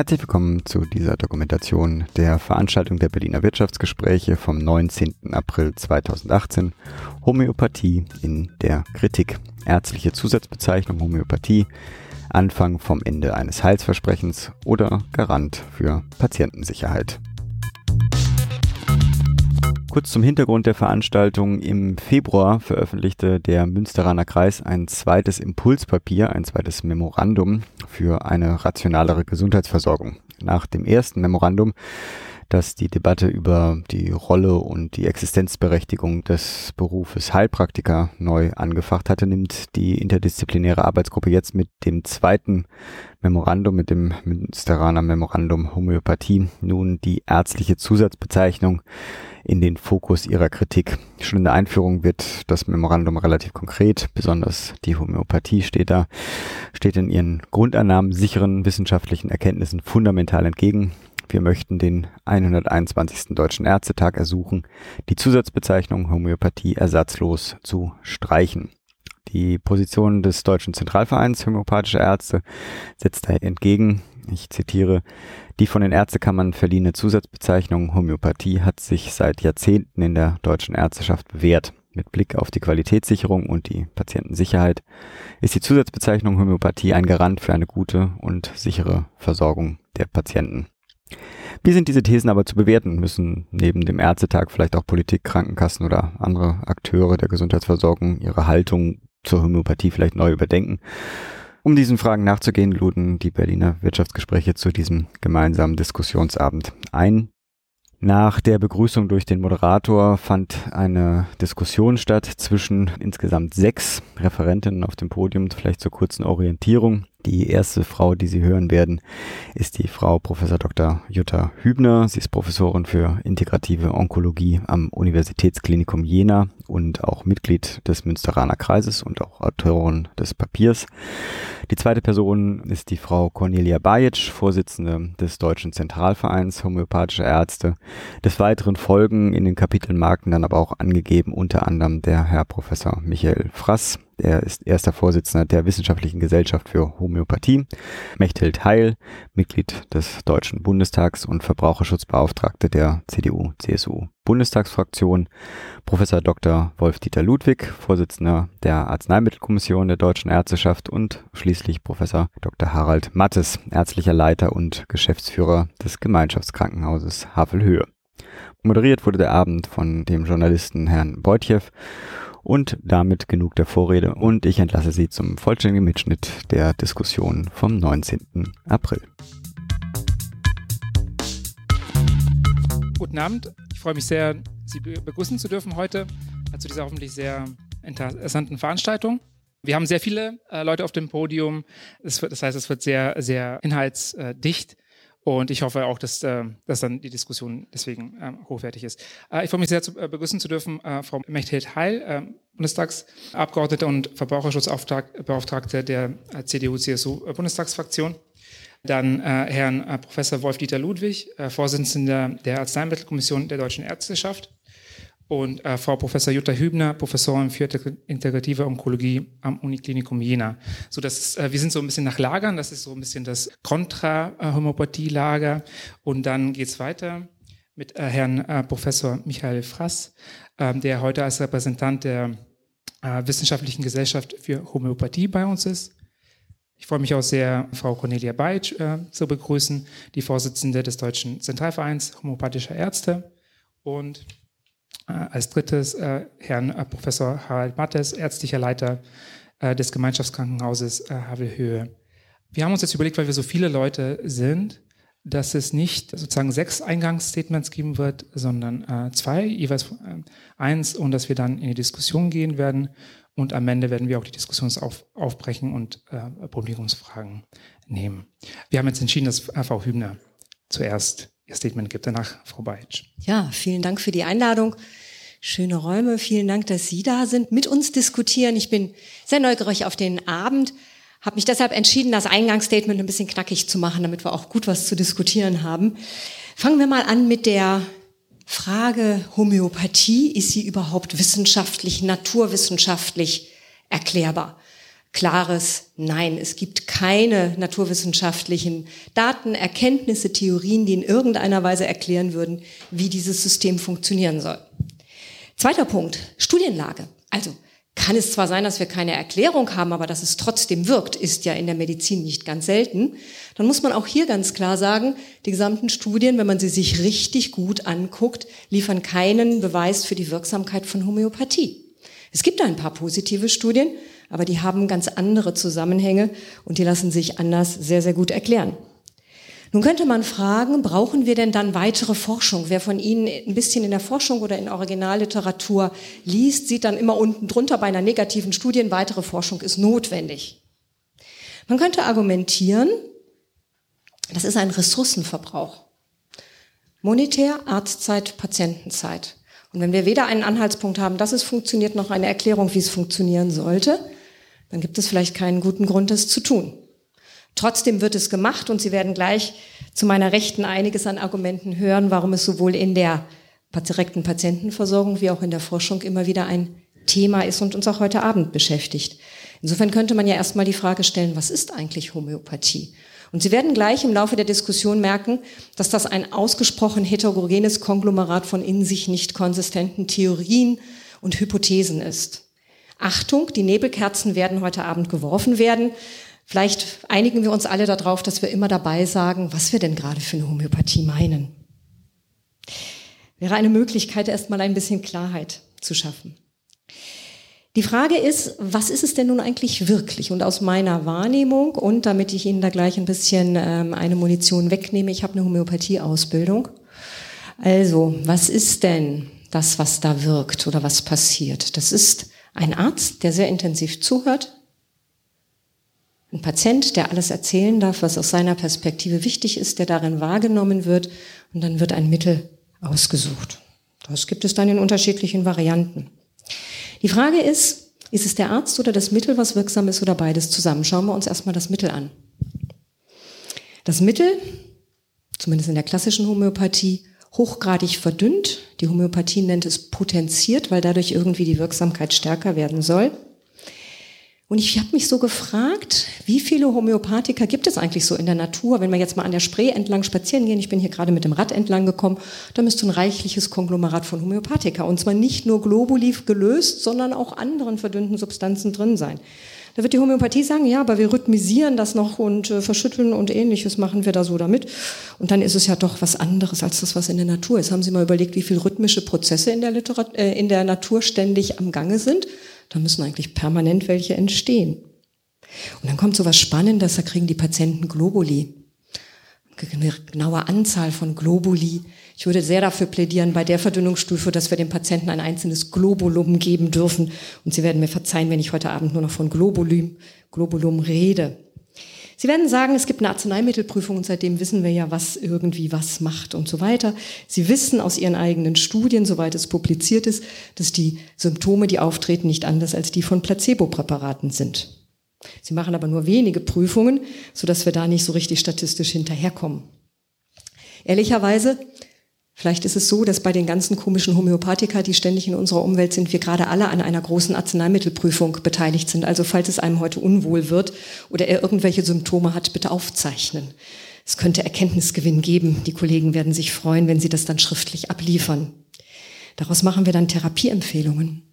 Herzlich willkommen zu dieser Dokumentation der Veranstaltung der Berliner Wirtschaftsgespräche vom 19. April 2018 Homöopathie in der Kritik. Ärztliche Zusatzbezeichnung Homöopathie, Anfang vom Ende eines Heilsversprechens oder Garant für Patientensicherheit. Kurz zum Hintergrund der Veranstaltung. Im Februar veröffentlichte der Münsteraner Kreis ein zweites Impulspapier, ein zweites Memorandum für eine rationalere Gesundheitsversorgung. Nach dem ersten Memorandum das die Debatte über die Rolle und die Existenzberechtigung des Berufes Heilpraktiker neu angefacht hatte, nimmt die interdisziplinäre Arbeitsgruppe jetzt mit dem zweiten Memorandum, mit dem Münsteraner Memorandum Homöopathie, nun die ärztliche Zusatzbezeichnung in den Fokus ihrer Kritik. Schon in der Einführung wird das Memorandum relativ konkret, besonders die Homöopathie steht da, steht in ihren Grundannahmen sicheren wissenschaftlichen Erkenntnissen fundamental entgegen. Wir möchten den 121. Deutschen Ärztetag ersuchen, die Zusatzbezeichnung Homöopathie ersatzlos zu streichen. Die Position des Deutschen Zentralvereins homöopathischer Ärzte setzt da entgegen, ich zitiere, die von den Ärztekammern verliehene Zusatzbezeichnung Homöopathie hat sich seit Jahrzehnten in der deutschen Ärzteschaft bewährt. Mit Blick auf die Qualitätssicherung und die Patientensicherheit ist die Zusatzbezeichnung Homöopathie ein Garant für eine gute und sichere Versorgung der Patienten. Wie sind diese Thesen aber zu bewerten? Müssen neben dem Ärztetag vielleicht auch Politik, Krankenkassen oder andere Akteure der Gesundheitsversorgung ihre Haltung zur Homöopathie vielleicht neu überdenken? Um diesen Fragen nachzugehen, luden die Berliner Wirtschaftsgespräche zu diesem gemeinsamen Diskussionsabend ein. Nach der Begrüßung durch den Moderator fand eine Diskussion statt zwischen insgesamt sechs Referentinnen auf dem Podium, vielleicht zur kurzen Orientierung. Die erste Frau, die Sie hören werden, ist die Frau Professor Dr. Jutta Hübner. Sie ist Professorin für integrative Onkologie am Universitätsklinikum Jena und auch Mitglied des Münsteraner Kreises und auch Autorin des Papiers. Die zweite Person ist die Frau Cornelia Bajic, Vorsitzende des Deutschen Zentralvereins homöopathischer Ärzte. Des Weiteren folgen in den Kapitelmarken dann aber auch angegeben unter anderem der Herr Professor Michael Frass, er ist erster Vorsitzender der Wissenschaftlichen Gesellschaft für Homöopathie. Mechthild Heil, Mitglied des Deutschen Bundestags und Verbraucherschutzbeauftragte der CDU-CSU Bundestagsfraktion. Professor Dr. Wolf-Dieter Ludwig, Vorsitzender der Arzneimittelkommission der Deutschen Ärzteschaft und schließlich Professor Dr. Harald Mattes, ärztlicher Leiter und Geschäftsführer des Gemeinschaftskrankenhauses Havelhöhe. Moderiert wurde der Abend von dem Journalisten Herrn Beutjew und damit genug der Vorrede und ich entlasse Sie zum vollständigen Mitschnitt der Diskussion vom 19. April. Guten Abend. Ich freue mich sehr, Sie begrüßen zu dürfen heute zu dieser hoffentlich sehr interessanten Veranstaltung. Wir haben sehr viele äh, Leute auf dem Podium. Das, wird, das, heißt, es wird sehr, sehr inhaltsdicht. Und ich hoffe auch, dass, äh, dass dann die Diskussion deswegen ähm, hochwertig ist. Äh, ich freue mich sehr, zu, äh, begrüßen zu dürfen äh, Frau Mechthild Heil, äh, Bundestagsabgeordnete und Verbraucherschutzbeauftragte der äh, CDU-CSU-Bundestagsfraktion. Dann äh, Herrn äh, Professor Wolf-Dieter Ludwig, äh, Vorsitzender der Arzneimittelkommission der Deutschen Ärzteschaft und äh, Frau Professor Jutta Hübner, Professorin für integrative Onkologie am Uniklinikum Jena. So, das ist, äh, wir sind so ein bisschen nach Lagern, das ist so ein bisschen das Kontra-Homöopathie-Lager. Und dann geht's weiter mit äh, Herrn äh, Professor Michael Frass, äh, der heute als Repräsentant der äh, Wissenschaftlichen Gesellschaft für Homöopathie bei uns ist. Ich freue mich auch sehr, Frau Cornelia Beitsch äh, zu begrüßen, die Vorsitzende des Deutschen Zentralvereins homöopathischer Ärzte. Und als drittes äh, Herrn äh, Professor Harald Mattes, ärztlicher Leiter des Gemeinschaftskrankenhauses Havelhöhe. Wir haben uns jetzt überlegt, weil wir so viele Leute sind, dass es nicht sozusagen sechs Eingangsstatements geben wird, sondern zwei, jeweils eins, und dass wir dann in die Diskussion gehen werden. Und am Ende werden wir auch die Diskussion auf, aufbrechen und äh, Publikumsfragen nehmen. Wir haben jetzt entschieden, dass Frau Hübner zuerst ihr Statement gibt. Danach Frau Beitsch. Ja, vielen Dank für die Einladung schöne Räume. Vielen Dank, dass Sie da sind, mit uns diskutieren. Ich bin sehr neugierig auf den Abend, habe mich deshalb entschieden, das Eingangsstatement ein bisschen knackig zu machen, damit wir auch gut was zu diskutieren haben. Fangen wir mal an mit der Frage Homöopathie. Ist sie überhaupt wissenschaftlich, naturwissenschaftlich erklärbar? Klares Nein. Es gibt keine naturwissenschaftlichen Daten, Erkenntnisse, Theorien, die in irgendeiner Weise erklären würden, wie dieses System funktionieren soll. Zweiter Punkt, Studienlage. Also kann es zwar sein, dass wir keine Erklärung haben, aber dass es trotzdem wirkt, ist ja in der Medizin nicht ganz selten. Dann muss man auch hier ganz klar sagen, die gesamten Studien, wenn man sie sich richtig gut anguckt, liefern keinen Beweis für die Wirksamkeit von Homöopathie. Es gibt ein paar positive Studien, aber die haben ganz andere Zusammenhänge und die lassen sich anders sehr, sehr gut erklären. Nun könnte man fragen, brauchen wir denn dann weitere Forschung? Wer von Ihnen ein bisschen in der Forschung oder in Originalliteratur liest, sieht dann immer unten drunter bei einer negativen Studie, weitere Forschung ist notwendig. Man könnte argumentieren, das ist ein Ressourcenverbrauch. Monetär, Arztzeit, Patientenzeit. Und wenn wir weder einen Anhaltspunkt haben, dass es funktioniert, noch eine Erklärung, wie es funktionieren sollte, dann gibt es vielleicht keinen guten Grund, das zu tun. Trotzdem wird es gemacht und Sie werden gleich zu meiner Rechten einiges an Argumenten hören, warum es sowohl in der direkten Patientenversorgung wie auch in der Forschung immer wieder ein Thema ist und uns auch heute Abend beschäftigt. Insofern könnte man ja erstmal die Frage stellen, was ist eigentlich Homöopathie? Und Sie werden gleich im Laufe der Diskussion merken, dass das ein ausgesprochen heterogenes Konglomerat von in sich nicht konsistenten Theorien und Hypothesen ist. Achtung, die Nebelkerzen werden heute Abend geworfen werden. Vielleicht einigen wir uns alle darauf, dass wir immer dabei sagen, was wir denn gerade für eine Homöopathie meinen. Wäre eine Möglichkeit, erstmal ein bisschen Klarheit zu schaffen. Die Frage ist, was ist es denn nun eigentlich wirklich? Und aus meiner Wahrnehmung und damit ich Ihnen da gleich ein bisschen ähm, eine Munition wegnehme, ich habe eine Homöopathie-Ausbildung. Also, was ist denn das, was da wirkt oder was passiert? Das ist ein Arzt, der sehr intensiv zuhört, ein Patient, der alles erzählen darf, was aus seiner Perspektive wichtig ist, der darin wahrgenommen wird, und dann wird ein Mittel ausgesucht. Das gibt es dann in unterschiedlichen Varianten. Die Frage ist, ist es der Arzt oder das Mittel, was wirksam ist oder beides zusammen? Schauen wir uns erstmal das Mittel an. Das Mittel, zumindest in der klassischen Homöopathie, hochgradig verdünnt. Die Homöopathie nennt es potenziert, weil dadurch irgendwie die Wirksamkeit stärker werden soll. Und ich habe mich so gefragt, wie viele Homöopathika gibt es eigentlich so in der Natur? Wenn wir jetzt mal an der Spree entlang spazieren gehen, ich bin hier gerade mit dem Rad entlang gekommen, da müsste ein reichliches Konglomerat von Homöopathika. Und zwar nicht nur Globuli gelöst, sondern auch anderen verdünnten Substanzen drin sein. Da wird die Homöopathie sagen, ja, aber wir rhythmisieren das noch und äh, verschütteln und ähnliches machen wir da so damit. Und dann ist es ja doch was anderes als das, was in der Natur ist. Haben Sie mal überlegt, wie viele rhythmische Prozesse in der, Literat äh, in der Natur ständig am Gange sind? Da müssen eigentlich permanent welche entstehen. Und dann kommt so was Spannendes, da kriegen die Patienten Globuli. Eine genaue Anzahl von Globuli. Ich würde sehr dafür plädieren, bei der Verdünnungsstufe, dass wir dem Patienten ein einzelnes Globulum geben dürfen. Und Sie werden mir verzeihen, wenn ich heute Abend nur noch von Globulum, Globulum rede. Sie werden sagen, es gibt eine Arzneimittelprüfung und seitdem wissen wir ja, was irgendwie was macht und so weiter. Sie wissen aus Ihren eigenen Studien, soweit es publiziert ist, dass die Symptome, die auftreten, nicht anders als die von Placebo-Präparaten sind. Sie machen aber nur wenige Prüfungen, sodass wir da nicht so richtig statistisch hinterherkommen. Ehrlicherweise Vielleicht ist es so, dass bei den ganzen komischen Homöopathika, die ständig in unserer Umwelt sind, wir gerade alle an einer großen Arzneimittelprüfung beteiligt sind. Also falls es einem heute unwohl wird oder er irgendwelche Symptome hat, bitte aufzeichnen. Es könnte Erkenntnisgewinn geben. Die Kollegen werden sich freuen, wenn sie das dann schriftlich abliefern. Daraus machen wir dann Therapieempfehlungen.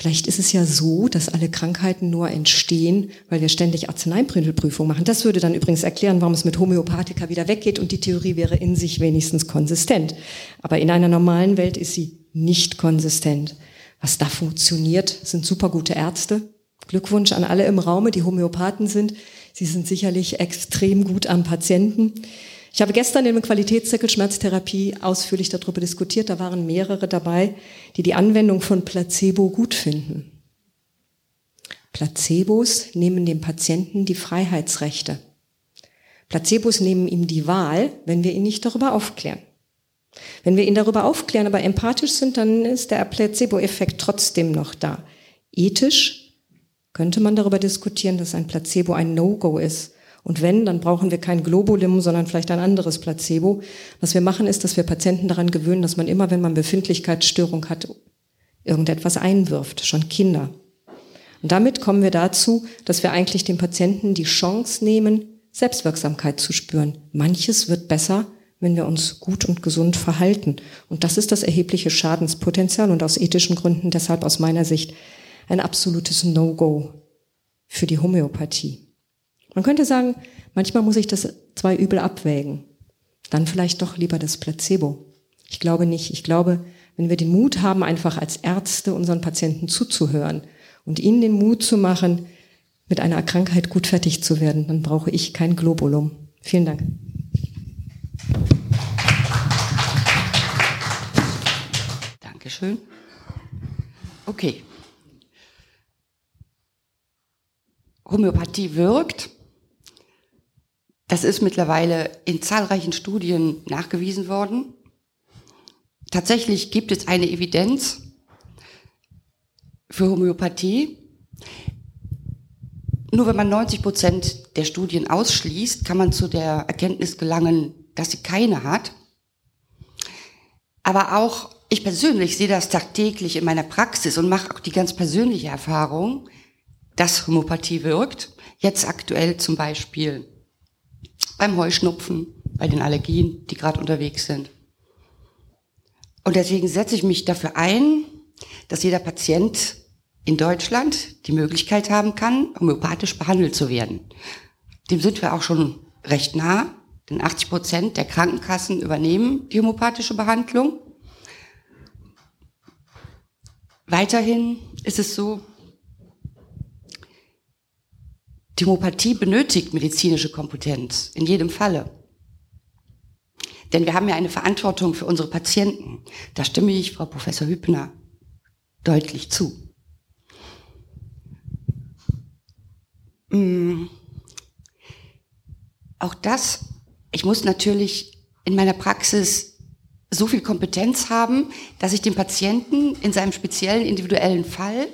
Vielleicht ist es ja so, dass alle Krankheiten nur entstehen, weil wir ständig Arzneimittelprüfungen machen. Das würde dann übrigens erklären, warum es mit Homöopathika wieder weggeht und die Theorie wäre in sich wenigstens konsistent. Aber in einer normalen Welt ist sie nicht konsistent. Was da funktioniert, sind super gute Ärzte. Glückwunsch an alle im Raume, die Homöopathen sind. Sie sind sicherlich extrem gut am Patienten. Ich habe gestern im Qualitätszirkel Schmerztherapie ausführlich darüber diskutiert. Da waren mehrere dabei, die die Anwendung von Placebo gut finden. Placebos nehmen dem Patienten die Freiheitsrechte. Placebos nehmen ihm die Wahl, wenn wir ihn nicht darüber aufklären. Wenn wir ihn darüber aufklären, aber empathisch sind, dann ist der Placebo-Effekt trotzdem noch da. Ethisch könnte man darüber diskutieren, dass ein Placebo ein No-Go ist und wenn, dann brauchen wir kein Globulim, sondern vielleicht ein anderes Placebo. Was wir machen, ist, dass wir Patienten daran gewöhnen, dass man immer, wenn man Befindlichkeitsstörung hat, irgendetwas einwirft, schon Kinder. Und damit kommen wir dazu, dass wir eigentlich dem Patienten die Chance nehmen, Selbstwirksamkeit zu spüren. Manches wird besser, wenn wir uns gut und gesund verhalten. Und das ist das erhebliche Schadenspotenzial und aus ethischen Gründen deshalb aus meiner Sicht ein absolutes No-Go für die Homöopathie. Man könnte sagen, manchmal muss ich das zwei Übel abwägen. Dann vielleicht doch lieber das Placebo. Ich glaube nicht. Ich glaube, wenn wir den Mut haben, einfach als Ärzte unseren Patienten zuzuhören und ihnen den Mut zu machen, mit einer Krankheit gut fertig zu werden, dann brauche ich kein Globulum. Vielen Dank. Dankeschön. Okay. Homöopathie wirkt. Das ist mittlerweile in zahlreichen Studien nachgewiesen worden. Tatsächlich gibt es eine Evidenz für Homöopathie. Nur wenn man 90 Prozent der Studien ausschließt, kann man zu der Erkenntnis gelangen, dass sie keine hat. Aber auch ich persönlich sehe das tagtäglich in meiner Praxis und mache auch die ganz persönliche Erfahrung, dass Homöopathie wirkt. Jetzt aktuell zum Beispiel beim Heuschnupfen, bei den Allergien, die gerade unterwegs sind. Und deswegen setze ich mich dafür ein, dass jeder Patient in Deutschland die Möglichkeit haben kann, homöopathisch behandelt zu werden. Dem sind wir auch schon recht nah, denn 80 Prozent der Krankenkassen übernehmen die homöopathische Behandlung. Weiterhin ist es so, die Homöopathie benötigt medizinische Kompetenz, in jedem Falle. Denn wir haben ja eine Verantwortung für unsere Patienten. Da stimme ich Frau Professor Hübner deutlich zu. Hm. Auch das, ich muss natürlich in meiner Praxis so viel Kompetenz haben, dass ich dem Patienten in seinem speziellen individuellen Fall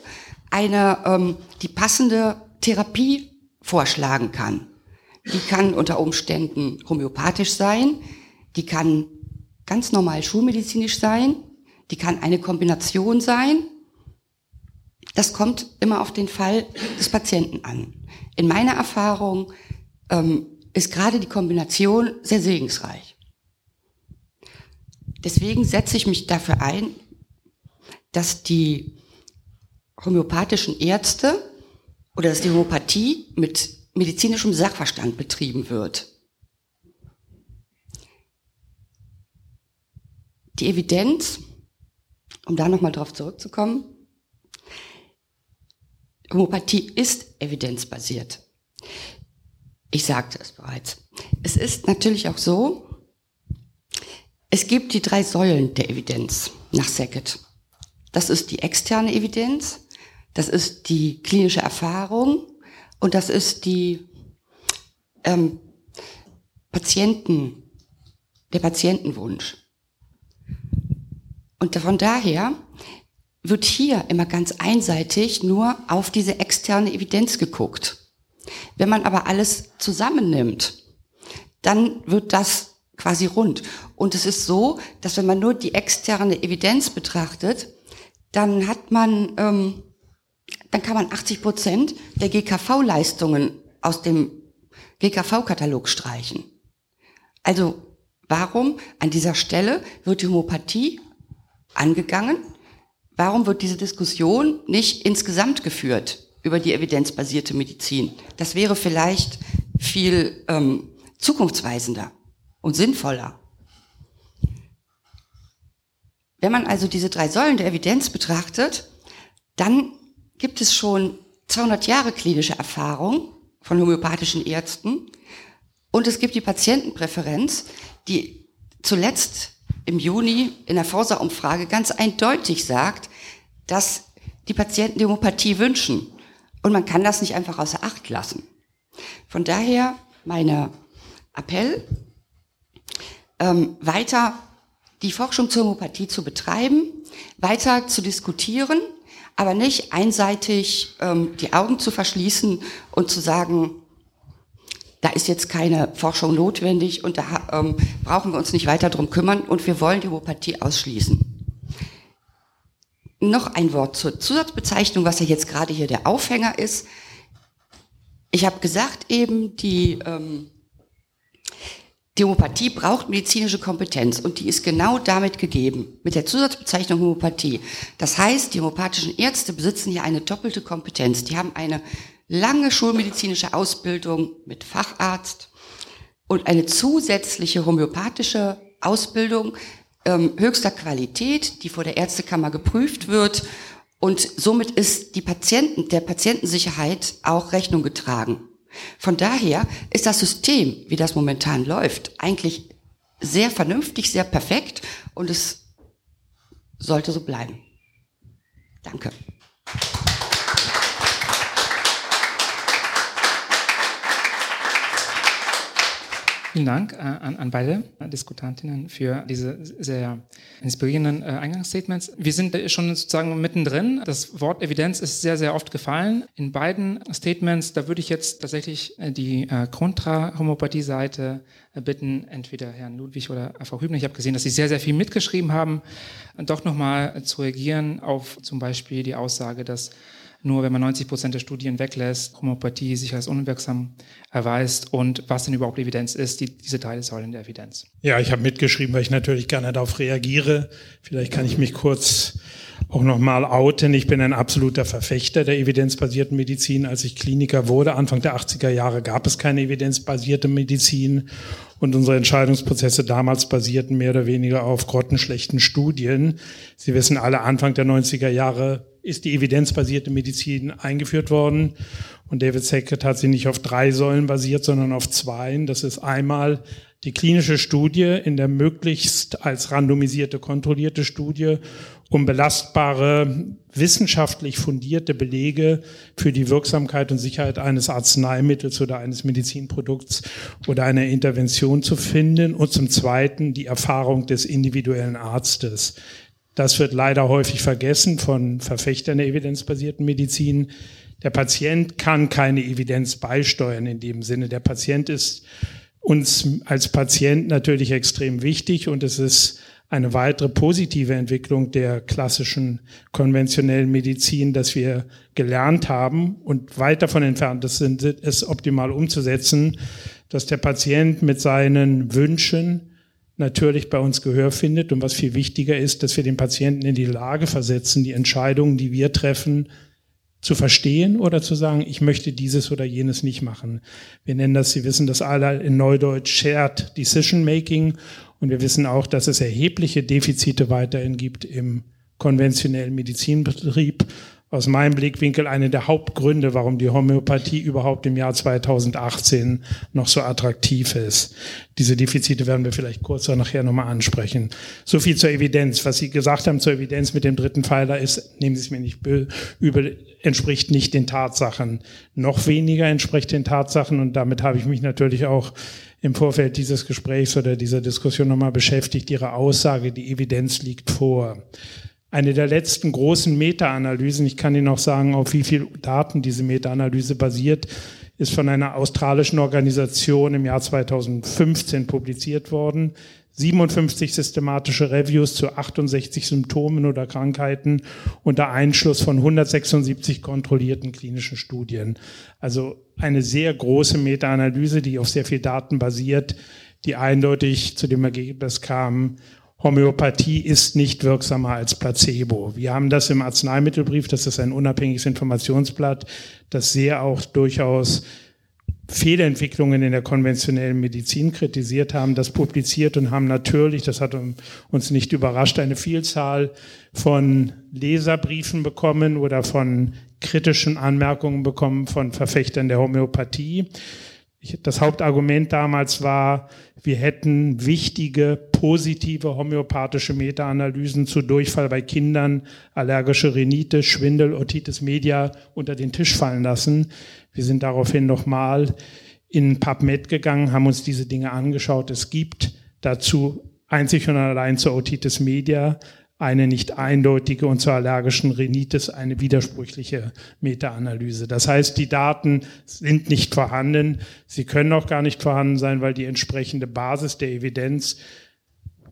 eine ähm, die passende Therapie vorschlagen kann. Die kann unter Umständen homöopathisch sein, die kann ganz normal schulmedizinisch sein, die kann eine Kombination sein. Das kommt immer auf den Fall des Patienten an. In meiner Erfahrung ähm, ist gerade die Kombination sehr segensreich. Deswegen setze ich mich dafür ein, dass die homöopathischen Ärzte oder dass die Homöopathie mit medizinischem Sachverstand betrieben wird. Die Evidenz, um da nochmal drauf zurückzukommen, Homöopathie ist evidenzbasiert. Ich sagte es bereits. Es ist natürlich auch so, es gibt die drei Säulen der Evidenz nach Sackett. Das ist die externe Evidenz, das ist die klinische Erfahrung und das ist die ähm, Patienten, der Patientenwunsch. Und von daher wird hier immer ganz einseitig nur auf diese externe Evidenz geguckt. Wenn man aber alles zusammennimmt, dann wird das quasi rund. Und es ist so, dass wenn man nur die externe Evidenz betrachtet, dann hat man, ähm, dann kann man 80 Prozent der GKV-Leistungen aus dem GKV-Katalog streichen. Also warum an dieser Stelle wird die Homöopathie angegangen? Warum wird diese Diskussion nicht insgesamt geführt über die evidenzbasierte Medizin? Das wäre vielleicht viel ähm, zukunftsweisender und sinnvoller. Wenn man also diese drei Säulen der Evidenz betrachtet, dann gibt es schon 200 Jahre klinische Erfahrung von homöopathischen Ärzten und es gibt die Patientenpräferenz, die zuletzt im Juni in der Forsa-Umfrage ganz eindeutig sagt, dass die Patienten die Homöopathie wünschen. Und man kann das nicht einfach außer Acht lassen. Von daher meine Appell ähm, weiter die Forschung zur Homöopathie zu betreiben, weiter zu diskutieren, aber nicht einseitig ähm, die Augen zu verschließen und zu sagen, da ist jetzt keine Forschung notwendig und da ähm, brauchen wir uns nicht weiter drum kümmern und wir wollen die Homöopathie ausschließen. noch ein Wort zur Zusatzbezeichnung, was ja jetzt gerade hier der Aufhänger ist. Ich habe gesagt eben, die ähm, die Homöopathie braucht medizinische Kompetenz und die ist genau damit gegeben, mit der Zusatzbezeichnung Homöopathie. Das heißt, die homöopathischen Ärzte besitzen hier eine doppelte Kompetenz. Die haben eine lange schulmedizinische Ausbildung mit Facharzt und eine zusätzliche homöopathische Ausbildung ähm, höchster Qualität, die vor der Ärztekammer geprüft wird und somit ist die Patienten, der Patientensicherheit auch Rechnung getragen. Von daher ist das System, wie das momentan läuft, eigentlich sehr vernünftig, sehr perfekt und es sollte so bleiben. Danke. Vielen Dank äh, an, an, beide Diskutantinnen für diese sehr inspirierenden äh, Eingangsstatements. Wir sind schon sozusagen mittendrin. Das Wort Evidenz ist sehr, sehr oft gefallen. In beiden Statements, da würde ich jetzt tatsächlich äh, die äh, Kontra-Homöopathie-Seite äh, bitten, entweder Herrn Ludwig oder Frau Hübner. Ich habe gesehen, dass Sie sehr, sehr viel mitgeschrieben haben, doch nochmal zu reagieren auf zum Beispiel die Aussage, dass nur wenn man 90 Prozent der Studien weglässt, Homöopathie sich als unwirksam erweist und was denn überhaupt Evidenz ist, die, diese drei Säulen der Evidenz. Ja, ich habe mitgeschrieben, weil ich natürlich gerne darauf reagiere. Vielleicht kann ich mich kurz auch nochmal outen. Ich bin ein absoluter Verfechter der evidenzbasierten Medizin. Als ich Kliniker wurde, Anfang der 80er Jahre, gab es keine evidenzbasierte Medizin. Und unsere Entscheidungsprozesse damals basierten mehr oder weniger auf grottenschlechten Studien. Sie wissen alle, Anfang der 90er Jahre ist die evidenzbasierte Medizin eingeführt worden. Und David Sackett hat sie nicht auf drei Säulen basiert, sondern auf zwei. Das ist einmal die klinische Studie in der möglichst als randomisierte, kontrollierte Studie, um belastbare, wissenschaftlich fundierte Belege für die Wirksamkeit und Sicherheit eines Arzneimittels oder eines Medizinprodukts oder einer Intervention zu finden. Und zum Zweiten die Erfahrung des individuellen Arztes. Das wird leider häufig vergessen von Verfechtern der evidenzbasierten Medizin. Der Patient kann keine Evidenz beisteuern in dem Sinne. Der Patient ist uns als Patient natürlich extrem wichtig und es ist eine weitere positive Entwicklung der klassischen konventionellen Medizin, dass wir gelernt haben und weit davon entfernt sind, es optimal umzusetzen, dass der Patient mit seinen Wünschen natürlich bei uns Gehör findet. Und was viel wichtiger ist, dass wir den Patienten in die Lage versetzen, die Entscheidungen, die wir treffen, zu verstehen oder zu sagen, ich möchte dieses oder jenes nicht machen. Wir nennen das, Sie wissen das alle in Neudeutsch Shared Decision Making. Und wir wissen auch, dass es erhebliche Defizite weiterhin gibt im konventionellen Medizinbetrieb aus meinem Blickwinkel eine der Hauptgründe, warum die Homöopathie überhaupt im Jahr 2018 noch so attraktiv ist. Diese Defizite werden wir vielleicht kurz oder nachher nochmal ansprechen. So viel zur Evidenz. Was Sie gesagt haben zur Evidenz mit dem dritten Pfeiler ist, nehmen Sie es mir nicht übel, entspricht nicht den Tatsachen. Noch weniger entspricht den Tatsachen und damit habe ich mich natürlich auch im Vorfeld dieses Gesprächs oder dieser Diskussion nochmal beschäftigt. Ihre Aussage, die Evidenz liegt vor eine der letzten großen Meta-Analysen, ich kann Ihnen auch sagen, auf wie viel Daten diese Meta-Analyse basiert, ist von einer australischen Organisation im Jahr 2015 publiziert worden. 57 systematische Reviews zu 68 Symptomen oder Krankheiten unter Einschluss von 176 kontrollierten klinischen Studien. Also eine sehr große Meta-Analyse, die auf sehr viel Daten basiert, die eindeutig zu dem Ergebnis kam, Homöopathie ist nicht wirksamer als Placebo. Wir haben das im Arzneimittelbrief, das ist ein unabhängiges Informationsblatt, das sehr auch durchaus Fehlentwicklungen in der konventionellen Medizin kritisiert haben, das publiziert und haben natürlich, das hat uns nicht überrascht, eine Vielzahl von Leserbriefen bekommen oder von kritischen Anmerkungen bekommen von Verfechtern der Homöopathie. Das Hauptargument damals war, wir hätten wichtige, positive homöopathische Meta-Analysen zu Durchfall bei Kindern, allergische Rhinitis, Schwindel, Otitis media unter den Tisch fallen lassen. Wir sind daraufhin nochmal in PubMed gegangen, haben uns diese Dinge angeschaut. Es gibt dazu einzig und allein zur Otitis media eine nicht eindeutige und zur allergischen Rhinitis eine widersprüchliche Meta-Analyse. Das heißt, die Daten sind nicht vorhanden. Sie können auch gar nicht vorhanden sein, weil die entsprechende Basis der Evidenz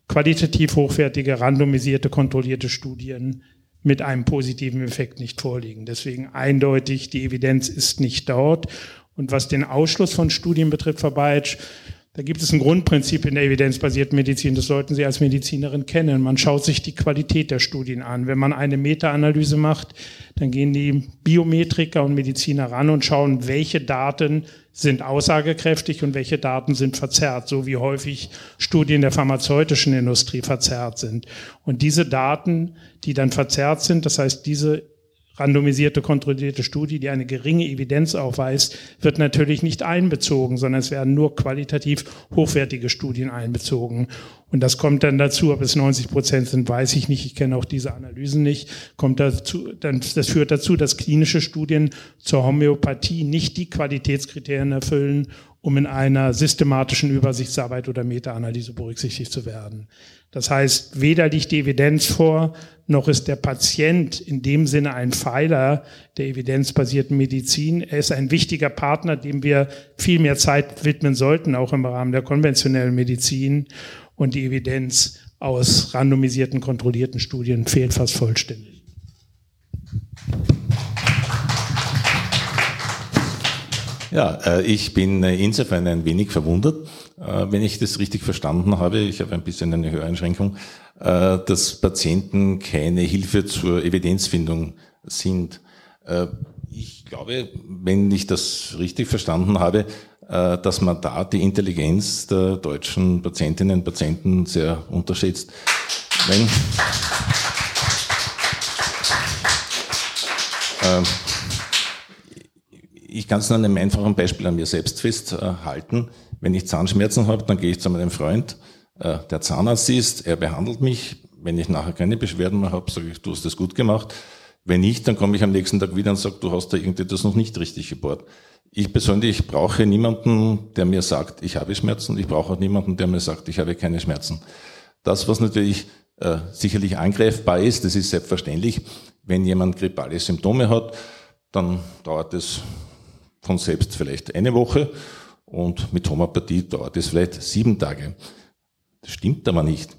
qualitativ hochwertige, randomisierte, kontrollierte Studien mit einem positiven Effekt nicht vorliegen. Deswegen eindeutig, die Evidenz ist nicht dort. Und was den Ausschluss von Studien betrifft, Frau Beitsch, da gibt es ein Grundprinzip in der evidenzbasierten Medizin, das sollten Sie als Medizinerin kennen. Man schaut sich die Qualität der Studien an. Wenn man eine Meta-Analyse macht, dann gehen die Biometriker und Mediziner ran und schauen, welche Daten sind aussagekräftig und welche Daten sind verzerrt, so wie häufig Studien der pharmazeutischen Industrie verzerrt sind. Und diese Daten, die dann verzerrt sind, das heißt, diese randomisierte, kontrollierte Studie, die eine geringe Evidenz aufweist, wird natürlich nicht einbezogen, sondern es werden nur qualitativ hochwertige Studien einbezogen. Und das kommt dann dazu, ob es 90 Prozent sind, weiß ich nicht. Ich kenne auch diese Analysen nicht. Kommt dazu, dann, das führt dazu, dass klinische Studien zur Homöopathie nicht die Qualitätskriterien erfüllen, um in einer systematischen Übersichtsarbeit oder Meta-Analyse berücksichtigt zu werden. Das heißt, weder liegt die Evidenz vor, noch ist der Patient in dem Sinne ein Pfeiler der evidenzbasierten Medizin. Er ist ein wichtiger Partner, dem wir viel mehr Zeit widmen sollten, auch im Rahmen der konventionellen Medizin. Und die Evidenz aus randomisierten, kontrollierten Studien fehlt fast vollständig. Ja, äh, ich bin äh, insofern ein wenig verwundert, äh, wenn ich das richtig verstanden habe. Ich habe ein bisschen eine Höreinschränkung, dass Patienten keine Hilfe zur Evidenzfindung sind. Ich glaube, wenn ich das richtig verstanden habe, dass man da die Intelligenz der deutschen Patientinnen und Patienten sehr unterschätzt. Wenn, ich kann es an einem einfachen Beispiel an mir selbst festhalten. Wenn ich Zahnschmerzen habe, dann gehe ich zu meinem Freund, äh, der Zahnarzt ist, er behandelt mich. Wenn ich nachher keine Beschwerden mehr habe, sage ich, du hast das gut gemacht. Wenn nicht, dann komme ich am nächsten Tag wieder und sage, du hast da irgendetwas noch nicht richtig gebohrt. Ich persönlich brauche niemanden, der mir sagt, ich habe Schmerzen. Ich brauche auch niemanden, der mir sagt, ich habe keine Schmerzen. Das, was natürlich äh, sicherlich angreifbar ist, das ist selbstverständlich. Wenn jemand grippale Symptome hat, dann dauert es von selbst vielleicht eine Woche und mit Homöopathie dauert es vielleicht sieben Tage. Das stimmt aber nicht.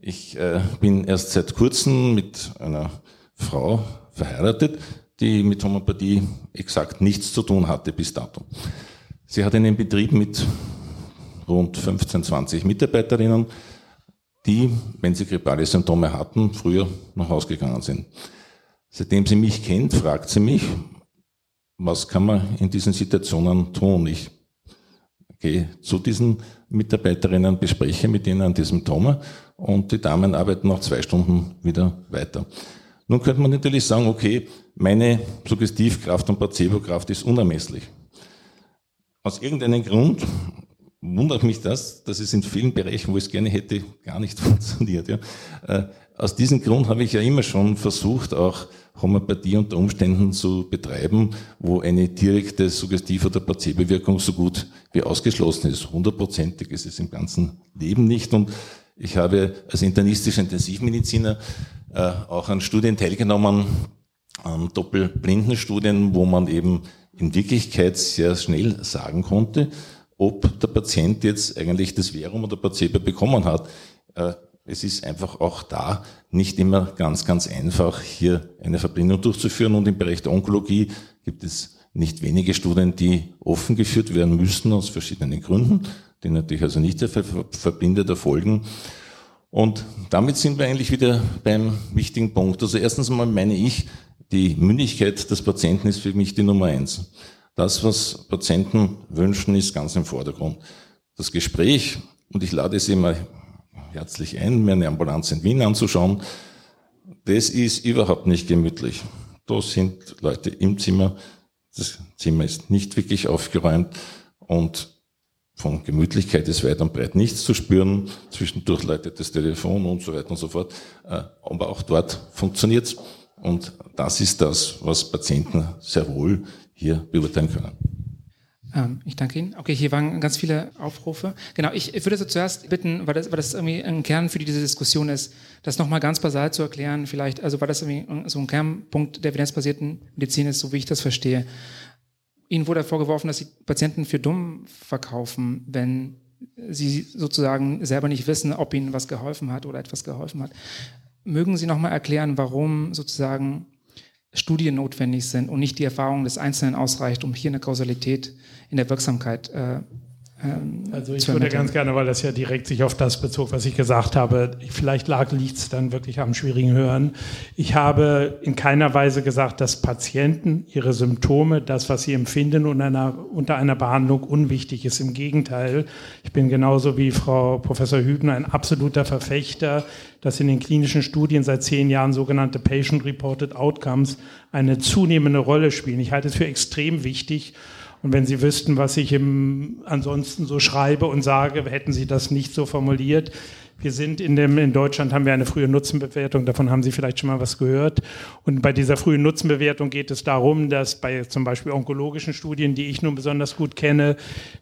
Ich äh, bin erst seit kurzem mit einer Frau verheiratet, die mit Homöopathie exakt nichts zu tun hatte bis dato. Sie hat einen Betrieb mit rund 15, 20 Mitarbeiterinnen, die, wenn sie grippale Symptome hatten, früher nach Hause gegangen sind. Seitdem sie mich kennt, fragt sie mich, was kann man in diesen Situationen tun? Ich gehe zu diesen Mitarbeiterinnen, bespreche mit ihnen an diesem Thema und die Damen arbeiten nach zwei Stunden wieder weiter. Nun könnte man natürlich sagen, okay, meine Suggestivkraft und Placebokraft ist unermesslich. Aus irgendeinem Grund wundert mich das, dass es in vielen Bereichen, wo ich es gerne hätte, gar nicht funktioniert. Ja. Aus diesem Grund habe ich ja immer schon versucht, auch Homöopathie unter Umständen zu betreiben, wo eine direkte Suggestiv- oder Placebo-Wirkung so gut wie ausgeschlossen ist. Hundertprozentig ist es im ganzen Leben nicht. Und ich habe als internistischer Intensivmediziner äh, auch an Studien teilgenommen, an Doppelblindenstudien, wo man eben in Wirklichkeit sehr schnell sagen konnte, ob der Patient jetzt eigentlich das Verum oder Placebo bekommen hat. Äh, es ist einfach auch da nicht immer ganz, ganz einfach, hier eine Verblindung durchzuführen. Und im Bereich der Onkologie gibt es nicht wenige Studien, die offen geführt werden müssen aus verschiedenen Gründen, die natürlich also nicht verblindet erfolgen. Und damit sind wir eigentlich wieder beim wichtigen Punkt. Also erstens einmal meine ich, die Mündigkeit des Patienten ist für mich die Nummer eins. Das, was Patienten wünschen, ist ganz im Vordergrund. Das Gespräch, und ich lade Sie mal herzlich ein, mir eine Ambulanz in Wien anzuschauen. Das ist überhaupt nicht gemütlich. Da sind Leute im Zimmer, das Zimmer ist nicht wirklich aufgeräumt und von Gemütlichkeit ist weit und breit nichts zu spüren. Zwischendurch leitet das Telefon und so weiter und so fort. Äh, aber auch dort funktioniert's. Und das ist das, was Patienten sehr wohl hier beurteilen können. Ähm, ich danke Ihnen. Okay, hier waren ganz viele Aufrufe. Genau, ich würde so zuerst bitten, weil das, weil das irgendwie ein Kern für diese Diskussion ist, das nochmal ganz basal zu erklären, vielleicht, also weil das irgendwie so ein Kernpunkt der evidenzbasierten Medizin ist, so wie ich das verstehe. Ihnen wurde vorgeworfen, dass Sie Patienten für dumm verkaufen, wenn Sie sozusagen selber nicht wissen, ob Ihnen was geholfen hat oder etwas geholfen hat. mögen Sie nochmal erklären, warum sozusagen Studien notwendig sind und nicht die Erfahrung des Einzelnen ausreicht, um hier eine Kausalität in der Wirksamkeit äh, ähm, also ich würde ganz gerne, weil das ja direkt sich auf das bezog, was ich gesagt habe, vielleicht liegt es dann wirklich am schwierigen Hören. Ich habe in keiner Weise gesagt, dass Patienten ihre Symptome, das, was sie empfinden unter einer, unter einer Behandlung unwichtig ist. Im Gegenteil, ich bin genauso wie Frau Professor Hübner ein absoluter Verfechter, dass in den klinischen Studien seit zehn Jahren sogenannte Patient-Reported Outcomes eine zunehmende Rolle spielen. Ich halte es für extrem wichtig, und wenn Sie wüssten, was ich im, ansonsten so schreibe und sage, hätten Sie das nicht so formuliert. Wir sind in dem, in Deutschland haben wir eine frühe Nutzenbewertung, davon haben Sie vielleicht schon mal was gehört. Und bei dieser frühen Nutzenbewertung geht es darum, dass bei zum Beispiel onkologischen Studien, die ich nun besonders gut kenne,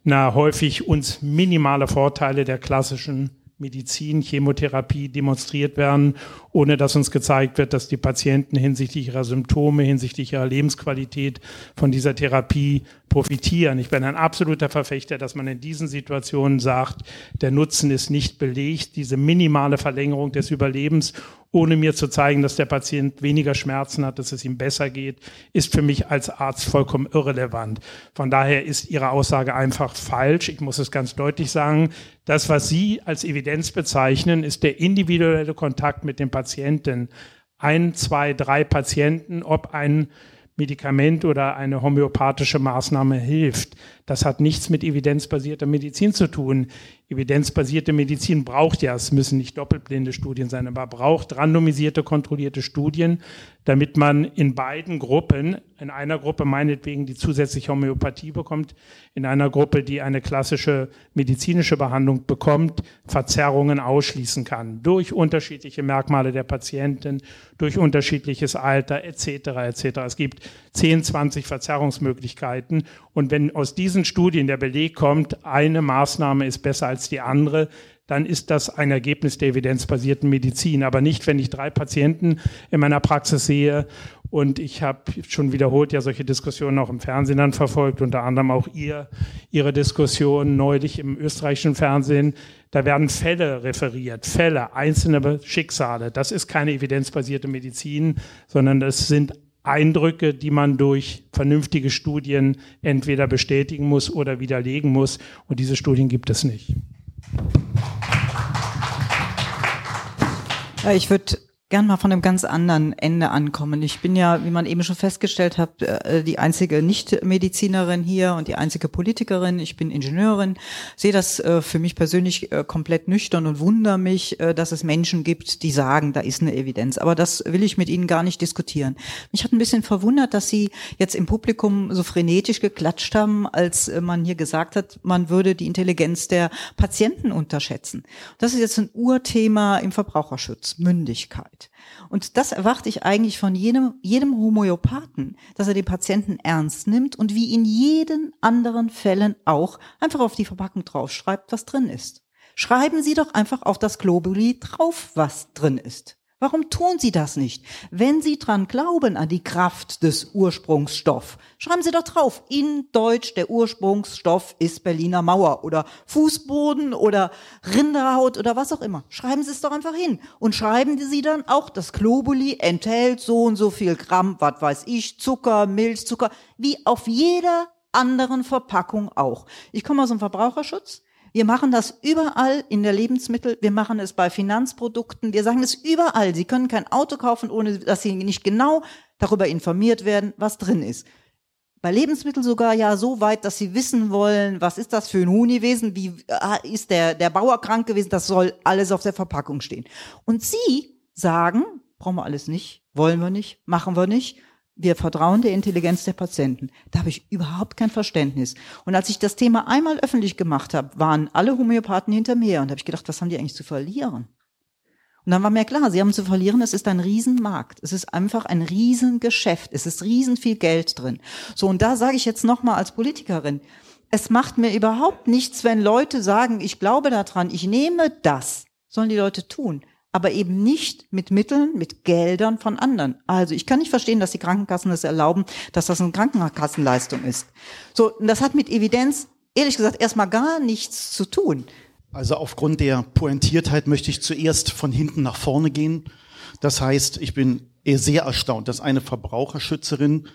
na, häufig uns minimale Vorteile der klassischen Medizin, Chemotherapie demonstriert werden, ohne dass uns gezeigt wird, dass die Patienten hinsichtlich ihrer Symptome, hinsichtlich ihrer Lebensqualität von dieser Therapie profitieren. Ich bin ein absoluter Verfechter, dass man in diesen Situationen sagt, der Nutzen ist nicht belegt, diese minimale Verlängerung des Überlebens ohne mir zu zeigen, dass der Patient weniger Schmerzen hat, dass es ihm besser geht, ist für mich als Arzt vollkommen irrelevant. Von daher ist Ihre Aussage einfach falsch. Ich muss es ganz deutlich sagen. Das, was Sie als Evidenz bezeichnen, ist der individuelle Kontakt mit dem Patienten. Ein, zwei, drei Patienten, ob ein Medikament oder eine homöopathische Maßnahme hilft. Das hat nichts mit evidenzbasierter Medizin zu tun. Evidenzbasierte Medizin braucht ja, es müssen nicht doppelblinde Studien sein, aber braucht randomisierte, kontrollierte Studien, damit man in beiden Gruppen, in einer Gruppe meinetwegen, die zusätzliche Homöopathie bekommt, in einer Gruppe, die eine klassische medizinische Behandlung bekommt, Verzerrungen ausschließen kann. Durch unterschiedliche Merkmale der Patienten, durch unterschiedliches Alter etc. etc. Es gibt 10, 20 Verzerrungsmöglichkeiten und wenn aus diesen Studien der Beleg kommt, eine Maßnahme ist besser als die andere, dann ist das ein Ergebnis der evidenzbasierten Medizin. Aber nicht, wenn ich drei Patienten in meiner Praxis sehe und ich habe schon wiederholt ja solche Diskussionen auch im Fernsehen dann verfolgt, unter anderem auch ihr, Ihre Diskussion neulich im österreichischen Fernsehen. Da werden Fälle referiert, Fälle, einzelne Schicksale. Das ist keine evidenzbasierte Medizin, sondern das sind Eindrücke, die man durch vernünftige Studien entweder bestätigen muss oder widerlegen muss. Und diese Studien gibt es nicht. Ich würde gern mal von einem ganz anderen Ende ankommen. Ich bin ja, wie man eben schon festgestellt hat, äh, die einzige Nicht-Medizinerin hier und die einzige Politikerin. Ich bin Ingenieurin, sehe das äh, für mich persönlich äh, komplett nüchtern und wundere mich, dass es Menschen gibt, die sagen, da ist eine Evidenz. Aber das will ich mit Ihnen gar nicht diskutieren. Mich hat ein bisschen verwundert, dass Sie jetzt im Publikum so frenetisch geklatscht haben, als man hier gesagt hat, man würde die Intelligenz der Patienten unterschätzen. Das ist jetzt ein Urthema im Verbraucherschutz, Mündigkeit. Und das erwarte ich eigentlich von jedem, jedem Homöopathen, dass er den Patienten ernst nimmt und wie in jeden anderen Fällen auch einfach auf die Verpackung draufschreibt, was drin ist. Schreiben Sie doch einfach auf das Globuli drauf, was drin ist. Warum tun Sie das nicht? Wenn Sie dran glauben an die Kraft des Ursprungsstoff, schreiben Sie doch drauf. In Deutsch der Ursprungsstoff ist Berliner Mauer oder Fußboden oder Rinderhaut oder was auch immer. Schreiben Sie es doch einfach hin. Und schreiben Sie dann auch, das Globuli enthält so und so viel Gramm, was weiß ich, Zucker, Milchzucker, wie auf jeder anderen Verpackung auch. Ich komme aus dem Verbraucherschutz. Wir machen das überall in der Lebensmittel, wir machen es bei Finanzprodukten, wir sagen es überall. Sie können kein Auto kaufen, ohne dass Sie nicht genau darüber informiert werden, was drin ist. Bei Lebensmitteln sogar ja so weit, dass sie wissen wollen, was ist das für ein Huniwesen, wie äh, ist der, der Bauer krank gewesen, das soll alles auf der Verpackung stehen. Und Sie sagen, brauchen wir alles nicht, wollen wir nicht, machen wir nicht wir vertrauen der Intelligenz der Patienten. Da habe ich überhaupt kein Verständnis. Und als ich das Thema einmal öffentlich gemacht habe, waren alle Homöopathen hinter mir und habe ich gedacht, was haben die eigentlich zu verlieren? Und dann war mir klar, sie haben zu verlieren, es ist ein Riesenmarkt. Es ist einfach ein Riesengeschäft. Es ist riesen viel Geld drin. So, und da sage ich jetzt nochmal als Politikerin, es macht mir überhaupt nichts, wenn Leute sagen, ich glaube daran, ich nehme das. Sollen die Leute tun aber eben nicht mit Mitteln, mit Geldern von anderen. Also ich kann nicht verstehen, dass die Krankenkassen das erlauben, dass das eine Krankenkassenleistung ist. So, und das hat mit Evidenz, ehrlich gesagt, erstmal gar nichts zu tun. Also aufgrund der Pointiertheit möchte ich zuerst von hinten nach vorne gehen. Das heißt, ich bin sehr erstaunt, dass eine Verbraucherschützerin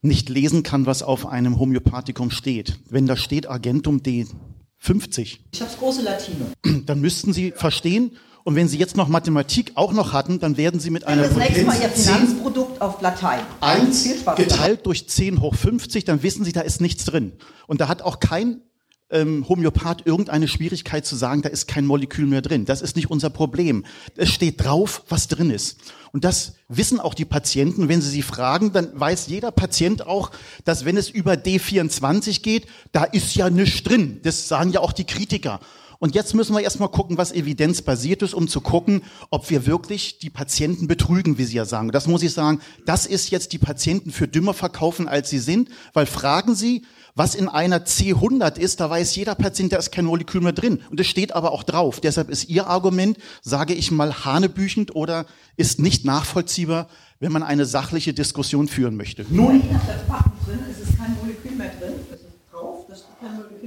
nicht lesen kann, was auf einem Homöopathikum steht. Wenn da steht Agentum D50. Ich habe große Latino. Dann müssten Sie verstehen, und wenn Sie jetzt noch Mathematik auch noch hatten, dann werden Sie mit einer das nächste Mal Ihr 10 Finanzprodukt auf Latein. 1 Viel Spaß geteilt durch 10 hoch 50, dann wissen Sie, da ist nichts drin. Und da hat auch kein ähm, Homöopath irgendeine Schwierigkeit zu sagen, da ist kein Molekül mehr drin. Das ist nicht unser Problem. Es steht drauf, was drin ist. Und das wissen auch die Patienten. Wenn sie sie fragen, dann weiß jeder Patient auch, dass wenn es über D24 geht, da ist ja nichts drin. Das sagen ja auch die Kritiker. Und jetzt müssen wir erstmal gucken, was evidenzbasiert ist, um zu gucken, ob wir wirklich die Patienten betrügen, wie Sie ja sagen. Das muss ich sagen, das ist jetzt die Patienten für dümmer verkaufen, als sie sind, weil fragen Sie, was in einer C100 ist, da weiß jeder Patient, da ist kein Molekül mehr drin. Und es steht aber auch drauf. Deshalb ist Ihr Argument, sage ich mal, hanebüchend oder ist nicht nachvollziehbar, wenn man eine sachliche Diskussion führen möchte. Nun,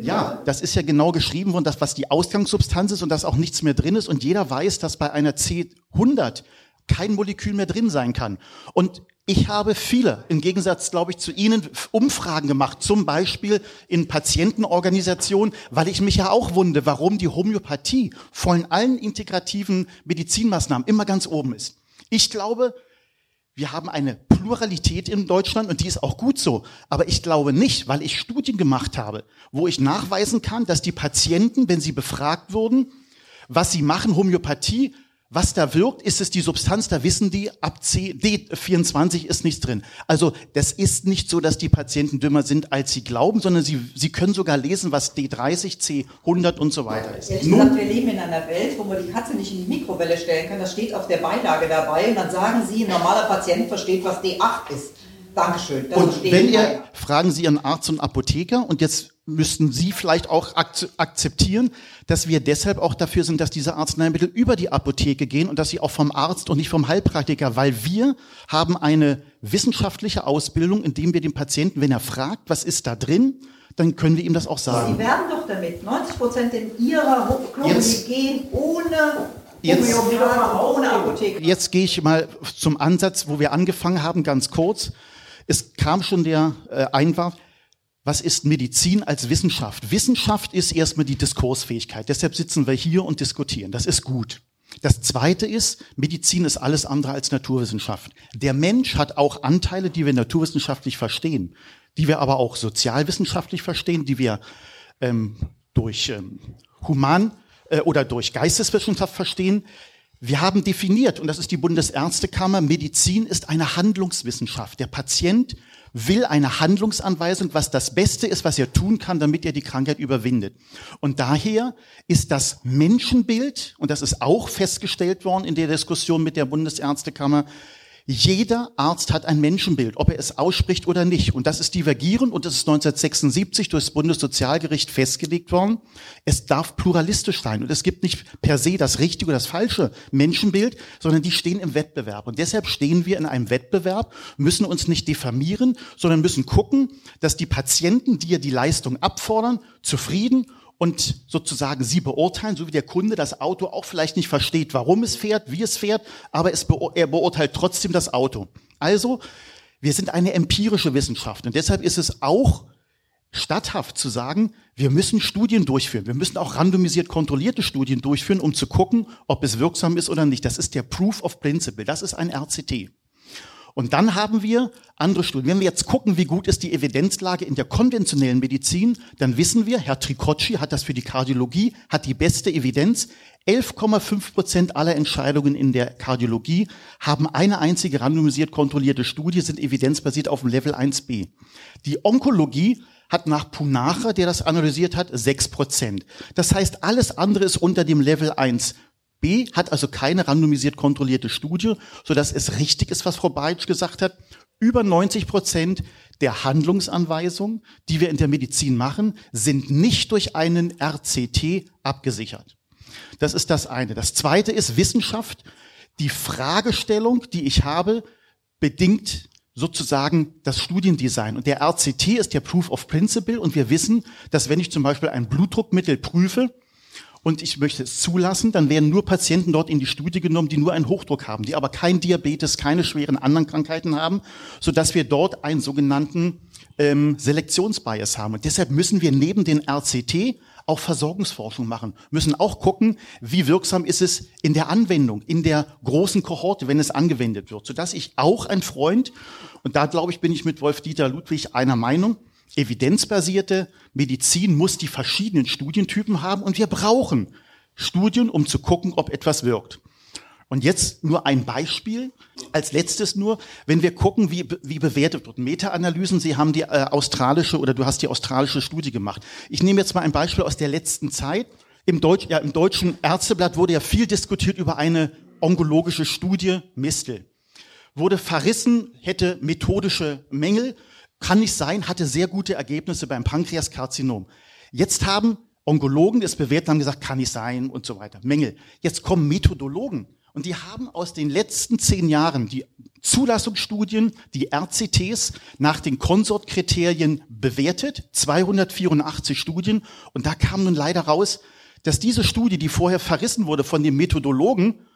ja, das ist ja genau geschrieben worden, dass was die Ausgangssubstanz ist und dass auch nichts mehr drin ist. Und jeder weiß, dass bei einer C100 kein Molekül mehr drin sein kann. Und ich habe viele, im Gegensatz, glaube ich, zu Ihnen, Umfragen gemacht, zum Beispiel in Patientenorganisationen, weil ich mich ja auch wunde, warum die Homöopathie von allen integrativen Medizinmaßnahmen immer ganz oben ist. Ich glaube, wir haben eine Pluralität in Deutschland und die ist auch gut so. Aber ich glaube nicht, weil ich Studien gemacht habe, wo ich nachweisen kann, dass die Patienten, wenn sie befragt wurden, was sie machen, Homöopathie, was da wirkt, ist es die Substanz, da wissen die, ab C, D24 ist nichts drin. Also das ist nicht so, dass die Patienten dümmer sind, als sie glauben, sondern sie, sie können sogar lesen, was D30, C100 und so weiter ist. Ehrlich gesagt, wir leben in einer Welt, wo man die Katze nicht in die Mikrowelle stellen kann. Das steht auf der Beilage dabei und dann sagen sie, ein normaler Patient versteht, was D8 ist. Dankeschön. Das und wenn ihr, fragen Sie Ihren Arzt und Apotheker und jetzt müssten Sie vielleicht auch akzeptieren, dass wir deshalb auch dafür sind, dass diese Arzneimittel über die Apotheke gehen und dass sie auch vom Arzt und nicht vom Heilpraktiker, weil wir haben eine wissenschaftliche Ausbildung, indem wir den Patienten, wenn er fragt, was ist da drin, dann können wir ihm das auch sagen. Sie werden doch damit 90 Prozent in Ihrer Chlorik gehen ohne Jetzt, jetzt gehe ich mal zum Ansatz, wo wir angefangen haben, ganz kurz. Es kam schon der äh, Einwurf, was ist Medizin als Wissenschaft? Wissenschaft ist erstmal die Diskursfähigkeit. Deshalb sitzen wir hier und diskutieren. Das ist gut. Das zweite ist, Medizin ist alles andere als Naturwissenschaft. Der Mensch hat auch Anteile, die wir naturwissenschaftlich verstehen, die wir aber auch sozialwissenschaftlich verstehen, die wir ähm, durch ähm, Human- äh, oder durch Geisteswissenschaft verstehen. Wir haben definiert, und das ist die Bundesärztekammer, Medizin ist eine Handlungswissenschaft. Der Patient will eine Handlungsanweisung, was das Beste ist, was er tun kann, damit er die Krankheit überwindet. Und daher ist das Menschenbild, und das ist auch festgestellt worden in der Diskussion mit der Bundesärztekammer, jeder Arzt hat ein Menschenbild, ob er es ausspricht oder nicht. Und das ist divergierend und das ist 1976 durch das Bundessozialgericht festgelegt worden. Es darf pluralistisch sein und es gibt nicht per se das richtige oder das falsche Menschenbild, sondern die stehen im Wettbewerb. Und deshalb stehen wir in einem Wettbewerb, müssen uns nicht diffamieren, sondern müssen gucken, dass die Patienten, die ja die Leistung abfordern, zufrieden und sozusagen sie beurteilen, so wie der Kunde das Auto auch vielleicht nicht versteht, warum es fährt, wie es fährt, aber es beur er beurteilt trotzdem das Auto. Also, wir sind eine empirische Wissenschaft und deshalb ist es auch statthaft zu sagen, wir müssen Studien durchführen. Wir müssen auch randomisiert kontrollierte Studien durchführen, um zu gucken, ob es wirksam ist oder nicht. Das ist der Proof of Principle. Das ist ein RCT. Und dann haben wir andere Studien. Wenn wir jetzt gucken, wie gut ist die Evidenzlage in der konventionellen Medizin, dann wissen wir, Herr Tricocci hat das für die Kardiologie, hat die beste Evidenz. 11,5 Prozent aller Entscheidungen in der Kardiologie haben eine einzige randomisiert kontrollierte Studie, sind evidenzbasiert auf dem Level 1b. Die Onkologie hat nach Punacher, der das analysiert hat, 6 Prozent. Das heißt, alles andere ist unter dem Level 1 B hat also keine randomisiert kontrollierte Studie, so dass es richtig ist, was Frau Beitsch gesagt hat. Über 90 Prozent der Handlungsanweisungen, die wir in der Medizin machen, sind nicht durch einen RCT abgesichert. Das ist das eine. Das zweite ist Wissenschaft. Die Fragestellung, die ich habe, bedingt sozusagen das Studiendesign. Und der RCT ist der Proof of Principle. Und wir wissen, dass wenn ich zum Beispiel ein Blutdruckmittel prüfe und ich möchte es zulassen, dann werden nur Patienten dort in die Studie genommen, die nur einen Hochdruck haben, die aber kein Diabetes, keine schweren anderen Krankheiten haben, so dass wir dort einen sogenannten ähm, Selektionsbias haben. Und deshalb müssen wir neben den RCT auch Versorgungsforschung machen, müssen auch gucken, wie wirksam ist es in der Anwendung, in der großen Kohorte, wenn es angewendet wird, sodass ich auch ein Freund, und da glaube ich, bin ich mit Wolf-Dieter Ludwig einer Meinung, evidenzbasierte Medizin muss die verschiedenen Studientypen haben und wir brauchen Studien, um zu gucken, ob etwas wirkt. Und jetzt nur ein Beispiel. Als letztes nur, wenn wir gucken, wie, wie bewertet wird. Meta-Analysen, Sie haben die äh, australische oder du hast die australische Studie gemacht. Ich nehme jetzt mal ein Beispiel aus der letzten Zeit. Im, Deutsch, ja, im deutschen Ärzteblatt wurde ja viel diskutiert über eine onkologische Studie Mistel. Wurde verrissen, hätte methodische Mängel, kann nicht sein, hatte sehr gute Ergebnisse beim Pankreaskarzinom. Jetzt haben Onkologen das bewertet, haben gesagt, kann nicht sein und so weiter. Mängel. Jetzt kommen Methodologen und die haben aus den letzten zehn Jahren die Zulassungsstudien, die RCTs nach den Konsortkriterien bewertet, 284 Studien. Und da kam nun leider raus, dass diese Studie, die vorher verrissen wurde von den Methodologen,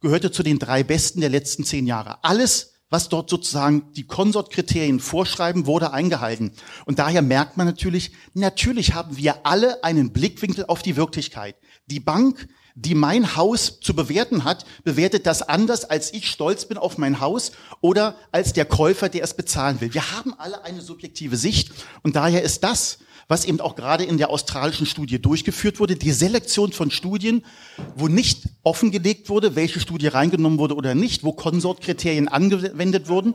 gehörte zu den drei besten der letzten zehn Jahre. Alles was dort sozusagen die Konsortkriterien vorschreiben, wurde eingehalten. Und daher merkt man natürlich, natürlich haben wir alle einen Blickwinkel auf die Wirklichkeit. Die Bank die mein Haus zu bewerten hat, bewertet das anders, als ich stolz bin auf mein Haus oder als der Käufer, der es bezahlen will. Wir haben alle eine subjektive Sicht und daher ist das, was eben auch gerade in der australischen Studie durchgeführt wurde, die Selektion von Studien, wo nicht offengelegt wurde, welche Studie reingenommen wurde oder nicht, wo Konsortkriterien angewendet wurden.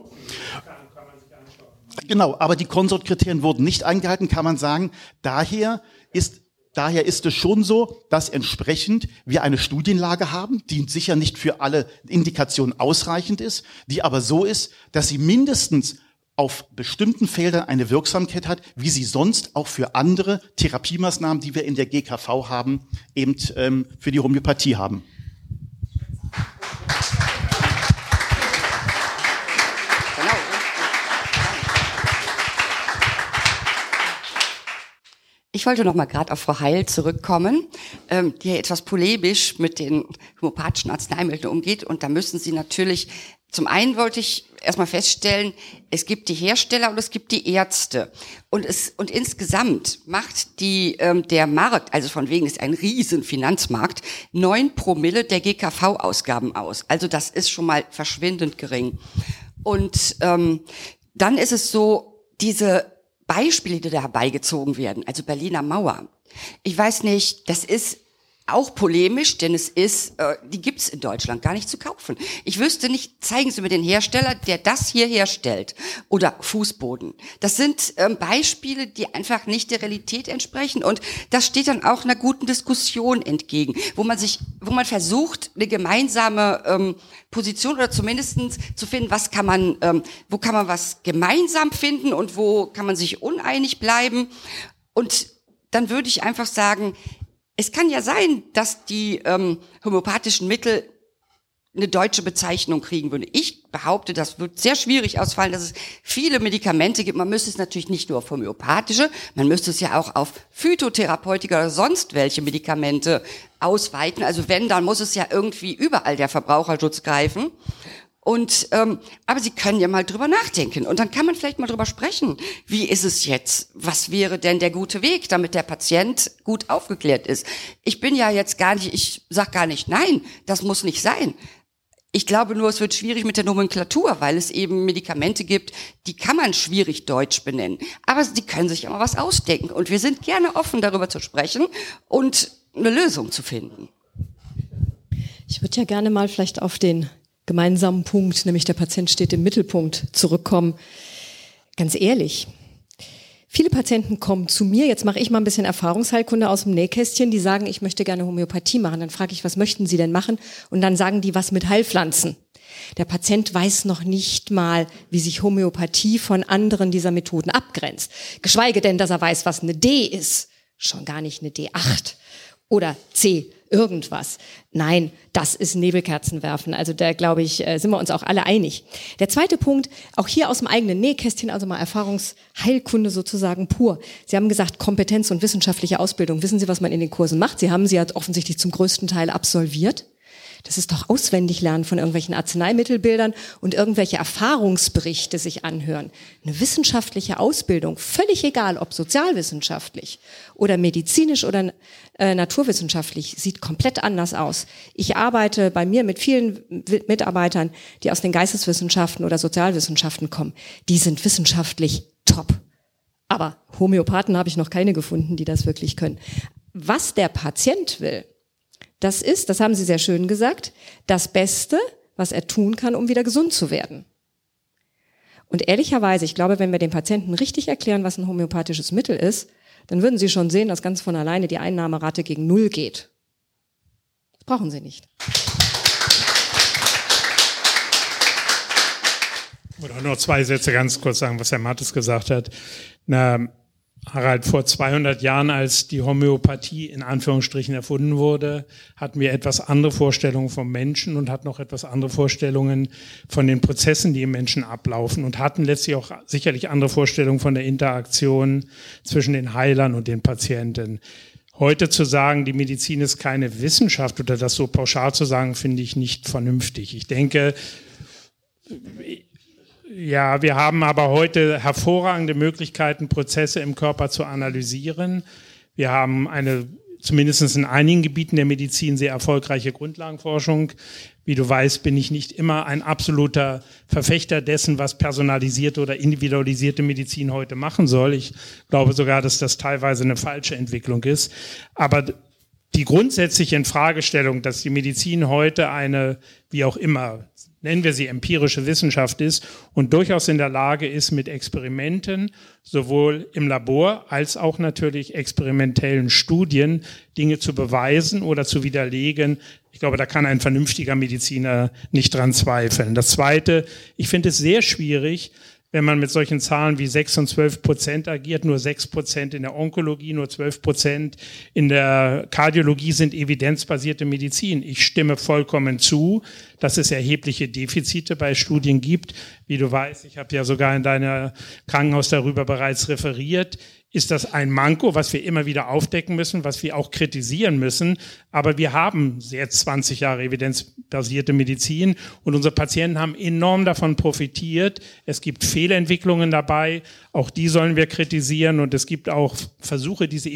Genau, aber die Konsortkriterien wurden nicht eingehalten, kann man sagen. Daher ist Daher ist es schon so, dass entsprechend wir eine Studienlage haben, die sicher nicht für alle Indikationen ausreichend ist, die aber so ist, dass sie mindestens auf bestimmten Feldern eine Wirksamkeit hat, wie sie sonst auch für andere Therapiemaßnahmen, die wir in der GKV haben, eben ähm, für die Homöopathie haben. Ich wollte noch mal gerade auf Frau Heil zurückkommen, ähm, die ja etwas polemisch mit den homöopathischen Arzneimitteln umgeht. Und da müssen Sie natürlich, zum einen wollte ich erstmal feststellen, es gibt die Hersteller und es gibt die Ärzte. Und es, und insgesamt macht die, ähm, der Markt, also von wegen ist ein riesen Finanzmarkt, neun Promille der GKV-Ausgaben aus. Also das ist schon mal verschwindend gering. Und ähm, dann ist es so, diese Beispiele, die da herbeigezogen werden, also Berliner Mauer. Ich weiß nicht, das ist auch polemisch, denn es ist, äh, die gibt's in Deutschland gar nicht zu kaufen. Ich wüsste nicht, zeigen Sie mir den Hersteller, der das hier herstellt. Oder Fußboden. Das sind ähm, Beispiele, die einfach nicht der Realität entsprechen. Und das steht dann auch einer guten Diskussion entgegen, wo man sich, wo man versucht, eine gemeinsame ähm, Position oder zumindestens zu finden, was kann man, ähm, wo kann man was gemeinsam finden und wo kann man sich uneinig bleiben. Und dann würde ich einfach sagen, es kann ja sein, dass die ähm, homöopathischen Mittel eine deutsche Bezeichnung kriegen würden. Ich behaupte, das wird sehr schwierig ausfallen, dass es viele Medikamente gibt. Man müsste es natürlich nicht nur auf homöopathische, man müsste es ja auch auf Phytotherapeutika oder sonst welche Medikamente ausweiten. Also wenn, dann muss es ja irgendwie überall der Verbraucherschutz greifen. Und ähm, aber Sie können ja mal drüber nachdenken und dann kann man vielleicht mal drüber sprechen. Wie ist es jetzt? Was wäre denn der gute Weg, damit der Patient gut aufgeklärt ist? Ich bin ja jetzt gar nicht, ich sag gar nicht, nein, das muss nicht sein. Ich glaube nur, es wird schwierig mit der Nomenklatur, weil es eben Medikamente gibt, die kann man schwierig deutsch benennen. Aber die können sich immer was ausdenken. Und wir sind gerne offen, darüber zu sprechen und eine Lösung zu finden. Ich würde ja gerne mal vielleicht auf den gemeinsamen Punkt, nämlich der Patient steht im Mittelpunkt, zurückkommen. Ganz ehrlich, viele Patienten kommen zu mir, jetzt mache ich mal ein bisschen Erfahrungsheilkunde aus dem Nähkästchen, die sagen, ich möchte gerne Homöopathie machen. Dann frage ich, was möchten Sie denn machen? Und dann sagen die was mit Heilpflanzen. Der Patient weiß noch nicht mal, wie sich Homöopathie von anderen dieser Methoden abgrenzt. Geschweige denn, dass er weiß, was eine D ist. Schon gar nicht eine D8 Oder C, irgendwas. Nein, das ist Nebelkerzenwerfen. Also da glaube ich, äh, sind wir uns auch alle einig. Der zweite Punkt, auch hier aus dem eigenen Nähkästchen, also mal Erfahrungsheilkunde sozusagen pur. Sie haben gesagt, Kompetenz und wissenschaftliche Ausbildung. Wissen Sie, was man in den Kursen macht? Sie haben sie ja offensichtlich zum größten Teil absolviert. Das ist doch auswendig lernen von irgendwelchen Arzneimittelbildern und irgendwelche Erfahrungsberichte sich anhören. Eine wissenschaftliche Ausbildung, völlig egal, ob sozialwissenschaftlich oder medizinisch oder äh, naturwissenschaftlich, sieht komplett anders aus. Ich arbeite bei mir mit vielen Mitarbeitern, die aus den Geisteswissenschaften oder Sozialwissenschaften kommen. Die sind wissenschaftlich top. Aber Homöopathen habe ich noch keine gefunden, die das wirklich können. Was der Patient will, das ist, das haben Sie sehr schön gesagt, das Beste, was er tun kann, um wieder gesund zu werden. Und ehrlicherweise, ich glaube, wenn wir den Patienten richtig erklären, was ein homöopathisches Mittel ist, dann würden Sie schon sehen, dass ganz von alleine die Einnahmerate gegen Null geht. Das brauchen Sie nicht. Oder nur zwei Sätze ganz kurz sagen, was Herr Mattes gesagt hat. Na, Harald, vor 200 Jahren, als die Homöopathie in Anführungsstrichen erfunden wurde, hatten wir etwas andere Vorstellungen vom Menschen und hatten noch etwas andere Vorstellungen von den Prozessen, die im Menschen ablaufen und hatten letztlich auch sicherlich andere Vorstellungen von der Interaktion zwischen den Heilern und den Patienten. Heute zu sagen, die Medizin ist keine Wissenschaft oder das so pauschal zu sagen, finde ich nicht vernünftig. Ich denke, ja, wir haben aber heute hervorragende Möglichkeiten, Prozesse im Körper zu analysieren. Wir haben eine, zumindest in einigen Gebieten der Medizin, sehr erfolgreiche Grundlagenforschung. Wie du weißt, bin ich nicht immer ein absoluter Verfechter dessen, was personalisierte oder individualisierte Medizin heute machen soll. Ich glaube sogar, dass das teilweise eine falsche Entwicklung ist. Aber die grundsätzliche Infragestellung, dass die Medizin heute eine, wie auch immer, nennen wir sie empirische Wissenschaft ist und durchaus in der Lage ist, mit Experimenten, sowohl im Labor als auch natürlich experimentellen Studien, Dinge zu beweisen oder zu widerlegen. Ich glaube, da kann ein vernünftiger Mediziner nicht dran zweifeln. Das Zweite, ich finde es sehr schwierig, wenn man mit solchen Zahlen wie 6 und 12 Prozent agiert, nur 6 Prozent in der Onkologie, nur 12 Prozent in der Kardiologie sind evidenzbasierte Medizin. Ich stimme vollkommen zu, dass es erhebliche Defizite bei Studien gibt. Wie du weißt, ich habe ja sogar in deiner Krankenhaus darüber bereits referiert ist das ein Manko, was wir immer wieder aufdecken müssen, was wir auch kritisieren müssen. Aber wir haben jetzt 20 Jahre evidenzbasierte Medizin und unsere Patienten haben enorm davon profitiert. Es gibt Fehlentwicklungen dabei, auch die sollen wir kritisieren und es gibt auch Versuche, diese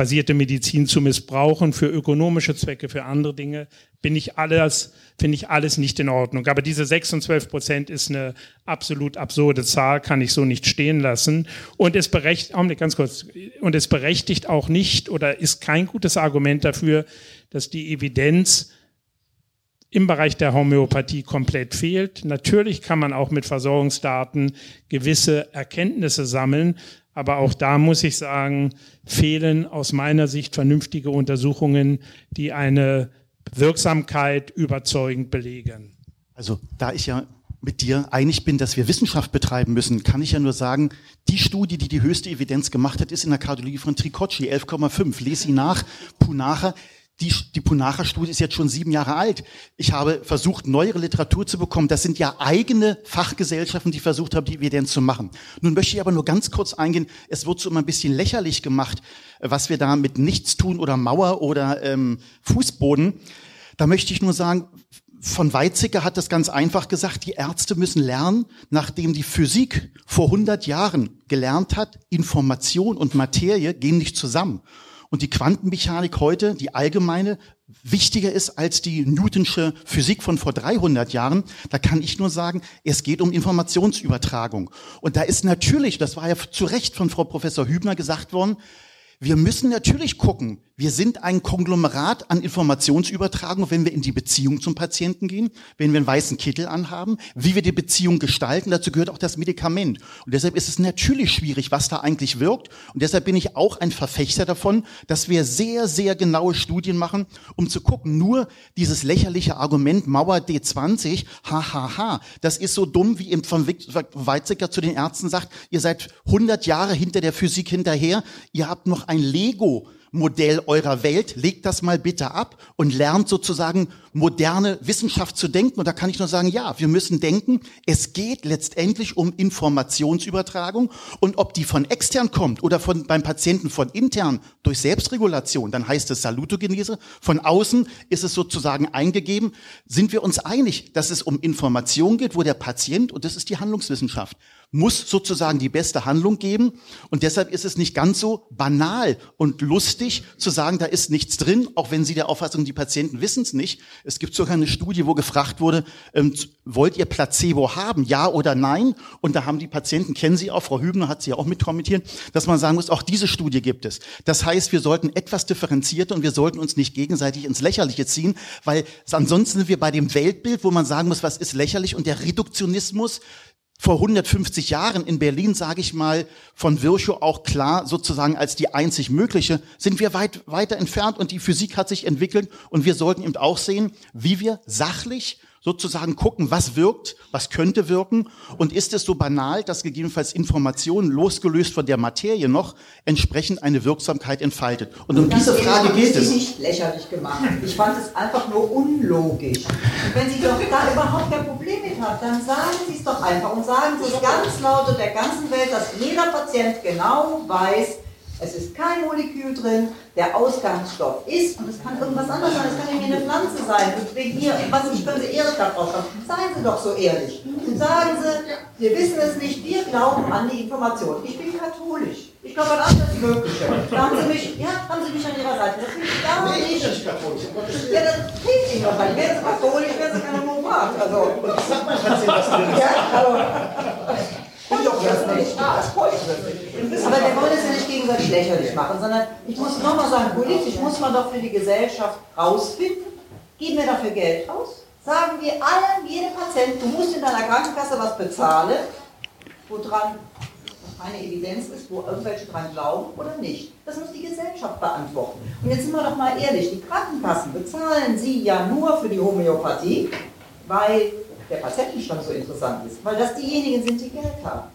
evidenzbasierte Medizin zu missbrauchen für ökonomische Zwecke, für andere Dinge bin ich alles, finde ich alles nicht in Ordnung. Aber diese 6 und 12 Prozent ist eine absolut absurde Zahl, kann ich so nicht stehen lassen. Und es berechtigt, ganz kurz, und es berechtigt auch nicht oder ist kein gutes Argument dafür, dass die Evidenz im Bereich der Homöopathie komplett fehlt. Natürlich kann man auch mit Versorgungsdaten gewisse Erkenntnisse sammeln, aber auch da muss ich sagen, fehlen aus meiner Sicht vernünftige Untersuchungen, die eine Wirksamkeit überzeugend belegen. Also da ich ja mit dir einig bin, dass wir Wissenschaft betreiben müssen, kann ich ja nur sagen, die Studie, die die höchste Evidenz gemacht hat, ist in der Kardiologie von Tricocci, 11,5. Lese sie nach, Punacher. Die, die Punacher-Studie ist jetzt schon sieben Jahre alt. Ich habe versucht, neuere Literatur zu bekommen. Das sind ja eigene Fachgesellschaften, die versucht haben, die Evidenz zu machen. Nun möchte ich aber nur ganz kurz eingehen. Es wird so immer ein bisschen lächerlich gemacht, was wir da mit Nichtstun oder Mauer oder ähm, Fußboden. Da möchte ich nur sagen, von Weizsäcker hat das ganz einfach gesagt, die Ärzte müssen lernen, nachdem die Physik vor 100 Jahren gelernt hat, Information und Materie gehen nicht zusammen und die Quantenmechanik heute, die allgemeine, wichtiger ist als die Newtonsche Physik von vor 300 Jahren, da kann ich nur sagen, es geht um Informationsübertragung. Und da ist natürlich, das war ja zu Recht von Frau Professor Hübner gesagt worden, wir müssen natürlich gucken, wir sind ein Konglomerat an Informationsübertragung, wenn wir in die Beziehung zum Patienten gehen, wenn wir einen weißen Kittel anhaben, wie wir die Beziehung gestalten. Dazu gehört auch das Medikament. Und deshalb ist es natürlich schwierig, was da eigentlich wirkt. Und deshalb bin ich auch ein Verfechter davon, dass wir sehr, sehr genaue Studien machen, um zu gucken. Nur dieses lächerliche Argument Mauer D20, hahaha, das ist so dumm, wie im von Weizsäcker zu den Ärzten sagt, ihr seid 100 Jahre hinter der Physik hinterher, ihr habt noch ein Lego Modell eurer Welt, legt das mal bitte ab und lernt sozusagen moderne Wissenschaft zu denken. Und da kann ich nur sagen, ja, wir müssen denken, es geht letztendlich um Informationsübertragung. Und ob die von extern kommt oder von, beim Patienten von intern durch Selbstregulation, dann heißt es Salutogenese, von außen ist es sozusagen eingegeben, sind wir uns einig, dass es um Information geht, wo der Patient, und das ist die Handlungswissenschaft, muss sozusagen die beste Handlung geben. Und deshalb ist es nicht ganz so banal und lustig zu sagen, da ist nichts drin, auch wenn Sie der Auffassung, die Patienten wissen es nicht. Es gibt sogar eine Studie, wo gefragt wurde, ähm, wollt ihr Placebo haben, ja oder nein? Und da haben die Patienten, kennen Sie auch, Frau Hübner hat sie ja auch mitkommentiert, dass man sagen muss, auch diese Studie gibt es. Das heißt, wir sollten etwas differenzierter und wir sollten uns nicht gegenseitig ins Lächerliche ziehen, weil ansonsten sind wir bei dem Weltbild, wo man sagen muss, was ist lächerlich und der Reduktionismus, vor 150 Jahren in Berlin, sage ich mal, von Virchow auch klar sozusagen als die einzig mögliche, sind wir weit weiter entfernt und die Physik hat sich entwickelt. Und wir sollten eben auch sehen, wie wir sachlich sozusagen gucken, was wirkt, was könnte wirken und ist es so banal, dass gegebenenfalls Informationen losgelöst von der Materie noch entsprechend eine Wirksamkeit entfaltet. Und um diese Frage geht es. Ich nicht lächerlich gemacht. Ich fand es einfach nur unlogisch. Und wenn Sie doch da überhaupt kein Problem mit haben, dann sagen Sie es doch einfach und sagen Sie es ganz laut in der ganzen Welt, dass jeder Patient genau weiß, es ist kein Molekül drin, der Ausgangsstoff ist, und es kann irgendwas anderes sein, es kann irgendwie eine Pflanze sein, und wegen mir, was ich können Sie Erika drauf haben. Seien Sie doch so ehrlich. Und sagen Sie, wir wissen es nicht, wir glauben an die Information. Ich bin katholisch. Ich glaube an alles Mögliche. Da haben Sie mich, ja, haben Sie mich an Ihrer Seite. Das ich gar Nee, nicht. ich bin nicht katholisch. Ja, das fehlt Ihnen doch weil Wären Sie katholisch, wären Sie keine Homopat. Also, mein Patient, was drin ist. ja, aber. Und doch das nicht. Das. Aber wir wollen es ja nicht gegenseitig lächerlich machen, sondern ich muss nochmal sagen, politisch muss man doch für die Gesellschaft rausfinden, geben wir dafür Geld aus, sagen wir allen, jedem Patient, du musst in deiner Krankenkasse was bezahlen, woran keine Evidenz ist, wo irgendwelche dran glauben oder nicht. Das muss die Gesellschaft beantworten. Und jetzt sind wir doch mal ehrlich, die Krankenkassen bezahlen sie ja nur für die Homöopathie, weil der Patientenstand so interessant ist, weil das diejenigen sind, die Geld haben.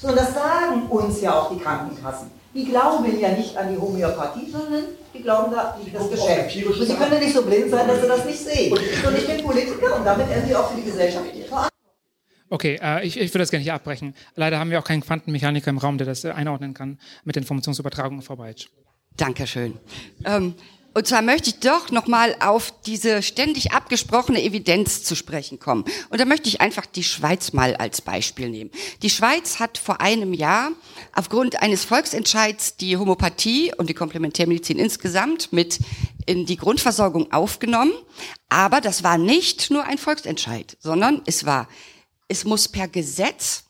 So, und das sagen uns ja auch die Krankenkassen. Die glauben ja nicht an die Homöopathie, sondern die glauben da an das Geschäft. Und sie können ja nicht so blind sein, dass sie das nicht sehen. Und ich bin Politiker und damit irgendwie auch für die Gesellschaft verantwortlich. Okay, äh, ich, ich würde das gerne hier abbrechen. Leider haben wir auch keinen Quantenmechaniker im Raum, der das äh, einordnen kann mit Informationsübertragung Frau Beitsch. Dankeschön. Ähm, und zwar möchte ich doch nochmal auf diese ständig abgesprochene Evidenz zu sprechen kommen. Und da möchte ich einfach die Schweiz mal als Beispiel nehmen. Die Schweiz hat vor einem Jahr aufgrund eines Volksentscheids die Homöopathie und die Komplementärmedizin insgesamt mit in die Grundversorgung aufgenommen. Aber das war nicht nur ein Volksentscheid, sondern es war, es muss per Gesetz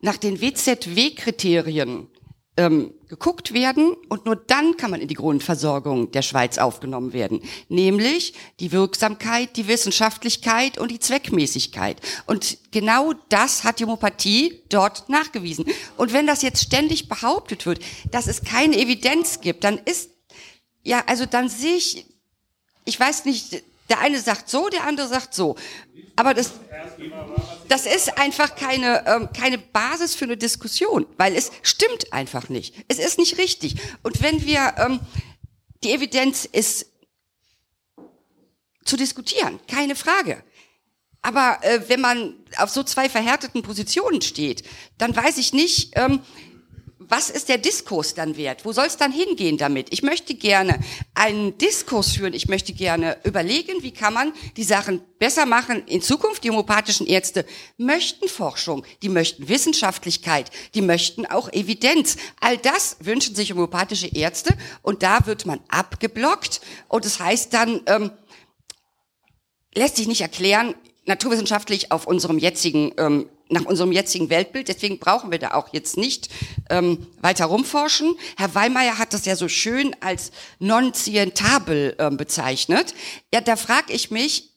nach den WZW-Kriterien ähm, geguckt werden und nur dann kann man in die Grundversorgung der Schweiz aufgenommen werden, nämlich die Wirksamkeit, die Wissenschaftlichkeit und die Zweckmäßigkeit. Und genau das hat die Homöopathie dort nachgewiesen. Und wenn das jetzt ständig behauptet wird, dass es keine Evidenz gibt, dann ist ja, also dann sehe ich, ich weiß nicht, der eine sagt so, der andere sagt so. Aber das, das ist einfach keine, ähm, keine Basis für eine Diskussion, weil es stimmt einfach nicht. Es ist nicht richtig. Und wenn wir, ähm, die Evidenz ist zu diskutieren, keine Frage. Aber äh, wenn man auf so zwei verhärteten Positionen steht, dann weiß ich nicht, ähm, was ist der Diskurs dann wert? Wo soll es dann hingehen damit? Ich möchte gerne einen Diskurs führen. Ich möchte gerne überlegen, wie kann man die Sachen besser machen in Zukunft. Die homöopathischen Ärzte möchten Forschung, die möchten Wissenschaftlichkeit, die möchten auch Evidenz. All das wünschen sich homöopathische Ärzte und da wird man abgeblockt und das heißt dann, ähm, lässt sich nicht erklären, naturwissenschaftlich auf unserem jetzigen ähm, nach unserem jetzigen Weltbild. Deswegen brauchen wir da auch jetzt nicht ähm, weiter rumforschen. Herr Weimeyer hat das ja so schön als non-zientabel ähm, bezeichnet. Ja, da frage ich mich,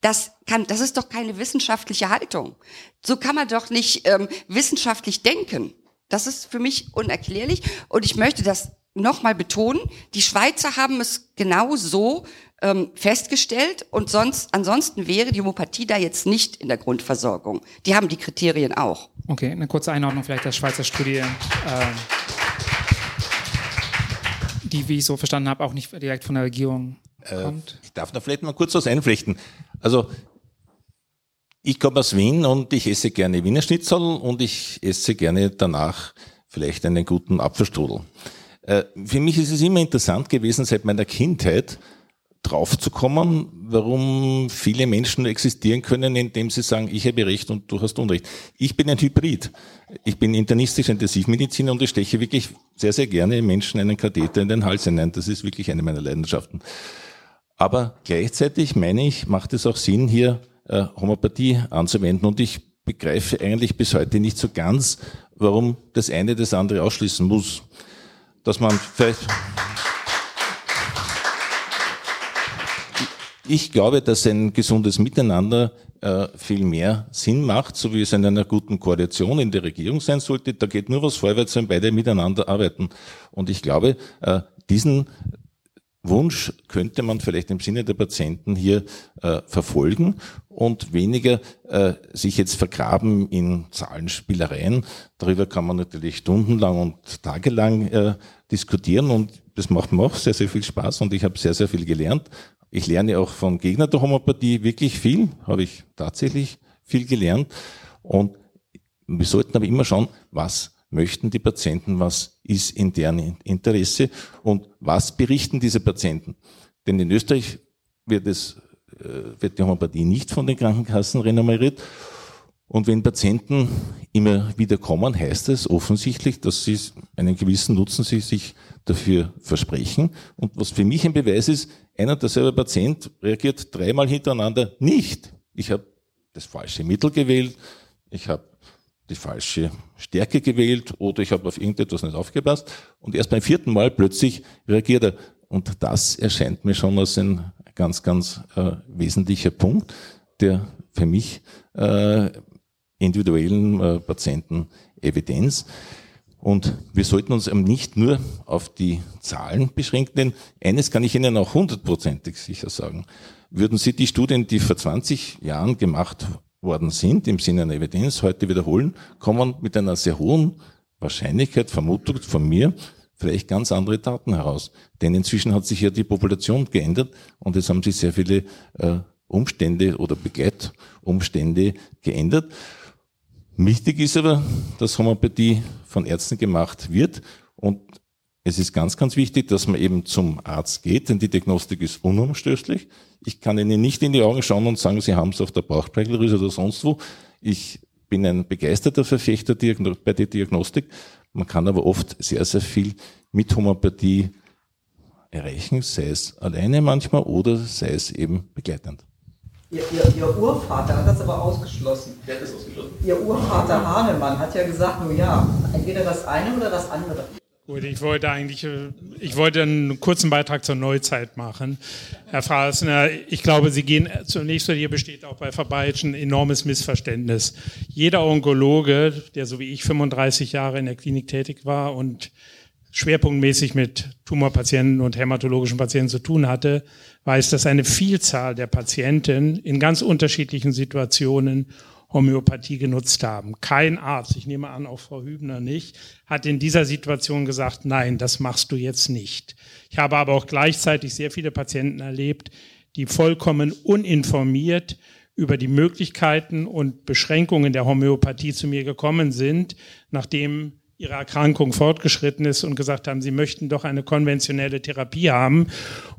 das kann, das ist doch keine wissenschaftliche Haltung. So kann man doch nicht ähm, wissenschaftlich denken. Das ist für mich unerklärlich. Und ich möchte das nochmal betonen. Die Schweizer haben es genau so ähm, festgestellt und sonst, ansonsten wäre die Homöopathie da jetzt nicht in der Grundversorgung. Die haben die Kriterien auch. Okay, eine kurze Einordnung vielleicht der Schweizer Studie. Ähm, die, wie ich so verstanden habe, auch nicht direkt von der Regierung Äh, kommt. ich darf da vielleicht mal kurz was einflechten. Also ich komme aus Wien und ich esse gerne Wiener Schnitzel und ich esse gerne danach vielleicht einen guten Apfelstrudel. Äh, für mich ist es immer interessant gewesen, seit meiner Kindheit draufzukommen, warum viele Menschen nur existieren können, indem sie sagen, ich habe Recht und du hast Unrecht. Ich bin ein Hybrid. Ich bin internistischer Intensivmediziner und ich steche wirklich sehr, sehr gerne Menschen einen Katheter in den Hals hinein. Das ist wirklich eine meiner Leidenschaften. Aber gleichzeitig meine ich, macht es auch Sinn, hier äh, Homöopathie anzuwenden. Und ich begreife eigentlich bis heute nicht so ganz, warum das eine das andere ausschließen muss. Dass man vielleicht. Ich glaube, dass ein gesundes Miteinander äh, viel mehr Sinn macht, so wie es in einer guten Koalition in der Regierung sein sollte. Da geht nur was vorwärts, wenn beide miteinander arbeiten. Und ich glaube, äh, diesen Wunsch könnte man vielleicht im Sinne der Patienten hier äh, verfolgen und weniger äh, sich jetzt vergraben in Zahlenspielereien. Darüber kann man natürlich stundenlang und tagelang äh, diskutieren und das macht mir auch sehr, sehr viel Spaß und ich habe sehr, sehr viel gelernt. Ich lerne auch von Gegnern der Homöopathie wirklich viel, habe ich tatsächlich viel gelernt und wir sollten aber immer schauen, was möchten die Patienten, was ist in deren Interesse und was berichten diese Patienten. Denn in Österreich wird, es, äh, wird die Homöopathie nicht von den Krankenkassen renommiert. Und wenn Patienten immer wieder kommen, heißt es offensichtlich, dass sie einen gewissen Nutzen sie sich dafür versprechen. Und was für mich ein Beweis ist, einer derselbe Patient reagiert dreimal hintereinander nicht. Ich habe das falsche Mittel gewählt, ich habe die falsche Stärke gewählt oder ich habe auf irgendetwas nicht aufgepasst und erst beim vierten Mal plötzlich reagiert er. Und das erscheint mir schon als ein ganz, ganz äh, wesentlicher Punkt, der für mich äh, individuellen äh, Patienten Evidenz. Und wir sollten uns nicht nur auf die Zahlen beschränken, denn eines kann ich Ihnen auch hundertprozentig sicher sagen. Würden Sie die Studien, die vor 20 Jahren gemacht worden sind, im Sinne einer Evidenz, heute wiederholen, kommen mit einer sehr hohen Wahrscheinlichkeit, Vermutung von mir, vielleicht ganz andere Daten heraus. Denn inzwischen hat sich ja die Population geändert und es haben sich sehr viele äh, Umstände oder Begleitumstände geändert. Wichtig ist aber, dass Homöopathie von Ärzten gemacht wird und es ist ganz, ganz wichtig, dass man eben zum Arzt geht, denn die Diagnostik ist unumstößlich. Ich kann Ihnen nicht in die Augen schauen und sagen, Sie haben es auf der Bauchspeicheldrüse oder sonst wo. Ich bin ein begeisterter Verfechter bei der Diagnostik. Man kann aber oft sehr, sehr viel mit Homöopathie erreichen, sei es alleine manchmal oder sei es eben begleitend. Ihr, ihr, ihr Urvater hat das aber ausgeschlossen. Wer hat das ausgeschlossen? Ihr Urvater Hahnemann hat ja gesagt, nur ja, entweder das eine oder das andere. Gut, ich wollte eigentlich, äh, ich wollte einen kurzen Beitrag zur Neuzeit machen. Herr Frasner, ich glaube, Sie gehen zunächst, hier besteht auch bei Verbeitsch ein enormes Missverständnis. Jeder Onkologe, der so wie ich 35 Jahre in der Klinik tätig war und schwerpunktmäßig mit Tumorpatienten und hämatologischen Patienten zu tun hatte, weiß, dass eine Vielzahl der Patienten in ganz unterschiedlichen Situationen Homöopathie genutzt haben. Kein Arzt, ich nehme an, auch Frau Hübner nicht, hat in dieser Situation gesagt, nein, das machst du jetzt nicht. Ich habe aber auch gleichzeitig sehr viele Patienten erlebt, die vollkommen uninformiert über die Möglichkeiten und Beschränkungen der Homöopathie zu mir gekommen sind, nachdem ihre Erkrankung fortgeschritten ist und gesagt haben, sie möchten doch eine konventionelle Therapie haben.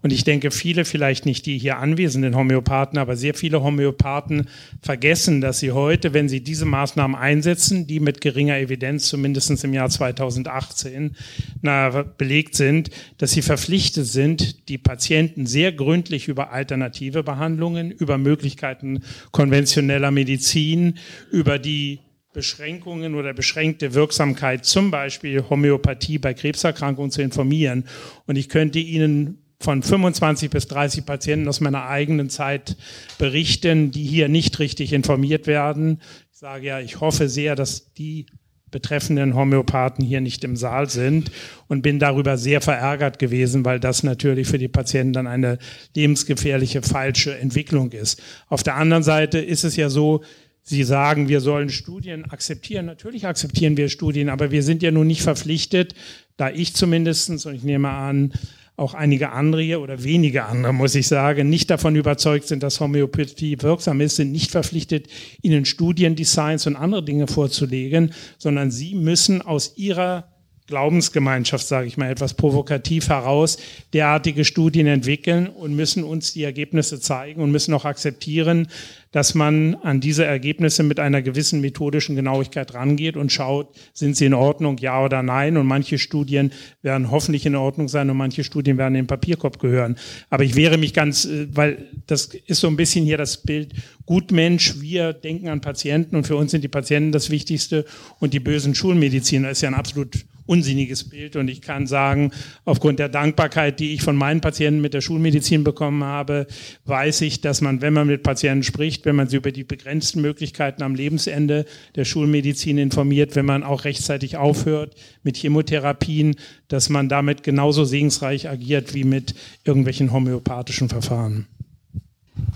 Und ich denke, viele, vielleicht nicht die hier anwesenden Homöopathen, aber sehr viele Homöopathen vergessen, dass sie heute, wenn sie diese Maßnahmen einsetzen, die mit geringer Evidenz zumindest im Jahr 2018 na, belegt sind, dass sie verpflichtet sind, die Patienten sehr gründlich über alternative Behandlungen, über Möglichkeiten konventioneller Medizin, über die Beschränkungen oder beschränkte Wirksamkeit, zum Beispiel Homöopathie bei Krebserkrankungen zu informieren. Und ich könnte Ihnen von 25 bis 30 Patienten aus meiner eigenen Zeit berichten, die hier nicht richtig informiert werden. Ich sage ja, ich hoffe sehr, dass die betreffenden Homöopathen hier nicht im Saal sind und bin darüber sehr verärgert gewesen, weil das natürlich für die Patienten dann eine lebensgefährliche falsche Entwicklung ist. Auf der anderen Seite ist es ja so, Sie sagen, wir sollen Studien akzeptieren. Natürlich akzeptieren wir Studien, aber wir sind ja nun nicht verpflichtet, da ich zumindestens und ich nehme an, auch einige andere hier oder wenige andere, muss ich sagen, nicht davon überzeugt sind, dass Homöopathie wirksam ist, sind nicht verpflichtet, ihnen Studiendesigns und andere Dinge vorzulegen, sondern sie müssen aus ihrer Glaubensgemeinschaft, sage ich mal etwas provokativ heraus, derartige Studien entwickeln und müssen uns die Ergebnisse zeigen und müssen auch akzeptieren, dass man an diese Ergebnisse mit einer gewissen methodischen Genauigkeit rangeht und schaut, sind sie in Ordnung, ja oder nein. Und manche Studien werden hoffentlich in Ordnung sein und manche Studien werden in den Papierkorb gehören. Aber ich wehre mich ganz, äh, weil das ist so ein bisschen hier das Bild, Gutmensch, wir denken an Patienten und für uns sind die Patienten das Wichtigste und die bösen Schulmediziner ist ja ein absolut unsinniges Bild. Und ich kann sagen, aufgrund der Dankbarkeit, die ich von meinen Patienten mit der Schulmedizin bekommen habe, weiß ich, dass man, wenn man mit Patienten spricht, wenn man sie über die begrenzten Möglichkeiten am Lebensende der Schulmedizin informiert, wenn man auch rechtzeitig aufhört mit Chemotherapien, dass man damit genauso segensreich agiert wie mit irgendwelchen homöopathischen Verfahren.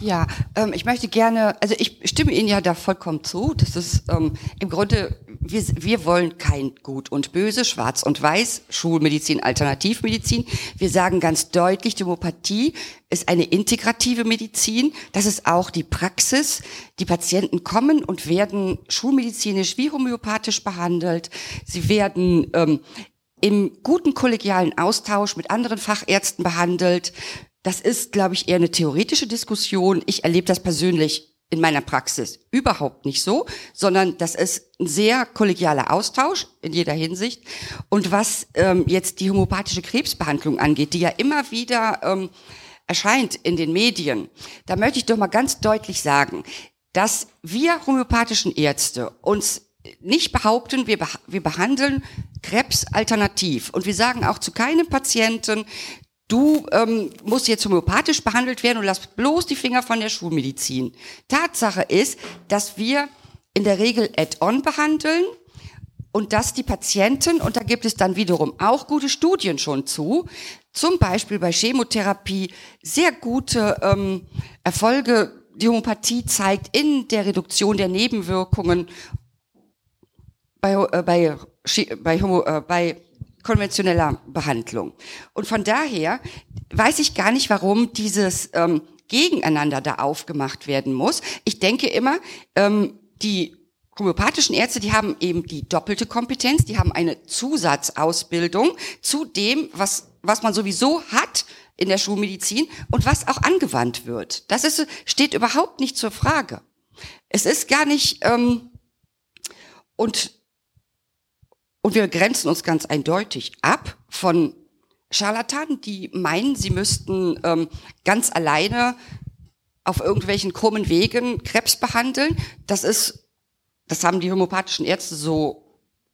Ja, ähm, ich möchte gerne, also ich stimme Ihnen ja da vollkommen zu. Das ist ähm, im Grunde, wir, wir wollen kein Gut und Böse, Schwarz und Weiß, Schulmedizin, Alternativmedizin. Wir sagen ganz deutlich, Demokratie ist eine integrative Medizin. Das ist auch die Praxis. Die Patienten kommen und werden schulmedizinisch wie homöopathisch behandelt. Sie werden ähm, im guten kollegialen Austausch mit anderen Fachärzten behandelt. Das ist, glaube ich, eher eine theoretische Diskussion. Ich erlebe das persönlich in meiner Praxis überhaupt nicht so, sondern das ist ein sehr kollegialer Austausch in jeder Hinsicht. Und was ähm, jetzt die homöopathische Krebsbehandlung angeht, die ja immer wieder ähm, erscheint in den Medien, da möchte ich doch mal ganz deutlich sagen, dass wir homöopathischen Ärzte uns nicht behaupten, wir, wir behandeln Krebs alternativ. Und wir sagen auch zu keinem Patienten, du ähm, musst jetzt homöopathisch behandelt werden und lass bloß die Finger von der Schulmedizin. Tatsache ist, dass wir in der Regel add-on behandeln und dass die Patienten, und da gibt es dann wiederum auch gute Studien schon zu, zum Beispiel bei Chemotherapie sehr gute ähm, Erfolge die Homöopathie zeigt in der Reduktion der Nebenwirkungen bei, äh, bei, bei, äh, bei konventioneller Behandlung. Und von daher weiß ich gar nicht, warum dieses ähm, Gegeneinander da aufgemacht werden muss. Ich denke immer, ähm, die homöopathischen Ärzte, die haben eben die doppelte Kompetenz, die haben eine Zusatzausbildung zu dem, was, was man sowieso hat in der Schulmedizin und was auch angewandt wird. Das ist, steht überhaupt nicht zur Frage. Es ist gar nicht, ähm, und und wir grenzen uns ganz eindeutig ab von Scharlatanen, die meinen, sie müssten ähm, ganz alleine auf irgendwelchen krummen Wegen Krebs behandeln. Das ist, das haben die homöopathischen Ärzte so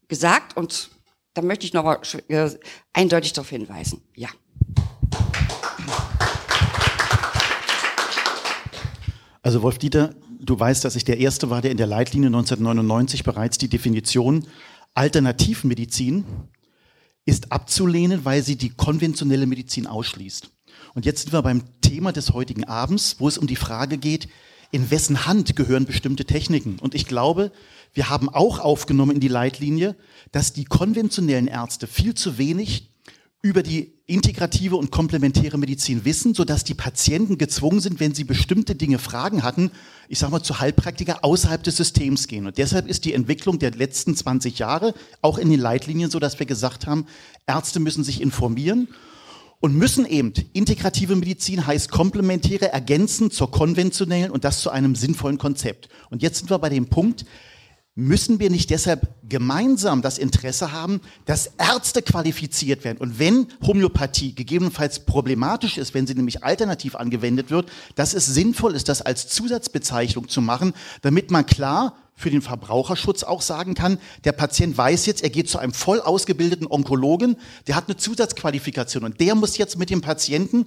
gesagt und da möchte ich nochmal äh, eindeutig darauf hinweisen. Ja. Also Wolf Dieter, du weißt, dass ich der Erste war, der in der Leitlinie 1999 bereits die Definition Alternativmedizin ist abzulehnen, weil sie die konventionelle Medizin ausschließt. Und jetzt sind wir beim Thema des heutigen Abends, wo es um die Frage geht, in wessen Hand gehören bestimmte Techniken. Und ich glaube, wir haben auch aufgenommen in die Leitlinie, dass die konventionellen Ärzte viel zu wenig über die integrative und komplementäre Medizin wissen, sodass die Patienten gezwungen sind, wenn sie bestimmte Dinge Fragen hatten, ich sage mal zu Heilpraktiker außerhalb des Systems gehen. Und deshalb ist die Entwicklung der letzten 20 Jahre auch in den Leitlinien so, dass wir gesagt haben, Ärzte müssen sich informieren und müssen eben integrative Medizin heißt komplementäre ergänzen zur konventionellen und das zu einem sinnvollen Konzept. Und jetzt sind wir bei dem Punkt, Müssen wir nicht deshalb gemeinsam das Interesse haben, dass Ärzte qualifiziert werden? Und wenn Homöopathie gegebenenfalls problematisch ist, wenn sie nämlich alternativ angewendet wird, dass es sinnvoll ist, das als Zusatzbezeichnung zu machen, damit man klar für den Verbraucherschutz auch sagen kann, der Patient weiß jetzt, er geht zu einem voll ausgebildeten Onkologen, der hat eine Zusatzqualifikation und der muss jetzt mit dem Patienten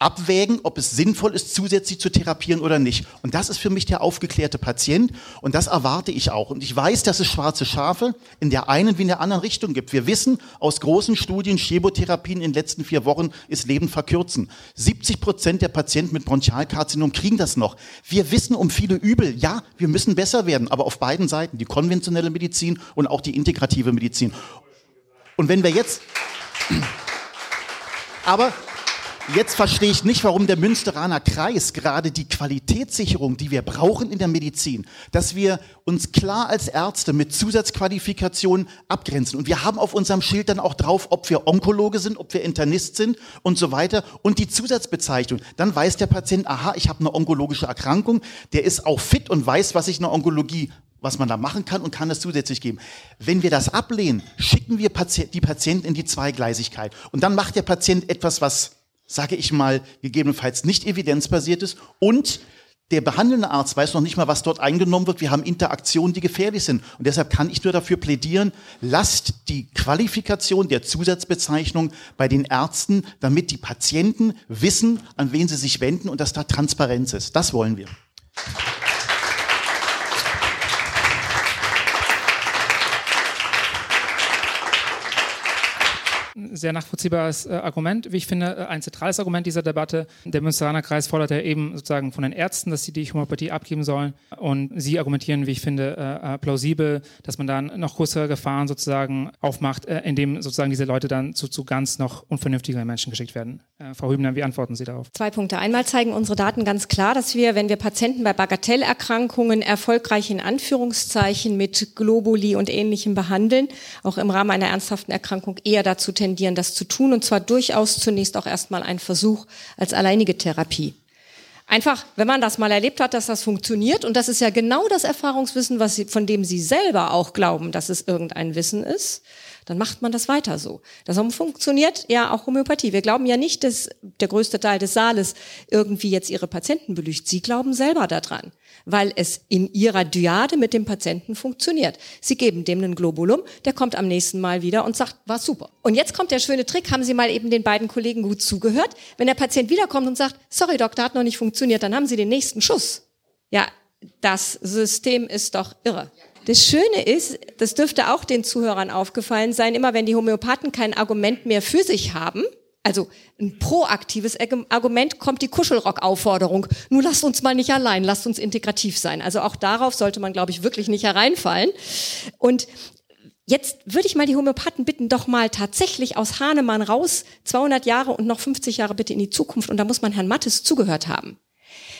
abwägen, ob es sinnvoll ist, zusätzlich zu therapieren oder nicht. Und das ist für mich der aufgeklärte Patient und das erwarte ich auch. Und ich weiß, dass es schwarze Schafe in der einen wie in der anderen Richtung gibt. Wir wissen aus großen Studien, Chemotherapien in den letzten vier Wochen ist Leben verkürzen. 70 Prozent der Patienten mit Bronchialkarzinom kriegen das noch. Wir wissen um viele Übel. Ja, wir müssen besser werden, aber auf beiden Seiten, die konventionelle Medizin und auch die integrative Medizin. Und wenn wir jetzt, aber Jetzt verstehe ich nicht, warum der Münsteraner Kreis gerade die Qualitätssicherung, die wir brauchen in der Medizin, dass wir uns klar als Ärzte mit Zusatzqualifikationen abgrenzen. Und wir haben auf unserem Schild dann auch drauf, ob wir Onkologe sind, ob wir Internist sind und so weiter. Und die Zusatzbezeichnung. Dann weiß der Patient, aha, ich habe eine onkologische Erkrankung. Der ist auch fit und weiß, was ich in der Onkologie was man da machen kann und kann es zusätzlich geben. Wenn wir das ablehnen, schicken wir die Patienten in die Zweigleisigkeit. Und dann macht der Patient etwas, was sage ich mal, gegebenenfalls nicht evidenzbasiert ist und der behandelnde Arzt weiß noch nicht mal, was dort eingenommen wird. Wir haben Interaktionen, die gefährlich sind. Und deshalb kann ich nur dafür plädieren, lasst die Qualifikation der Zusatzbezeichnung bei den Ärzten, damit die Patienten wissen, an wen sie sich wenden und dass da Transparenz ist. Das wollen wir. Sehr nachvollziehbares äh, Argument, wie ich finde, äh, ein zentrales Argument dieser Debatte. Der Münsteraner Kreis fordert ja eben sozusagen von den Ärzten, dass sie die Homöopathie abgeben sollen. Und sie argumentieren, wie ich finde, äh, äh plausibel, dass man dann noch größere Gefahren sozusagen aufmacht, äh, indem sozusagen diese Leute dann zu, zu ganz noch unvernünftigeren Menschen geschickt werden. Äh, Frau Hübner, wie antworten Sie darauf? Zwei Punkte. Einmal zeigen unsere Daten ganz klar, dass wir, wenn wir Patienten bei Bagatellerkrankungen erfolgreich in Anführungszeichen mit Globuli und Ähnlichem behandeln, auch im Rahmen einer ernsthaften Erkrankung eher dazu tendieren, tendieren, das zu tun, und zwar durchaus zunächst auch erstmal ein Versuch als alleinige Therapie. Einfach, wenn man das mal erlebt hat, dass das funktioniert, und das ist ja genau das Erfahrungswissen, was sie, von dem Sie selber auch glauben, dass es irgendein Wissen ist, dann macht man das weiter so. Das funktioniert ja auch Homöopathie. Wir glauben ja nicht, dass der größte Teil des Saales irgendwie jetzt ihre Patienten belügt. Sie glauben selber daran, weil es in ihrer Dyade mit dem Patienten funktioniert. Sie geben dem einen Globulum, der kommt am nächsten Mal wieder und sagt, war super. Und jetzt kommt der schöne Trick, haben Sie mal eben den beiden Kollegen gut zugehört? Wenn der Patient wiederkommt und sagt, sorry Doktor, hat noch nicht funktioniert, dann haben Sie den nächsten Schuss. Ja, das System ist doch irre. Das Schöne ist, das dürfte auch den Zuhörern aufgefallen sein, immer wenn die Homöopathen kein Argument mehr für sich haben, also ein proaktives Argument kommt die Kuschelrock-Aufforderung. Nur lasst uns mal nicht allein, lasst uns integrativ sein. Also auch darauf sollte man, glaube ich, wirklich nicht hereinfallen. Und jetzt würde ich mal die Homöopathen bitten, doch mal tatsächlich aus Hahnemann raus, 200 Jahre und noch 50 Jahre bitte in die Zukunft. Und da muss man Herrn Mattes zugehört haben.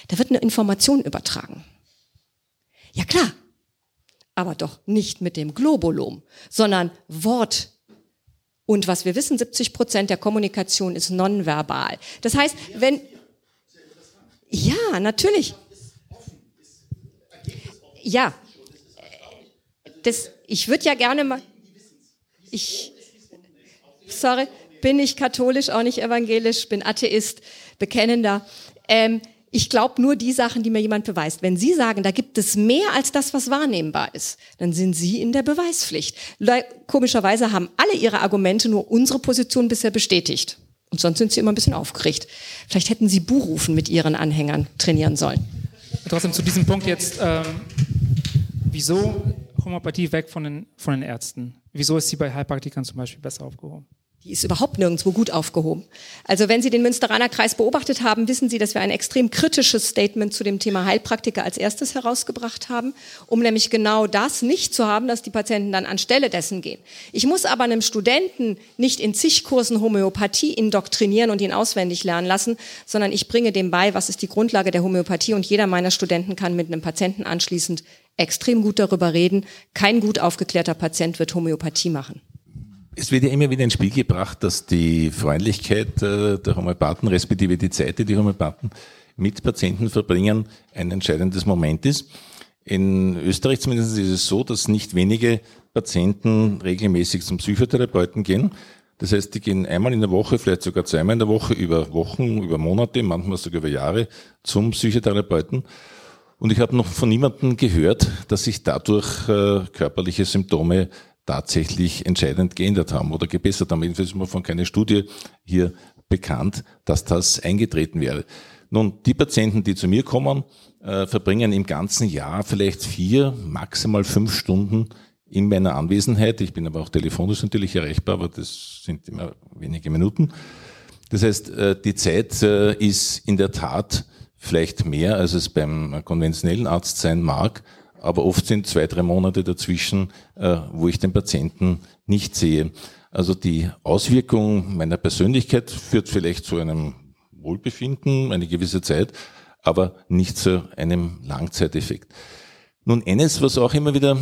Da wird eine Information übertragen. Ja klar, aber doch nicht mit dem Globulum, sondern Wort. Und was wir wissen, 70 Prozent der Kommunikation ist nonverbal. Das heißt, wenn, ja, natürlich. Ja, das, ich würde ja gerne mal, ich, sorry, bin ich katholisch, auch nicht evangelisch, bin Atheist, bekennender. Ähm, ich glaube nur die Sachen, die mir jemand beweist. Wenn Sie sagen, da gibt es mehr als das, was wahrnehmbar ist, dann sind Sie in der Beweispflicht. Komischerweise haben alle Ihre Argumente nur unsere Position bisher bestätigt. Und sonst sind Sie immer ein bisschen aufgeregt. Vielleicht hätten Sie Buhrufen mit Ihren Anhängern trainieren sollen. Trotzdem zu diesem Punkt jetzt, ähm, wieso Homöopathie weg von den, von den Ärzten? Wieso ist sie bei Heilpraktikern zum Beispiel besser aufgehoben? Die ist überhaupt nirgendwo gut aufgehoben. Also wenn Sie den Münsteraner Kreis beobachtet haben, wissen Sie, dass wir ein extrem kritisches Statement zu dem Thema Heilpraktiker als erstes herausgebracht haben, um nämlich genau das nicht zu haben, dass die Patienten dann anstelle dessen gehen. Ich muss aber einem Studenten nicht in zig Kursen Homöopathie indoktrinieren und ihn auswendig lernen lassen, sondern ich bringe dem bei, was ist die Grundlage der Homöopathie und jeder meiner Studenten kann mit einem Patienten anschließend extrem gut darüber reden. Kein gut aufgeklärter Patient wird Homöopathie machen. Es wird ja immer wieder ins Spiel gebracht, dass die Freundlichkeit äh, der Homöopathen, respektive die Zeit, die die Homöopathen mit Patienten verbringen, ein entscheidendes Moment ist. In Österreich zumindest ist es so, dass nicht wenige Patienten regelmäßig zum Psychotherapeuten gehen. Das heißt, die gehen einmal in der Woche, vielleicht sogar zweimal in der Woche, über Wochen, über Monate, manchmal sogar über Jahre zum Psychotherapeuten. Und ich habe noch von niemandem gehört, dass sich dadurch äh, körperliche Symptome tatsächlich entscheidend geändert haben oder gebessert haben. Jedenfalls ist mir von keine Studie hier bekannt, dass das eingetreten wäre. Nun, die Patienten, die zu mir kommen, äh, verbringen im ganzen Jahr vielleicht vier, maximal fünf Stunden in meiner Anwesenheit. Ich bin aber auch telefonisch natürlich erreichbar, aber das sind immer wenige Minuten. Das heißt, äh, die Zeit äh, ist in der Tat vielleicht mehr, als es beim konventionellen Arzt sein mag, aber oft sind zwei, drei Monate dazwischen, äh, wo ich den Patienten nicht sehe. Also die Auswirkung meiner Persönlichkeit führt vielleicht zu einem Wohlbefinden, eine gewisse Zeit, aber nicht zu einem Langzeiteffekt. Nun, eines, was auch immer wieder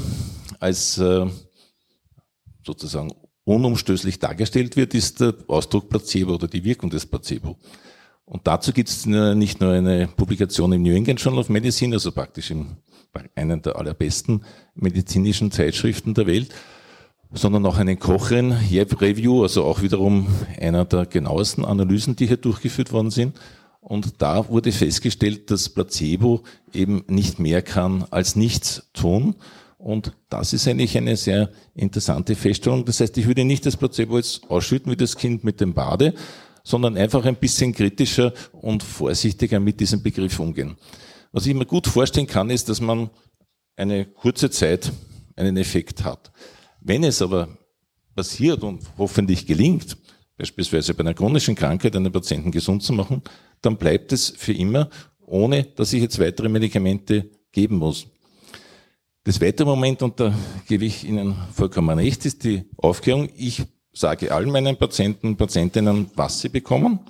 als sozusagen unumstößlich dargestellt wird, ist der Ausdruck Placebo oder die Wirkung des Placebo. Und dazu gibt es nicht nur eine Publikation im New England Journal of Medicine, also praktisch in einer der allerbesten medizinischen Zeitschriften der Welt, sondern auch einen Cochrane Review, also auch wiederum einer der genauesten Analysen, die hier durchgeführt worden sind. Und da wurde festgestellt, dass Placebo eben nicht mehr kann als nichts tun. Und das ist eigentlich eine sehr interessante Feststellung. Das heißt, ich würde nicht das Placebo jetzt ausschütten wie das Kind mit dem Bade, sondern einfach ein bisschen kritischer und vorsichtiger mit diesem Begriff umgehen. Was ich mir gut vorstellen kann, ist, dass man eine kurze Zeit einen Effekt hat. Wenn es aber passiert und hoffentlich gelingt, beispielsweise bei einer chronischen Krankheit einen Patienten gesund zu machen, dann bleibt es für immer, ohne dass ich jetzt weitere Medikamente geben muss. Das weitere Moment, und da gebe ich Ihnen vollkommen recht, ist die Aufklärung. Ich sage allen meinen Patienten, Patientinnen, was sie bekommen.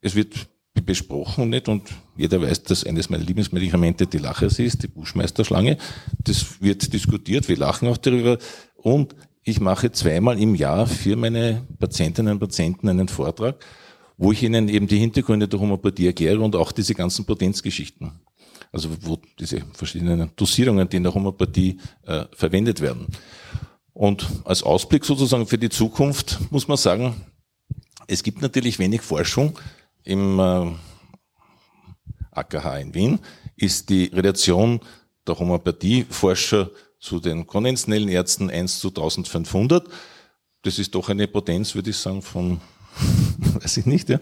Es wird besprochen nicht und jeder weiß, dass eines meiner Lieblingsmedikamente die Lachers ist, die Buschmeisterschlange. Das wird diskutiert, wir lachen auch darüber und ich mache zweimal im Jahr für meine Patientinnen und Patienten einen Vortrag, wo ich ihnen eben die Hintergründe der Homöopathie erkläre und auch diese ganzen Potenzgeschichten also wo diese verschiedenen Dosierungen, die in der Homöopathie äh, verwendet werden. Und als Ausblick sozusagen für die Zukunft muss man sagen, es gibt natürlich wenig Forschung. Im äh, AKH in Wien ist die Relation der Homöopathieforscher zu den konventionellen Ärzten 1 zu 1500. Das ist doch eine Potenz, würde ich sagen, von weiß ich nicht, ja.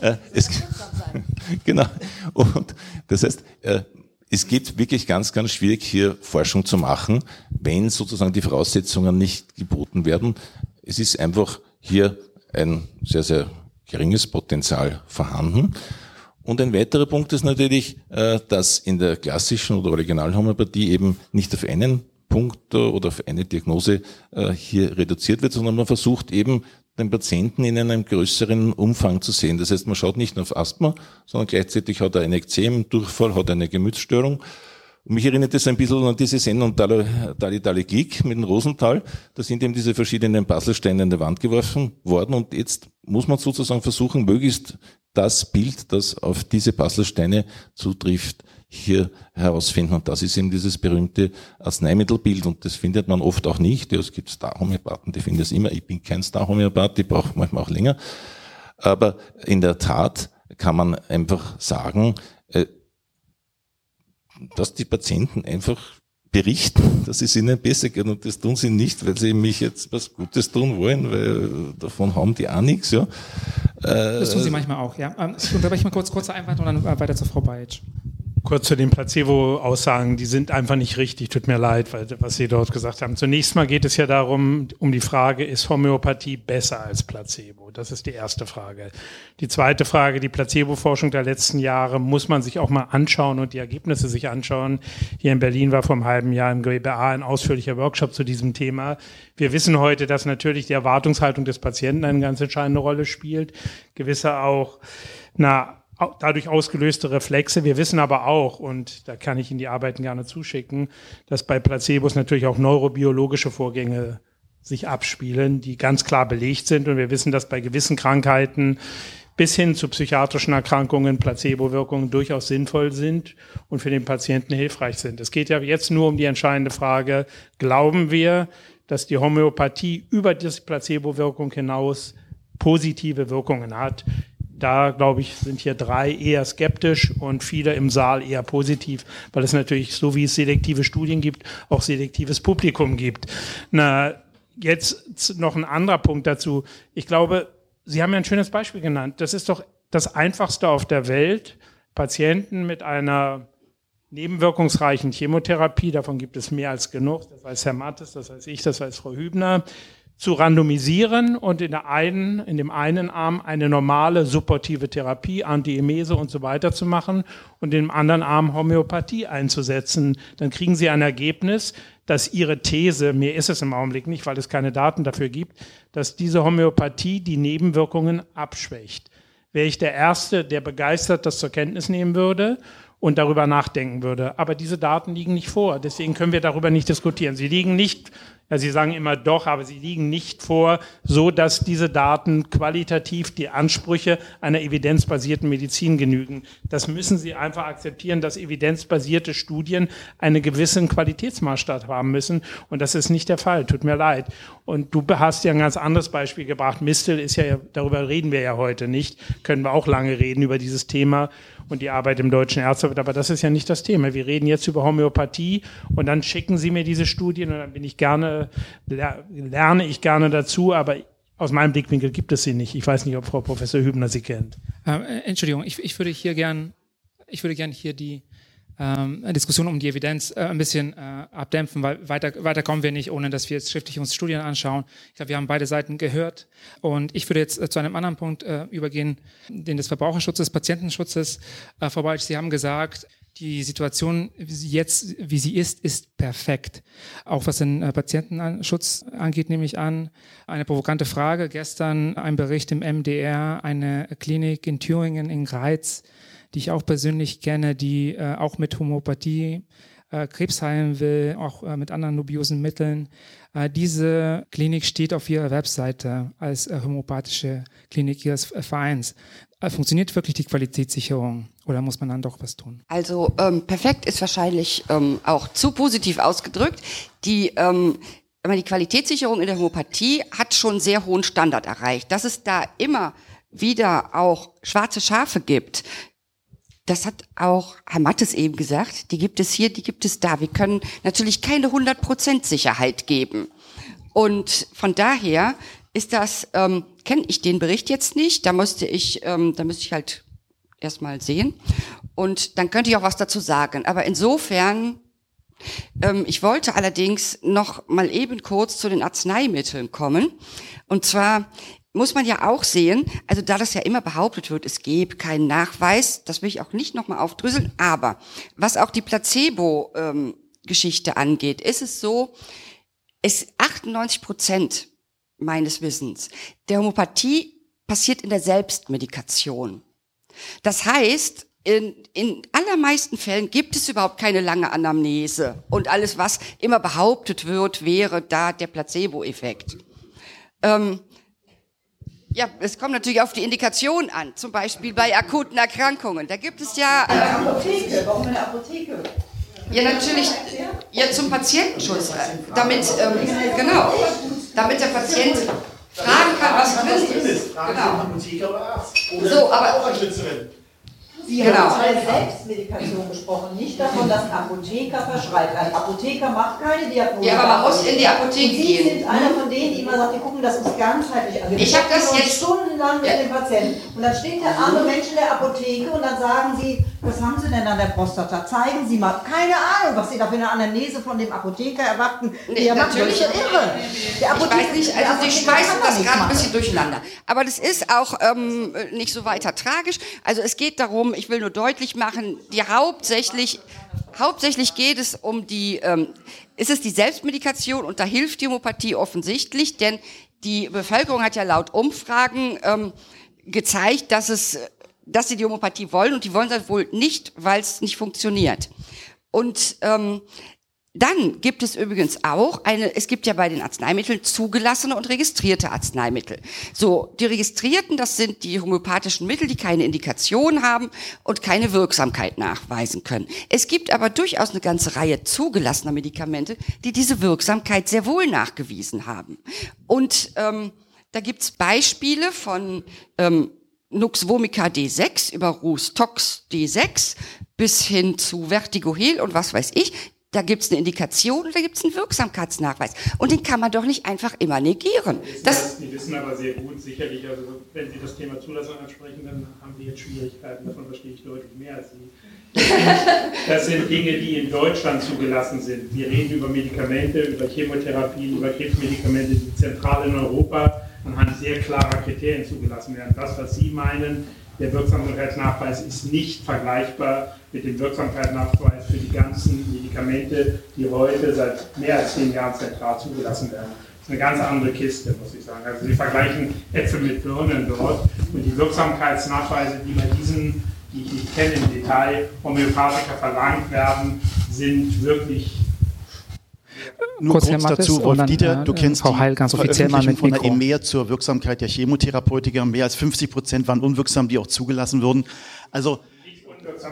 Äh, es, genau. Und das heißt, äh, es geht wirklich ganz, ganz schwierig, hier Forschung zu machen, wenn sozusagen die Voraussetzungen nicht geboten werden. Es ist einfach hier ein sehr, sehr geringes Potenzial vorhanden. Und ein weiterer Punkt ist natürlich, äh, dass in der klassischen oder Originalhomöopathie eben nicht auf einen Punkt oder auf eine Diagnose hier reduziert wird, sondern man versucht eben den Patienten in einem größeren Umfang zu sehen. Das heißt, man schaut nicht nur auf Asthma, sondern gleichzeitig hat er ein Ekzem, Durchfall, hat eine Gemütsstörung. Mich erinnert das ein bisschen an diese Sendung Dali Dali, Dali Geek mit dem Rosenthal. Da sind eben diese verschiedenen Puzzlesteine an der Wand geworfen worden und jetzt muss man sozusagen versuchen, möglichst das Bild, das auf diese Puzzlesteine zutrifft, hier herausfinden. Und das ist eben dieses berühmte Arzneimittelbild. Und das findet man oft auch nicht. Ja, es gibt Star-Homöopathen, die finden es immer. Ich bin kein Star-Homöopath, die brauchen manchmal auch länger. Aber in der Tat kann man einfach sagen, äh, dass die Patienten einfach berichten, dass es ihnen besser geht und das tun sie nicht, weil sie mich jetzt was Gutes tun wollen, weil davon haben die auch nichts. Ja. Das tun sie manchmal auch, ja. Ähm, ich unterbreche mal kurz, kurzer Einwand und dann weiter zur Frau Beitsch. Kurz zu den Placebo-Aussagen, die sind einfach nicht richtig, tut mir leid, weil, was Sie dort gesagt haben. Zunächst mal geht es ja darum, um die Frage, ist Homöopathie besser als Placebo? Das ist die erste Frage. Die zweite Frage, die Placebo-Forschung der letzten Jahre, muss man sich auch mal anschauen und die Ergebnisse sich anschauen. Hier in Berlin war vor einem halben Jahr im GBA ein ausführlicher Workshop zu diesem Thema. Wir wissen heute, dass natürlich die Erwartungshaltung des Patienten eine ganz entscheidende Rolle spielt. Gewisse auch, na, dadurch ausgelöste Reflexe. Wir wissen aber auch, und da kann ich Ihnen die Arbeiten gerne zuschicken, dass bei Placebos natürlich auch neurobiologische Vorgänge sich abspielen, die ganz klar belegt sind. Und wir wissen, dass bei gewissen Krankheiten bis hin zu psychiatrischen Erkrankungen Placebo-Wirkungen durchaus sinnvoll sind und für den Patienten hilfreich sind. Es geht ja jetzt nur um die entscheidende Frage, glauben wir, dass die Homöopathie über diese Placebo-Wirkung hinaus positive Wirkungen hat? Da, glaube ich, sind hier drei eher skeptisch und viele im Saal eher positiv, weil es natürlich, so wie es selektive Studien gibt, auch selektives Publikum gibt. Na, jetzt noch ein anderer Punkt dazu. Ich glaube, Sie haben ja ein schönes Beispiel genannt. Das ist doch das Einfachste auf der Welt, Patienten mit einer nebenwirkungsreichen Chemotherapie, davon gibt es mehr als genug, das weiß Herr Mattes, das weiß ich, das weiß Frau Hübner, zu randomisieren und in, der einen, in dem einen Arm eine normale supportive Therapie, Antiemese und so weiter zu machen und in dem anderen Arm Homöopathie einzusetzen. Dann kriegen Sie ein Ergebnis, dass Ihre These, mehr ist es im Augenblick nicht, weil es keine Daten dafür gibt, dass diese Homöopathie die Nebenwirkungen abschwächt. Wäre ich der Erste, der begeistert das zur Kenntnis nehmen würde und darüber nachdenken würde. Aber diese Daten liegen nicht vor. Deswegen können wir darüber nicht diskutieren. Sie liegen nicht ja, Sie sagen immer doch, aber sie liegen nicht vor, so dass diese Daten qualitativ die Ansprüche einer evidenzbasierten Medizin genügen. Das müssen Sie einfach akzeptieren, dass evidenzbasierte Studien einen gewissen Qualitätsmaßstab haben müssen. Und das ist nicht der Fall. Tut mir leid. Und du hast ja ein ganz anderes Beispiel gebracht. Mistel ist ja, darüber reden wir ja heute nicht. Können wir auch lange reden über dieses Thema und die Arbeit im Deutschen Ärzteverband. Aber das ist ja nicht das Thema. Wir reden jetzt über Homöopathie und dann schicken Sie mir diese Studien und dann bin ich gerne, lerne ich gerne dazu, aber aus meinem Blickwinkel gibt es sie nicht. Ich weiß nicht, ob Frau Professor Hübner sie kennt. Äh, Entschuldigung, ich, ich würde hier gern, ich würde gern hier die ähm, Diskussion um die Evidenz äh, ein bisschen äh, abdämpfen, weil weiter, weiter kommen wir nicht, ohne dass wir jetzt schriftlich uns Studien anschauen. Ich glaube, wir haben beide Seiten gehört. Und ich würde jetzt äh, zu einem anderen Punkt äh, übergehen, den des Verbraucherschutzes, Patientenschutzes. Äh, Frau Balch, Sie haben gesagt, die Situation jetzt, wie sie ist, ist perfekt. Auch was den äh, Patientenschutz angeht, nehme ich an. Eine provokante Frage. Gestern ein Bericht im MDR, eine Klinik in Thüringen in Greiz die ich auch persönlich kenne, die äh, auch mit Homöopathie äh, Krebs heilen will, auch mit anderen dubiosen Mitteln. Diese Klinik steht auf ihrer Webseite als homöopathische Klinik ihres Vereins. Funktioniert wirklich die Qualitätssicherung oder muss man dann doch was tun? Also ähm, perfekt ist wahrscheinlich ähm, auch zu positiv ausgedrückt. Die ähm, die Qualitätssicherung in der Homöopathie hat schon sehr hohen Standard erreicht. Dass es da immer wieder auch schwarze Schafe gibt, das hat auch Herr Mattes eben gesagt, die gibt es hier, die gibt es da. Wir können natürlich keine 100% Sicherheit geben. Und von daher ist das, ähm, kenne ich den Bericht jetzt nicht, da musste ich, ähm, da müsste ich halt erstmal sehen. Und dann könnte ich auch was dazu sagen. Aber insofern, ähm, ich wollte allerdings noch mal eben kurz zu den Arzneimitteln kommen. Und zwar muss man ja auch sehen, also da das ja immer behauptet wird, es gäbe keinen Nachweis, das will ich auch nicht nochmal aufdrüsseln, aber was auch die Placebo-Geschichte ähm, angeht, ist es so, es 98 Prozent meines Wissens der Homöopathie passiert in der Selbstmedikation. Das heißt, in, in allermeisten Fällen gibt es überhaupt keine lange Anamnese und alles, was immer behauptet wird, wäre da der Placebo-Effekt. Ähm, ja, es kommt natürlich auf die Indikation an, zum Beispiel bei akuten Erkrankungen. Da gibt es ja. Eine Apotheke, warum eine Apotheke? Ja, natürlich, ja, zum Patientenschutz. Damit, ähm, genau, damit der Patient fragen kann, was drin ist. Genau. So, aber. Sie genau. haben von Selbstmedikation gesprochen, nicht davon, dass ein Apotheker verschreibt. Ein Apotheker macht keine Diagnose. Ja, aber man muss in die Apotheke Sie gehen. Sie sind einer von denen, die immer sagt, wir gucken das uns ganzheitlich an. Wir ich habe das jetzt stundenlang mit ja. dem Patienten. Und dann steht der arme Mensch in der Apotheke und dann sagen Sie, was haben Sie denn an der Prostata? Zeigen Sie mal. Keine Ahnung, was Sie da für eine Anamnese von dem Apotheker erwarten. Nee, der natürlich macht irre. Der Apotheker, ich weiß nicht, also Sie schmeißen das gerade ein bisschen durcheinander. Aber das ist auch ähm, nicht so weiter tragisch. Also es geht darum, ich will nur deutlich machen, die hauptsächlich, hauptsächlich geht es um die, ähm, ist es die Selbstmedikation und da hilft die Homöopathie offensichtlich, denn die Bevölkerung hat ja laut Umfragen ähm, gezeigt, dass es, dass sie die Homöopathie wollen und die wollen das wohl nicht, weil es nicht funktioniert. Und ähm, dann gibt es übrigens auch eine, es gibt ja bei den Arzneimitteln zugelassene und registrierte Arzneimittel. So, die registrierten, das sind die homöopathischen Mittel, die keine Indikation haben und keine Wirksamkeit nachweisen können. Es gibt aber durchaus eine ganze Reihe zugelassener Medikamente, die diese Wirksamkeit sehr wohl nachgewiesen haben. Und ähm, da gibt's Beispiele von ähm, Nux vomica D6 über Rus Tox D6 bis hin zu Vertigohel und was weiß ich Da gibt's eine Indikation und da gibt's einen Wirksamkeitsnachweis. Und den kann man doch nicht einfach immer negieren. Das, die wissen aber sehr gut, sicherlich, also wenn Sie das Thema Zulassung ansprechen, dann haben wir jetzt Schwierigkeiten, davon verstehe ich deutlich mehr als Sie. Das sind, das sind Dinge, die in Deutschland zugelassen sind. Wir reden über Medikamente, über Chemotherapien, über Krebsmedikamente, die zentral in Europa anhand sehr klarer Kriterien zugelassen werden. Das, was Sie meinen, der Wirksamkeitsnachweis ist nicht vergleichbar mit dem Wirksamkeitsnachweis für die ganzen Medikamente, die heute seit mehr als zehn Jahren zentral zugelassen werden. Das ist eine ganz andere Kiste, muss ich sagen. Also Sie vergleichen Äpfel mit Birnen dort und die Wirksamkeitsnachweise, die bei diesen, die ich nicht kenne im Detail, Homöopathika verlangt werden, sind wirklich nur kurz, kurz dazu, Wolf Dieter, du äh, kennst Frau Heil ganz offiziell mal mit von der EMEA zur Wirksamkeit der Chemotherapeutika. Mehr als 50 Prozent waren unwirksam, die auch zugelassen wurden. Also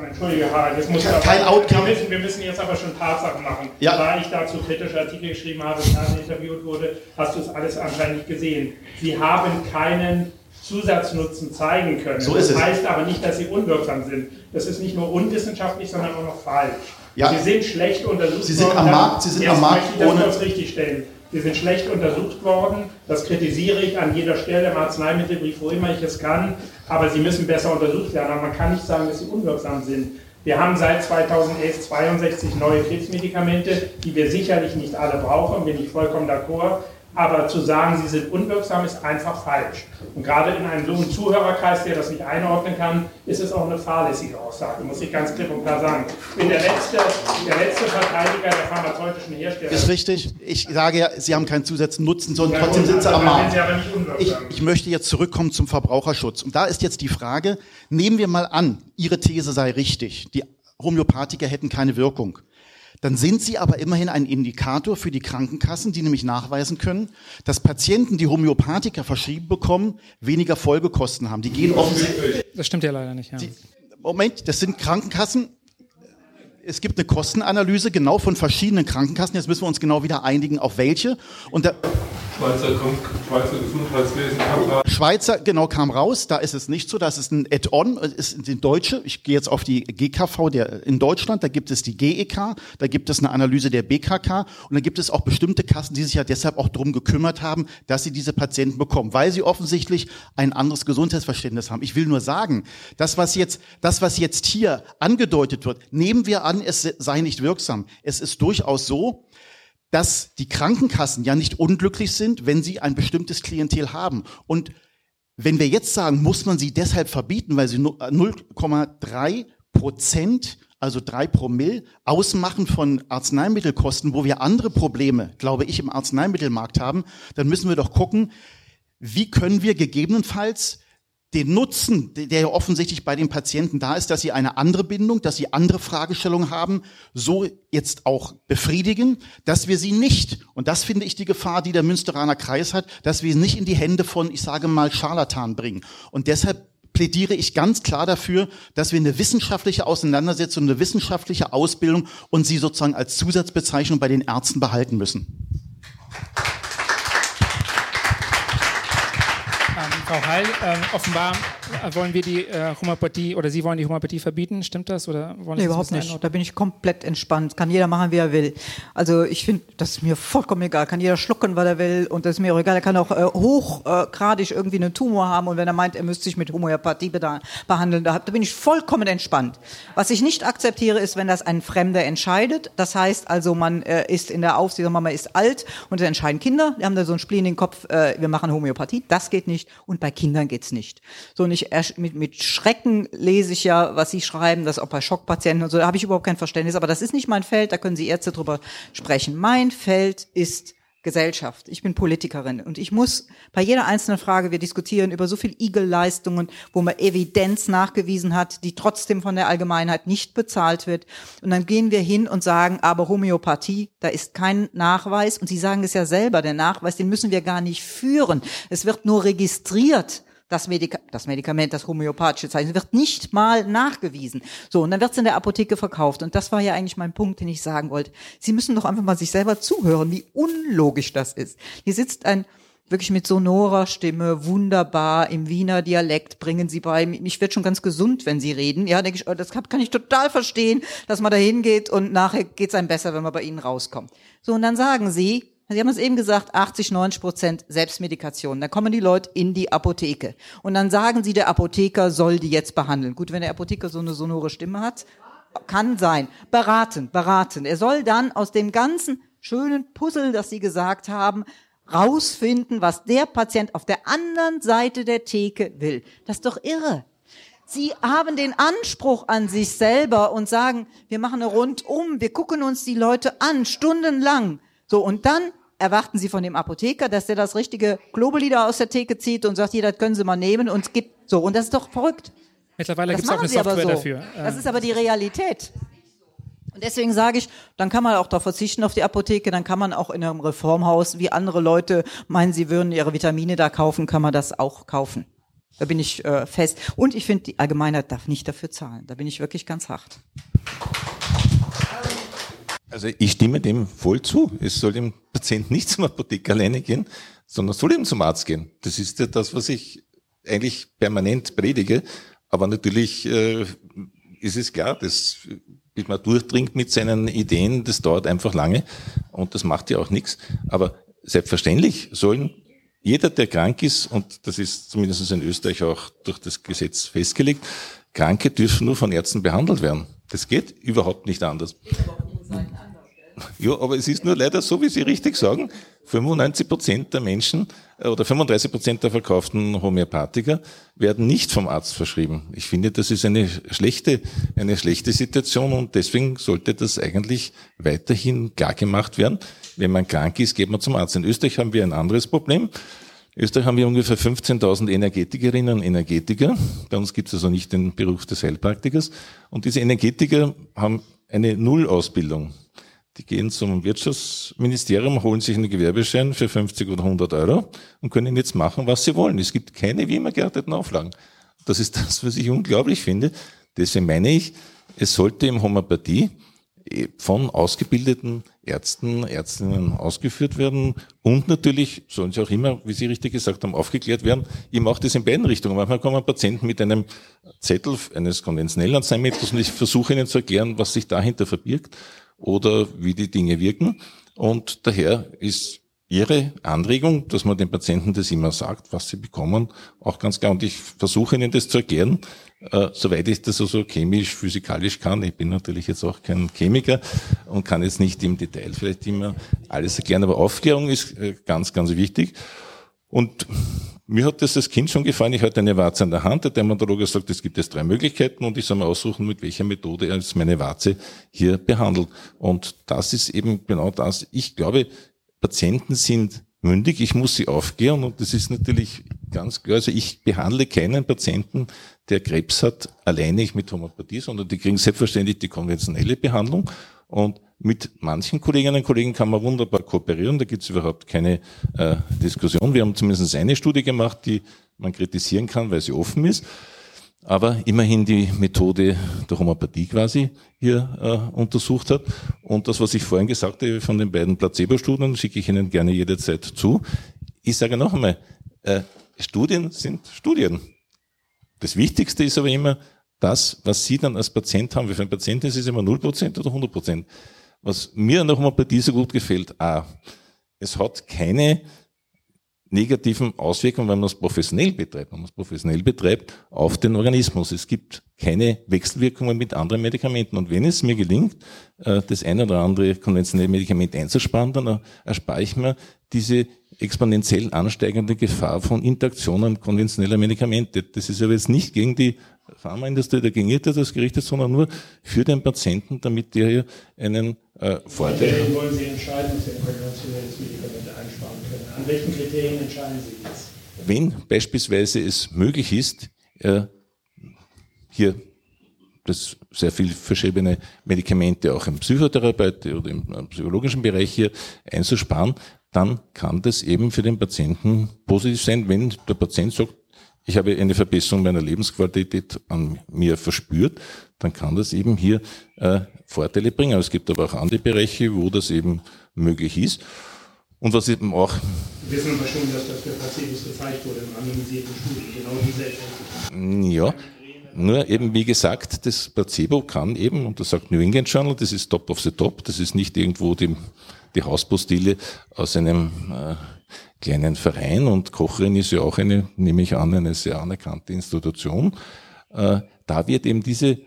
Entschuldige, Harald, jetzt muss ich kein aber, Outcome. Wir müssen, wir müssen jetzt aber schon Tatsachen machen. Ja. Da ich dazu kritische Artikel geschrieben habe, und interviewt wurde, hast du es alles anscheinend nicht gesehen. Sie haben keinen Zusatznutzen zeigen können. So ist das es. heißt aber nicht, dass sie unwirksam sind. Das ist nicht nur unwissenschaftlich, sondern auch noch falsch. Ja. Sie sind schlecht untersucht Sie sind worden. Am Markt, Sie sind am Markt ohne... Das richtig stellen. Sie sind schlecht untersucht worden. Das kritisiere ich an jeder Stelle im Arzneimittelbrief, wo immer ich es kann. Aber sie müssen besser untersucht werden. Aber man kann nicht sagen, dass sie unwirksam sind. Wir haben seit 2011 62 neue Krebsmedikamente, die wir sicherlich nicht alle brauchen, bin ich vollkommen d'accord. Aber zu sagen, sie sind unwirksam, ist einfach falsch. Und gerade in einem einen Zuhörerkreis, der das nicht einordnen kann, ist es auch eine fahrlässige Aussage, muss ich ganz klipp und klar sagen. Ich bin der letzte, der letzte Verteidiger der pharmazeutischen Hersteller. Ist richtig. Ich sage ja, Sie haben keinen zusätzlichen Nutzen, sondern trotzdem sind Sie am Markt. Ich, ich möchte jetzt zurückkommen zum Verbraucherschutz. Und da ist jetzt die Frage, nehmen wir mal an, Ihre These sei richtig. Die Homöopathiker hätten keine Wirkung. Dann sind sie aber immerhin ein Indikator für die Krankenkassen, die nämlich nachweisen können, dass Patienten, die Homöopathika verschrieben bekommen, weniger Folgekosten haben. Die gehen offensichtlich. Das stimmt ja leider nicht. Ja. Die, Moment, das sind Krankenkassen. Es gibt eine Kostenanalyse genau von verschiedenen Krankenkassen. Jetzt müssen wir uns genau wieder einigen, auf welche. Und da, Schweizer, Schweizer Gesundheitswesen kam raus. Schweizer, genau, kam raus. Da ist es nicht so. Das ist ein Add-on, ist die deutsche. Ich gehe jetzt auf die GKV der, in Deutschland. Da gibt es die GEK. Da gibt es eine Analyse der BKK. Und da gibt es auch bestimmte Kassen, die sich ja deshalb auch darum gekümmert haben, dass sie diese Patienten bekommen, weil sie offensichtlich ein anderes Gesundheitsverständnis haben. Ich will nur sagen, das, was jetzt, das, was jetzt hier angedeutet wird, nehmen wir an, es sei nicht wirksam. Es ist durchaus so, dass die Krankenkassen ja nicht unglücklich sind, wenn sie ein bestimmtes Klientel haben. Und wenn wir jetzt sagen, muss man sie deshalb verbieten, weil sie 0,3 Prozent, also drei Promille, ausmachen von Arzneimittelkosten, wo wir andere Probleme, glaube ich, im Arzneimittelmarkt haben, dann müssen wir doch gucken, wie können wir gegebenenfalls den Nutzen, der ja offensichtlich bei den Patienten da ist, dass sie eine andere Bindung, dass sie andere Fragestellungen haben, so jetzt auch befriedigen, dass wir sie nicht, und das finde ich die Gefahr, die der Münsteraner Kreis hat, dass wir sie nicht in die Hände von, ich sage mal, Scharlatan bringen. Und deshalb plädiere ich ganz klar dafür, dass wir eine wissenschaftliche Auseinandersetzung, eine wissenschaftliche Ausbildung und sie sozusagen als Zusatzbezeichnung bei den Ärzten behalten müssen. Frau Heil, äh, offenbar wollen wir die äh, Homöopathie oder Sie wollen die Homöopathie verbieten, stimmt das? Oder wollen nee, überhaupt nicht. Einordnen? Da bin ich komplett entspannt. Kann jeder machen, wie er will. Also ich finde, das ist mir vollkommen egal. Kann jeder schlucken, was er will und das ist mir auch egal. Er kann auch äh, hochgradig irgendwie einen Tumor haben und wenn er meint, er müsste sich mit Homöopathie behandeln, da, da bin ich vollkommen entspannt. Was ich nicht akzeptiere, ist, wenn das ein Fremder entscheidet. Das heißt also, man äh, ist in der Aufsicht, man ist alt und es entscheiden Kinder. Die haben da so ein Spleen in den Kopf, äh, wir machen Homöopathie. Das geht nicht. Und und bei Kindern geht's nicht. So und ich mit, mit Schrecken lese ich ja, was Sie schreiben, das auch bei Schockpatienten und so, da habe ich überhaupt kein Verständnis, aber das ist nicht mein Feld, da können Sie Ärzte drüber sprechen. Mein Feld ist Gesellschaft. Ich bin Politikerin und ich muss bei jeder einzelnen Frage, wir diskutieren über so viel Igel-Leistungen, wo man Evidenz nachgewiesen hat, die trotzdem von der Allgemeinheit nicht bezahlt wird. Und dann gehen wir hin und sagen, aber Homöopathie, da ist kein Nachweis. Und Sie sagen es ja selber, der Nachweis, den müssen wir gar nicht führen. Es wird nur registriert das, Medika das Medikament, das homöopathische Zeichen, wird nicht mal nachgewiesen. So, und dann wird es in der Apotheke verkauft. Und das war ja eigentlich mein Punkt, den ich sagen wollte. Sie müssen doch einfach mal sich selber zuhören, wie unlogisch das ist. Hier sitzt ein wirklich mit sonorer Stimme, wunderbar, im Wiener Dialekt bringen sie bei. Mich wird schon ganz gesund, wenn sie reden. Ja, denke ich, oh, das kann ich total verstehen, dass man da hingeht und nachher geht's einem besser, wenn man bei ihnen rauskommt. So, und dann sagen sie, Sie haben es eben gesagt, 80, 90 Prozent Selbstmedikation. Da kommen die Leute in die Apotheke. Und dann sagen sie, der Apotheker soll die jetzt behandeln. Gut, wenn der Apotheker so eine sonore Stimme hat, kann sein. Beraten, beraten. Er soll dann aus dem ganzen schönen Puzzle, das Sie gesagt haben, rausfinden, was der Patient auf der anderen Seite der Theke will. Das ist doch irre. Sie haben den Anspruch an sich selber und sagen, wir machen eine Rundum, wir gucken uns die Leute an, stundenlang. So, und dann erwarten Sie von dem Apotheker, dass der das richtige Globuli da aus der Theke zieht und sagt, hier, das können Sie mal nehmen und es gibt so. Und das ist doch verrückt. Mittlerweile gibt es auch eine Software so. dafür. Das ist aber die Realität. Und deswegen sage ich, dann kann man auch darauf verzichten auf die Apotheke, dann kann man auch in einem Reformhaus, wie andere Leute meinen, sie würden ihre Vitamine da kaufen, kann man das auch kaufen. Da bin ich äh, fest. Und ich finde, die Allgemeinheit darf nicht dafür zahlen. Da bin ich wirklich ganz hart. Also ich stimme dem voll zu. Es soll dem Patient nicht zum Apotheker alleine gehen, sondern soll eben zum Arzt gehen. Das ist ja das, was ich eigentlich permanent predige. Aber natürlich äh, ist es klar, dass bis man durchdringt mit seinen Ideen, das dauert einfach lange und das macht ja auch nichts. Aber selbstverständlich sollen jeder, der krank ist, und das ist zumindest in Österreich auch durch das Gesetz festgelegt, Kranke dürfen nur von Ärzten behandelt werden. Das geht überhaupt nicht anders. Ja, aber es ist nur leider so, wie Sie richtig sagen, 95 Prozent der Menschen äh, oder 35 Prozent der verkauften Homöopathiker werden nicht vom Arzt verschrieben. Ich finde, das ist eine schlechte, eine schlechte Situation und deswegen sollte das eigentlich weiterhin klar gemacht werden. Wenn man krank ist, geht man zum Arzt. In Österreich haben wir ein anderes Problem. In Österreich haben wir ungefähr 15.000 Energetikerinnen und Energetiker. Bei uns gibt es also nicht den Beruf des Heilpraktikers. Und diese Energetiker haben eine Nullausbildung. Die gehen zum Wirtschaftsministerium, holen sich einen Gewerbeschein für 50 oder 100 Euro und können jetzt machen, was sie wollen. Es gibt keine wie immer gearteten Auflagen. Das ist das, was ich unglaublich finde. Deswegen meine ich, es sollte im Homöopathie von ausgebildeten Ärzten, Ärztinnen ausgeführt werden und natürlich sollen sie auch immer, wie Sie richtig gesagt haben, aufgeklärt werden. Ich mache das in beiden Richtungen. Manchmal kommen Patienten mit einem Zettel eines konventionellen Arzneimittels und ich versuche ihnen zu erklären, was sich dahinter verbirgt oder wie die Dinge wirken. Und daher ist Ihre Anregung, dass man den Patienten das immer sagt, was sie bekommen, auch ganz klar. Und ich versuche Ihnen das zu erklären, äh, soweit ich das also chemisch, physikalisch kann. Ich bin natürlich jetzt auch kein Chemiker und kann jetzt nicht im Detail vielleicht immer alles erklären, aber Aufklärung ist äh, ganz, ganz wichtig. Und mir hat das als Kind schon gefallen. Ich hatte eine Warze an der Hand. Der Dermatologe sagt, es gibt jetzt drei Möglichkeiten und ich soll mir aussuchen, mit welcher Methode er jetzt meine Warze hier behandelt. Und das ist eben genau das. Ich glaube, Patienten sind mündig. Ich muss sie aufklären und das ist natürlich ganz klar. Also ich behandle keinen Patienten, der Krebs hat, alleine mit Homöopathie, sondern die kriegen selbstverständlich die konventionelle Behandlung und mit manchen Kolleginnen und Kollegen kann man wunderbar kooperieren, da gibt es überhaupt keine äh, Diskussion. Wir haben zumindest eine Studie gemacht, die man kritisieren kann, weil sie offen ist, aber immerhin die Methode der Homöopathie quasi hier äh, untersucht hat. Und das, was ich vorhin gesagt habe von den beiden Placebo-Studien, schicke ich Ihnen gerne jederzeit zu. Ich sage noch einmal, äh, Studien sind Studien. Das Wichtigste ist aber immer, das, was Sie dann als Patient haben. Wie für einen Patienten ist es immer 0% oder 100%. Was mir an der Homöopathie so gut gefällt, a, es hat keine negativen Auswirkungen, wenn man es professionell betreibt. Wenn man es professionell betreibt, auf den Organismus. Es gibt keine Wechselwirkungen mit anderen Medikamenten. Und wenn es mir gelingt, äh, das eine oder andere konventionelle Medikament einzusparen, dann erspare ich mir diese exponentiell ansteigende Gefahr von Interaktionen konventioneller Medikamente. Das ist aber jetzt nicht gegen die Pharmaindustrie dagegen wird das gerichtet, sondern nur für den Patienten, damit der hier einen äh, Vorteil hat. Wollen Sie entscheiden, Sie ein konventionelles Medikament einsparen welchen Kriterien entscheiden Sie das? Wenn beispielsweise es möglich ist, äh, hier das sehr viel verschriebene Medikamente auch im Psychotherapeut oder im äh, psychologischen Bereich hier einzusparen, dann kann das eben für den Patienten positiv sein, wenn der Patient sagt, ich habe eine Verbesserung meiner Lebensqualität an mir verspürt, dann kann das eben hier äh, Vorteile bringen. Es gibt aber auch andere Bereiche, wo das eben möglich ist. Und was eben auch. Wir wissen aber schon, dass das für Placebos gezeigt wurde in randomisierten Studien, genau diese Effekte. Ja, nur eben wie gesagt, das Placebo kann eben, und das sagt New England Journal, das ist top of the top, das ist nicht irgendwo die, die Hauspostille aus einem äh, kleinen Verein und Kochrin ist ja auch eine, nehme ich an, eine sehr anerkannte Institution. Äh, da wird eben diese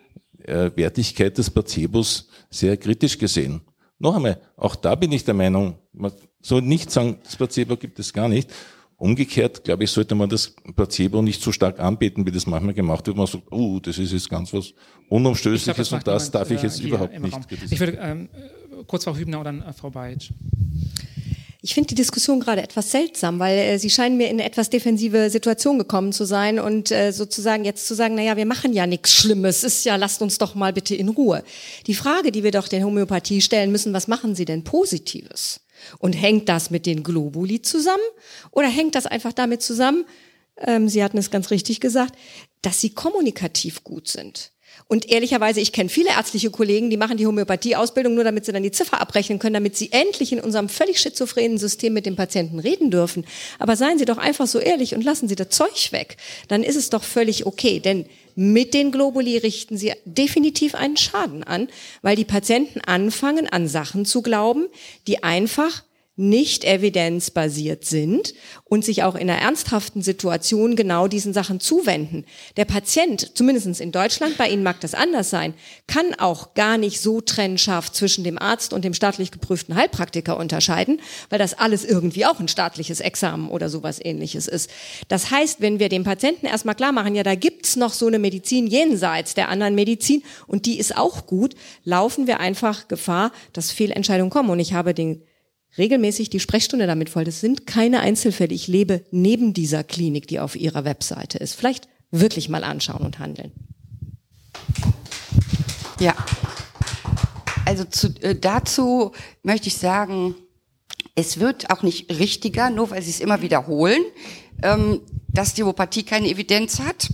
äh, Wertigkeit des Placebos sehr kritisch gesehen. Noch einmal, auch da bin ich der Meinung, man soll nicht sagen, das Placebo gibt es gar nicht. Umgekehrt, glaube ich, sollte man das Placebo nicht so stark anbeten, wie das manchmal gemacht wird. Man sagt, uh, das ist jetzt ganz was Unumstößliches glaub, das und das darf ich jetzt äh, überhaupt nicht. Ich würde ähm, kurz Frau Hübner und dann äh, Frau Beitsch. Ich finde die Diskussion gerade etwas seltsam, weil äh, sie scheinen mir in eine etwas defensive Situation gekommen zu sein und äh, sozusagen jetzt zu sagen, naja, wir machen ja nichts Schlimmes, ist ja, lasst uns doch mal bitte in Ruhe. Die Frage, die wir doch der Homöopathie stellen müssen, was machen Sie denn Positives? Und hängt das mit den Globuli zusammen? Oder hängt das einfach damit zusammen, ähm, Sie hatten es ganz richtig gesagt, dass Sie kommunikativ gut sind? Und ehrlicherweise, ich kenne viele ärztliche Kollegen, die machen die Homöopathie-Ausbildung nur, damit sie dann die Ziffer abrechnen können, damit sie endlich in unserem völlig schizophrenen System mit dem Patienten reden dürfen. Aber seien Sie doch einfach so ehrlich und lassen Sie das Zeug weg. Dann ist es doch völlig okay. Denn mit den Globuli richten Sie definitiv einen Schaden an, weil die Patienten anfangen, an Sachen zu glauben, die einfach nicht evidenzbasiert sind und sich auch in einer ernsthaften Situation genau diesen Sachen zuwenden. Der Patient, zumindest in Deutschland, bei Ihnen mag das anders sein, kann auch gar nicht so trennscharf zwischen dem Arzt und dem staatlich geprüften Heilpraktiker unterscheiden, weil das alles irgendwie auch ein staatliches Examen oder sowas ähnliches ist. Das heißt, wenn wir dem Patienten erstmal klar machen, ja, da gibt's noch so eine Medizin jenseits der anderen Medizin und die ist auch gut, laufen wir einfach Gefahr, dass Fehlentscheidungen kommen. Und ich habe den regelmäßig die Sprechstunde damit voll. Das sind keine Einzelfälle. Ich lebe neben dieser Klinik, die auf ihrer Webseite ist. Vielleicht wirklich mal anschauen und handeln. Ja. Also zu, äh, dazu möchte ich sagen, es wird auch nicht richtiger, nur weil sie es immer wiederholen, ähm, dass die Homopathie keine Evidenz hat.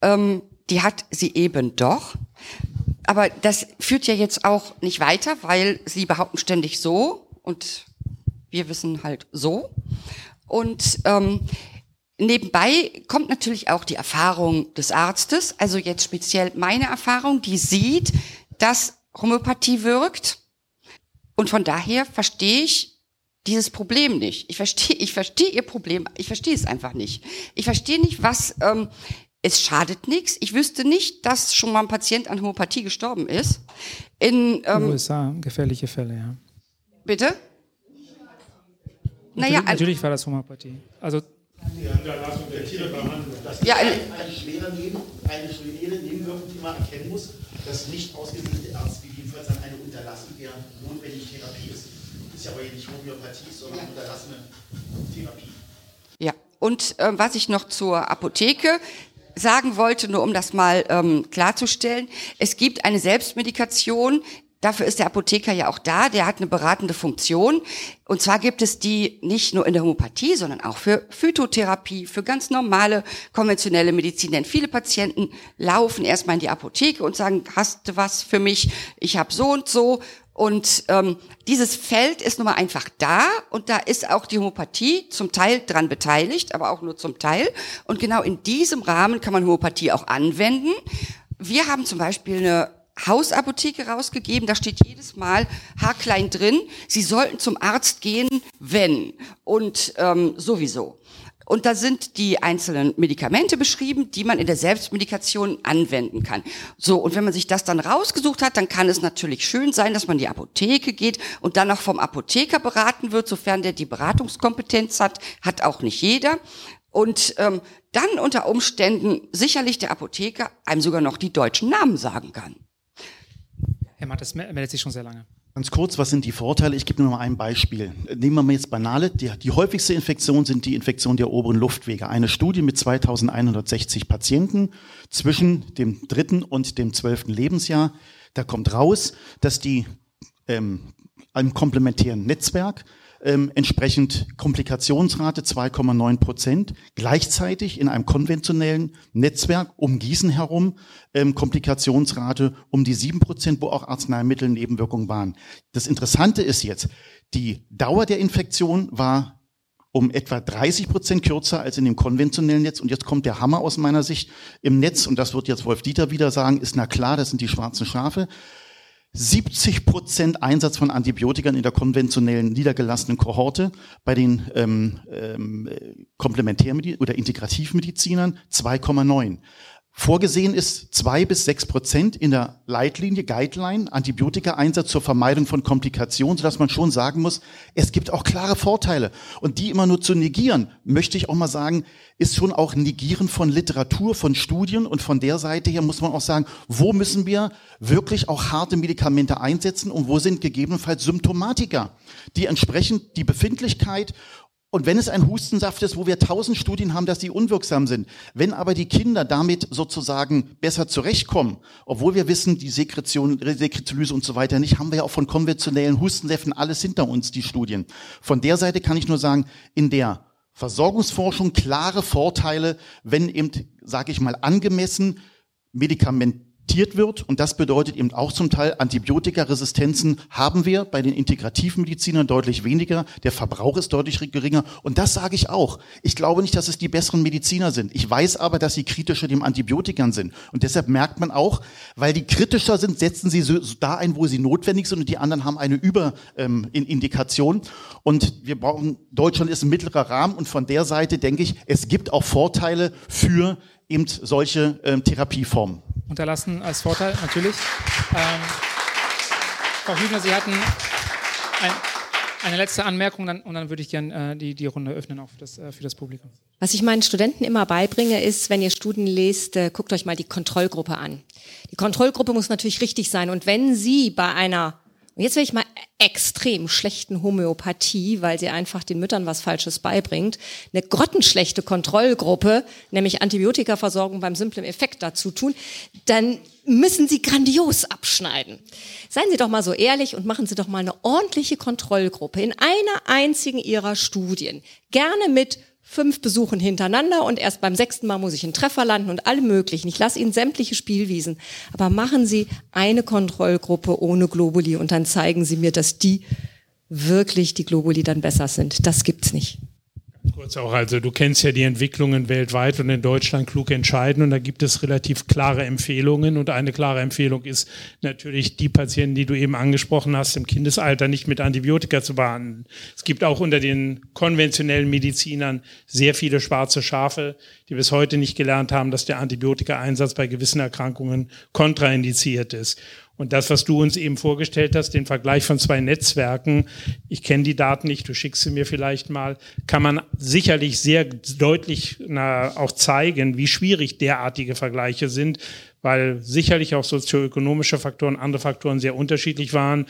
Ähm, die hat sie eben doch. Aber das führt ja jetzt auch nicht weiter, weil sie behaupten ständig so und wir wissen halt so. Und ähm, nebenbei kommt natürlich auch die Erfahrung des Arztes, also jetzt speziell meine Erfahrung, die sieht, dass Homöopathie wirkt. Und von daher verstehe ich dieses Problem nicht. Ich verstehe, ich verstehe ihr Problem, ich verstehe es einfach nicht. Ich verstehe nicht, was, ähm, es schadet nichts. Ich wüsste nicht, dass schon mal ein Patient an Homöopathie gestorben ist. In ähm, USA, gefährliche Fälle, ja. Bitte? Naja, natürlich, natürlich war das Homöopathie. Also die Unterlassung der Tierbehandlung. Das ist ja, eine, eine, schwere Neben, eine schwere Nebenwirkung, die man erkennen muss, dass nicht ausgebildete Ärzte gegebenenfalls an eine Unterlassung der notwendigen Therapie ist. Das ist ja aber nicht Homöopathie, sondern unterlassene Therapie. Ja, und äh, was ich noch zur Apotheke sagen wollte, nur um das mal ähm, klarzustellen, es gibt eine Selbstmedikation, Dafür ist der Apotheker ja auch da, der hat eine beratende Funktion. Und zwar gibt es die nicht nur in der Homöopathie, sondern auch für Phytotherapie, für ganz normale konventionelle Medizin. Denn viele Patienten laufen erstmal in die Apotheke und sagen, hast du was für mich? Ich habe so und so. Und ähm, dieses Feld ist nun mal einfach da und da ist auch die Homöopathie zum Teil dran beteiligt, aber auch nur zum Teil. Und genau in diesem Rahmen kann man Homöopathie auch anwenden. Wir haben zum Beispiel eine Hausapotheke rausgegeben. Da steht jedes Mal haarklein drin, Sie sollten zum Arzt gehen, wenn und ähm, sowieso. Und da sind die einzelnen Medikamente beschrieben, die man in der Selbstmedikation anwenden kann. So, und wenn man sich das dann rausgesucht hat, dann kann es natürlich schön sein, dass man in die Apotheke geht und dann auch vom Apotheker beraten wird, sofern der die Beratungskompetenz hat, hat auch nicht jeder. Und ähm, dann unter Umständen sicherlich der Apotheker einem sogar noch die deutschen Namen sagen kann. Herr Mattes meldet sich schon sehr lange. Ganz kurz, was sind die Vorteile? Ich gebe nur mal ein Beispiel. Nehmen wir mal jetzt banale. Die, die häufigste Infektion sind die Infektionen der oberen Luftwege. Eine Studie mit 2160 Patienten zwischen dem dritten und dem zwölften Lebensjahr. Da kommt raus, dass die ähm, einem komplementären Netzwerk ähm, entsprechend Komplikationsrate 2,9 Prozent. Gleichzeitig in einem konventionellen Netzwerk um Gießen herum ähm, Komplikationsrate um die 7 Prozent, wo auch Arzneimittelnebenwirkungen waren. Das Interessante ist jetzt, die Dauer der Infektion war um etwa 30 Prozent kürzer als in dem konventionellen Netz. Und jetzt kommt der Hammer aus meiner Sicht im Netz, und das wird jetzt Wolf Dieter wieder sagen, ist na klar, das sind die schwarzen Schafe. 70 Prozent Einsatz von Antibiotikern in der konventionellen niedergelassenen Kohorte, bei den ähm, ähm, Komplementärmedizin oder Integrativmedizinern 2,9. Vorgesehen ist zwei bis sechs Prozent in der Leitlinie, Guideline, Antibiotika-Einsatz zur Vermeidung von Komplikationen, sodass man schon sagen muss, es gibt auch klare Vorteile. Und die immer nur zu negieren, möchte ich auch mal sagen, ist schon auch Negieren von Literatur, von Studien. Und von der Seite her muss man auch sagen, wo müssen wir wirklich auch harte Medikamente einsetzen und wo sind gegebenenfalls Symptomatiker, die entsprechend die Befindlichkeit und wenn es ein Hustensaft ist, wo wir tausend Studien haben, dass die unwirksam sind, wenn aber die Kinder damit sozusagen besser zurechtkommen, obwohl wir wissen, die Sekretion, Sekrezolyse und so weiter nicht, haben wir ja auch von konventionellen Hustensäften alles hinter uns, die Studien. Von der Seite kann ich nur sagen, in der Versorgungsforschung klare Vorteile, wenn eben, sage ich mal, angemessen Medikament akzeptiert wird. Und das bedeutet eben auch zum Teil, Antibiotikaresistenzen haben wir bei den Integrativmedizinern deutlich weniger. Der Verbrauch ist deutlich geringer. Und das sage ich auch. Ich glaube nicht, dass es die besseren Mediziner sind. Ich weiß aber, dass sie kritischer dem Antibiotikern sind. Und deshalb merkt man auch, weil die kritischer sind, setzen sie so, so da ein, wo sie notwendig sind und die anderen haben eine Überindikation. Ähm, und wir brauchen, Deutschland ist ein mittlerer Rahmen und von der Seite denke ich, es gibt auch Vorteile für eben solche ähm, Therapieformen unterlassen als Vorteil, natürlich. Ähm, Frau Hübner, Sie hatten ein, eine letzte Anmerkung dann, und dann würde ich gerne äh, die, die Runde öffnen auch für das, äh, für das Publikum. Was ich meinen Studenten immer beibringe, ist, wenn ihr Studien lest, äh, guckt euch mal die Kontrollgruppe an. Die Kontrollgruppe muss natürlich richtig sein. Und wenn Sie bei einer und jetzt will ich mal extrem schlechten Homöopathie, weil sie einfach den Müttern was Falsches beibringt, eine grottenschlechte Kontrollgruppe, nämlich Antibiotikaversorgung beim simplen Effekt dazu tun, dann müssen sie grandios abschneiden. Seien Sie doch mal so ehrlich und machen Sie doch mal eine ordentliche Kontrollgruppe in einer einzigen Ihrer Studien. Gerne mit fünf Besuchen hintereinander und erst beim sechsten Mal muss ich einen Treffer landen und alle möglichen. Ich lasse Ihnen sämtliche Spielwiesen. Aber machen Sie eine Kontrollgruppe ohne Globuli und dann zeigen Sie mir, dass die wirklich die Globuli dann besser sind. Das gibt's nicht. Kurz auch, also du kennst ja die Entwicklungen weltweit und in Deutschland klug entscheiden und da gibt es relativ klare Empfehlungen und eine klare Empfehlung ist natürlich die Patienten, die du eben angesprochen hast, im Kindesalter nicht mit Antibiotika zu behandeln. Es gibt auch unter den konventionellen Medizinern sehr viele schwarze Schafe, die bis heute nicht gelernt haben, dass der Antibiotika-Einsatz bei gewissen Erkrankungen kontraindiziert ist. Und das, was du uns eben vorgestellt hast, den Vergleich von zwei Netzwerken, ich kenne die Daten nicht, du schickst sie mir vielleicht mal, kann man sicherlich sehr deutlich na, auch zeigen, wie schwierig derartige Vergleiche sind, weil sicherlich auch sozioökonomische Faktoren, andere Faktoren sehr unterschiedlich waren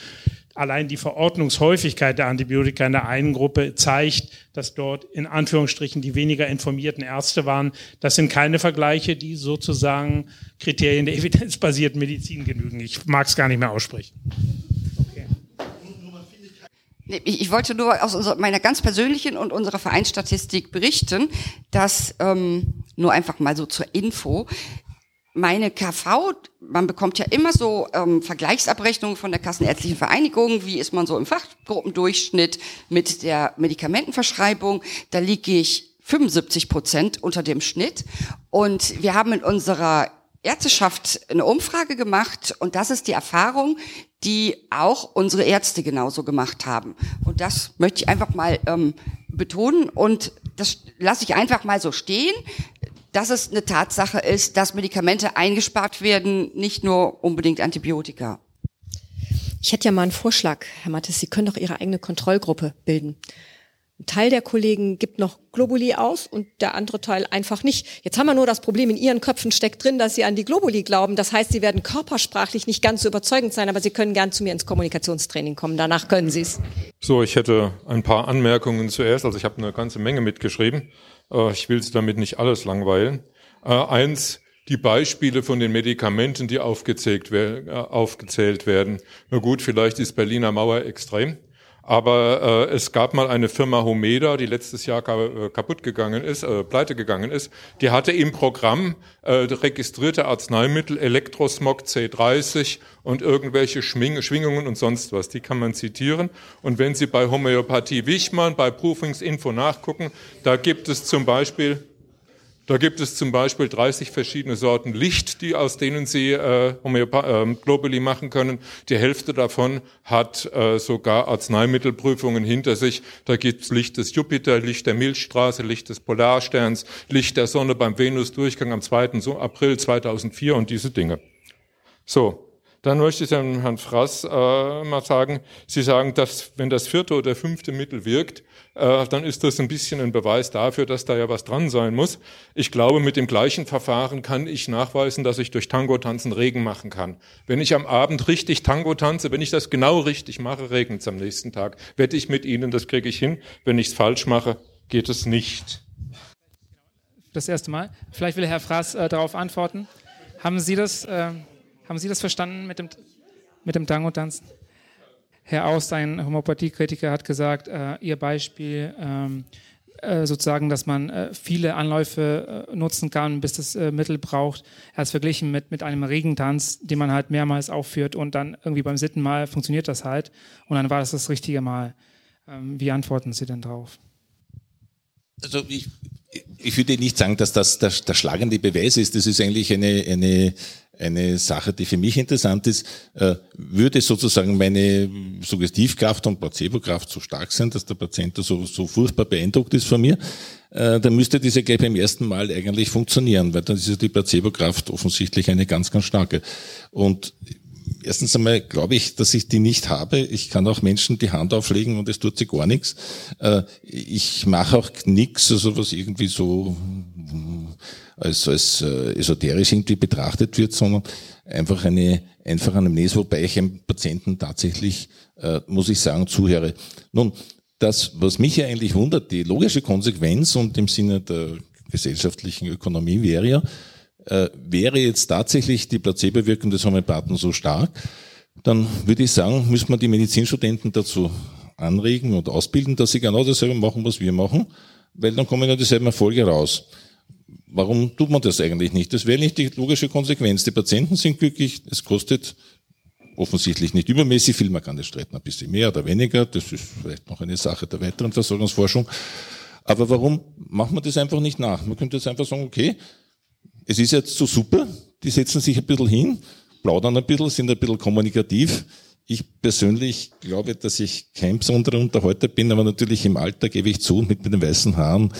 allein die Verordnungshäufigkeit der Antibiotika in der einen Gruppe zeigt, dass dort in Anführungsstrichen die weniger informierten Ärzte waren. Das sind keine Vergleiche, die sozusagen Kriterien der evidenzbasierten Medizin genügen. Ich mag es gar nicht mehr aussprechen. Ich wollte nur aus meiner ganz persönlichen und unserer Vereinsstatistik berichten, dass ähm, nur einfach mal so zur Info, meine KV, man bekommt ja immer so ähm, Vergleichsabrechnungen von der Kassenärztlichen Vereinigung, wie ist man so im Fachgruppendurchschnitt mit der Medikamentenverschreibung. Da liege ich 75 Prozent unter dem Schnitt. Und wir haben in unserer Ärzteschaft eine Umfrage gemacht und das ist die Erfahrung, die auch unsere Ärzte genauso gemacht haben. Und das möchte ich einfach mal ähm, betonen und das lasse ich einfach mal so stehen dass es eine Tatsache ist, dass Medikamente eingespart werden, nicht nur unbedingt Antibiotika. Ich hätte ja mal einen Vorschlag, Herr Mattes. Sie können doch Ihre eigene Kontrollgruppe bilden. Ein Teil der Kollegen gibt noch Globuli aus und der andere Teil einfach nicht. Jetzt haben wir nur das Problem, in ihren Köpfen steckt drin, dass sie an die Globuli glauben. Das heißt, sie werden körpersprachlich nicht ganz so überzeugend sein, aber sie können gern zu mir ins Kommunikationstraining kommen. Danach können sie es. So, ich hätte ein paar Anmerkungen zuerst. Also ich habe eine ganze Menge mitgeschrieben. Äh, ich will Sie damit nicht alles langweilen. Äh, eins, die Beispiele von den Medikamenten, die aufgezählt, äh, aufgezählt werden. Na gut, vielleicht ist Berliner Mauer extrem, Aber äh, es gab mal eine Firma Homeda, die letztes Jahr ka kaputt gegangen ist, äh, pleite gegangen ist. Die hatte im Programm äh, registrierte Arzneimittel, Elektrosmog C30 und irgendwelche Schwing Schwingungen und sonst was. Die kann man zitieren. Und wenn Sie bei Homöopathie Wichmann, bei Prüfungsinfo nachgucken, da gibt es zum Beispiel da gibt es zum Beispiel 30 verschiedene Sorten Licht, die aus denen Sie äh, äh, Globuli machen können. Die Hälfte davon hat äh, sogar Arzneimittelprüfungen hinter sich. Da gibt es Licht des Jupiter, Licht der Milchstraße, Licht des Polarsterns, Licht der Sonne beim Venusdurchgang am 2. April 2004 und diese Dinge. So, dann möchte ich Herrn, Herrn Frass äh, mal sagen, Sie sagen, dass wenn das vierte oder fünfte Mittel wirkt, äh, dann ist das ein bisschen ein Beweis dafür, dass da ja was dran sein muss. Ich glaube, mit dem gleichen Verfahren kann ich nachweisen, dass ich durch Tango-Tanzen Regen machen kann. Wenn ich am Abend richtig Tango tanze, wenn ich das genau richtig mache, regnet es am nächsten Tag. Wette ich mit Ihnen, das kriege ich hin. Wenn ich es falsch mache, geht es nicht. Das erste Mal. Vielleicht will Herr Fraß äh, darauf antworten. Haben Sie das... Äh haben Sie das verstanden mit dem, mit dem Tango-Tanzen? Herr Aust, ein Homöopathiekritiker, hat gesagt, äh, Ihr Beispiel ähm, äh, sozusagen, dass man äh, viele Anläufe äh, nutzen kann, bis das äh, Mittel braucht. Er hat es verglichen mit, mit einem Regentanz, den man halt mehrmals aufführt und dann irgendwie beim siebten Mal funktioniert das halt und dann war das das richtige Mal. Ähm, wie antworten Sie denn drauf? Also ich, ich würde nicht sagen, dass das der, der schlagende Beweis ist. Das ist eigentlich eine, eine eine Sache, die für mich interessant ist, äh, würde sozusagen meine Suggestivkraft und Placebokraft so stark sein, dass der Patient so, so furchtbar beeindruckt ist von mir, äh, dann müsste ja gleich beim ersten Mal eigentlich funktionieren, weil dann ist ja die Placebokraft offensichtlich eine ganz, ganz starke. Und erstens einmal glaube ich, dass ich die nicht habe. Ich kann auch Menschen die Hand auflegen und es tut sie gar nichts. Äh, ich mache auch nichts, also was irgendwie so als, als äh, esoterisch irgendwie betrachtet wird, sondern einfach eine einfach Anamnese, wobei ich einem Patienten tatsächlich, äh, muss ich sagen, zuhöre. Nun, das, was mich ja eigentlich wundert, die logische Konsequenz und im Sinne der gesellschaftlichen Ökonomie wäre ja, äh, wäre jetzt tatsächlich die Placebo-Wirkung des Homöopathen so stark, dann würde ich sagen, müssen wir die Medizinstudenten dazu anregen und ausbilden, dass sie genau dasselbe machen, was wir machen, weil dann kommen ja dieselben Erfolge raus. Warum tut man das eigentlich nicht? Das wäre nicht die logische Konsequenz. Die Patienten sind glücklich, es kostet offensichtlich nicht übermäßig viel, man kann das streiten ein bisschen mehr oder weniger, das ist vielleicht noch eine Sache der weiteren Versorgungsforschung. Aber warum macht man das einfach nicht nach? Man könnte jetzt einfach sagen, okay, es ist jetzt so super, die setzen sich ein bisschen hin, plaudern ein bisschen, sind ein bisschen kommunikativ. Ich persönlich glaube, dass ich kein besonderer Unterhalter bin, aber natürlich im Alter gebe ich zu, mit den weißen Haaren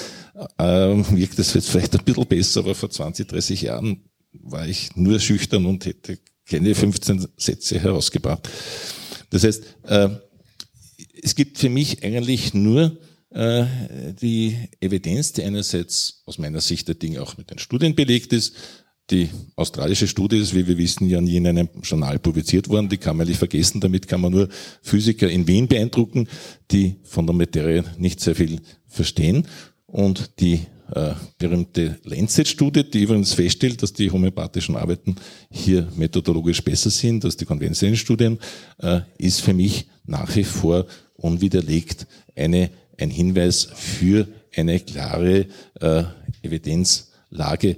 äh, wirkt das jetzt vielleicht ein bisschen besser, aber vor 20, 30 Jahren war ich nur schüchtern und hätte keine 15 Sätze herausgebracht. Das heißt, äh, es gibt für mich eigentlich nur äh, die Evidenz, die einerseits aus meiner Sicht der Dinge auch mit den Studien belegt ist. Die australische Studie ist, wie wir wissen, ja nie in einem Journal publiziert worden. Die kann man nicht vergessen. Damit kann man nur Physiker in Wien beeindrucken, die von der Materie nicht sehr viel verstehen. Und die äh, berühmte Lancet-Studie, die übrigens feststellt, dass die homöopathischen Arbeiten hier methodologisch besser sind als die konventionellen Studien, äh, ist für mich nach wie vor unwiderlegt eine ein Hinweis für eine klare äh, Evidenzlage.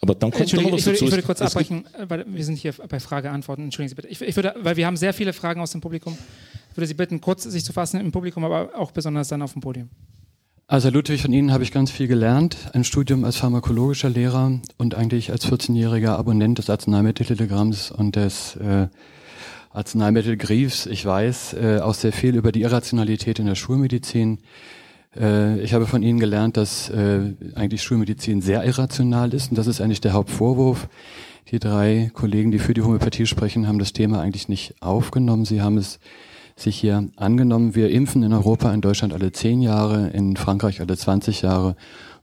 Aber dann kommt noch was ich, würde, ich würde kurz abbrechen, weil wir sind hier bei Frage-Antworten. Entschuldigen Sie bitte. Ich, ich, würde, weil wir haben sehr viele Fragen aus dem Publikum. Ich würde Sie bitten, kurz sich zu fassen im Publikum, aber auch besonders dann auf dem Podium. Also Ludwig, von Ihnen habe ich ganz viel gelernt. Ein Studium als pharmakologischer Lehrer und eigentlich als 14-jähriger Abonnent des Arzneimitteltelegramms und des äh, Arzneimittel Griefs. Ich weiß äh, auch sehr viel über die Irrationalität in der Schulmedizin. Äh, ich habe von Ihnen gelernt, dass äh, eigentlich Schulmedizin sehr irrational ist und das ist eigentlich der Hauptvorwurf. Die drei Kollegen, die für die Homöopathie sprechen, haben das Thema eigentlich nicht aufgenommen. Sie haben es sich hier angenommen. Wir impfen in Europa, in Deutschland alle zehn Jahre, in Frankreich alle 20 Jahre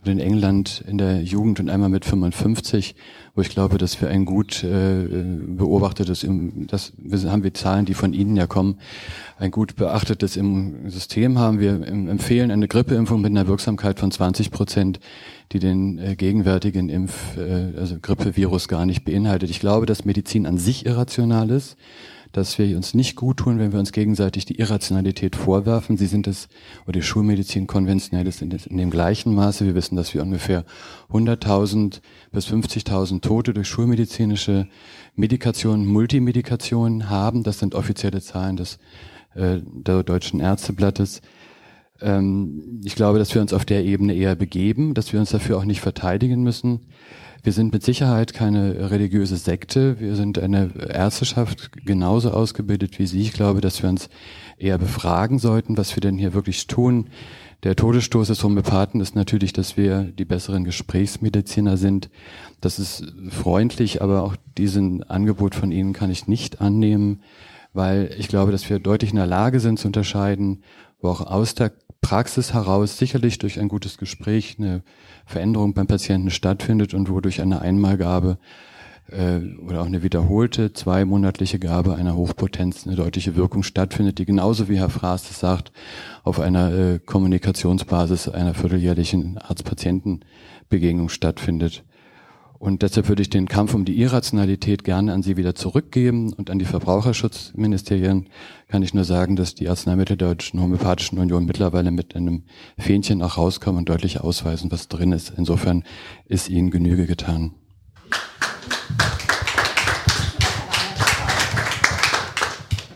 in England in der Jugend und einmal mit 55 wo ich glaube, dass wir ein gut äh, beobachtetes, das haben wir Zahlen, die von Ihnen ja kommen, ein gut beachtetes im System haben. Wir empfehlen eine Grippeimpfung mit einer Wirksamkeit von 20 Prozent, die den äh, gegenwärtigen Impf, äh, also Grippevirus gar nicht beinhaltet. Ich glaube, dass Medizin an sich irrational ist dass wir uns nicht gut tun, wenn wir uns gegenseitig die Irrationalität vorwerfen. Sie sind es, oder die Schulmedizin konventionell ist in, in dem gleichen Maße. Wir wissen, dass wir ungefähr 100.000 bis 50.000 Tote durch schulmedizinische Medikationen, Multimedikationen haben. Das sind offizielle Zahlen des äh, der Deutschen Ärzteblattes. Ähm, ich glaube, dass wir uns auf der Ebene eher begeben, dass wir uns dafür auch nicht verteidigen müssen. Wir sind mit Sicherheit keine religiöse Sekte. Wir sind eine Ärzteschaft genauso ausgebildet wie Sie. Ich glaube, dass wir uns eher befragen sollten, was wir denn hier wirklich tun. Der Todesstoß des Homöopathen ist natürlich, dass wir die besseren Gesprächsmediziner sind. Das ist freundlich, aber auch diesen Angebot von Ihnen kann ich nicht annehmen, weil ich glaube, dass wir deutlich in der Lage sind zu unterscheiden, wo auch aus der Praxis heraus sicherlich durch ein gutes Gespräch eine Veränderung beim Patienten stattfindet und wo durch eine Einmalgabe äh, oder auch eine wiederholte zweimonatliche Gabe einer Hochpotenz eine deutliche Wirkung stattfindet, die genauso wie Herr Fraß das sagt, auf einer äh, Kommunikationsbasis einer vierteljährlichen Arzt-Patienten-Begegnung stattfindet. Und deshalb würde ich den Kampf um die Irrationalität gerne an Sie wieder zurückgeben. Und an die Verbraucherschutzministerien kann ich nur sagen, dass die Arzneimittel der Deutschen Homöopathischen Union mittlerweile mit einem Fähnchen auch rauskommen und deutlich ausweisen, was drin ist. Insofern ist Ihnen Genüge getan.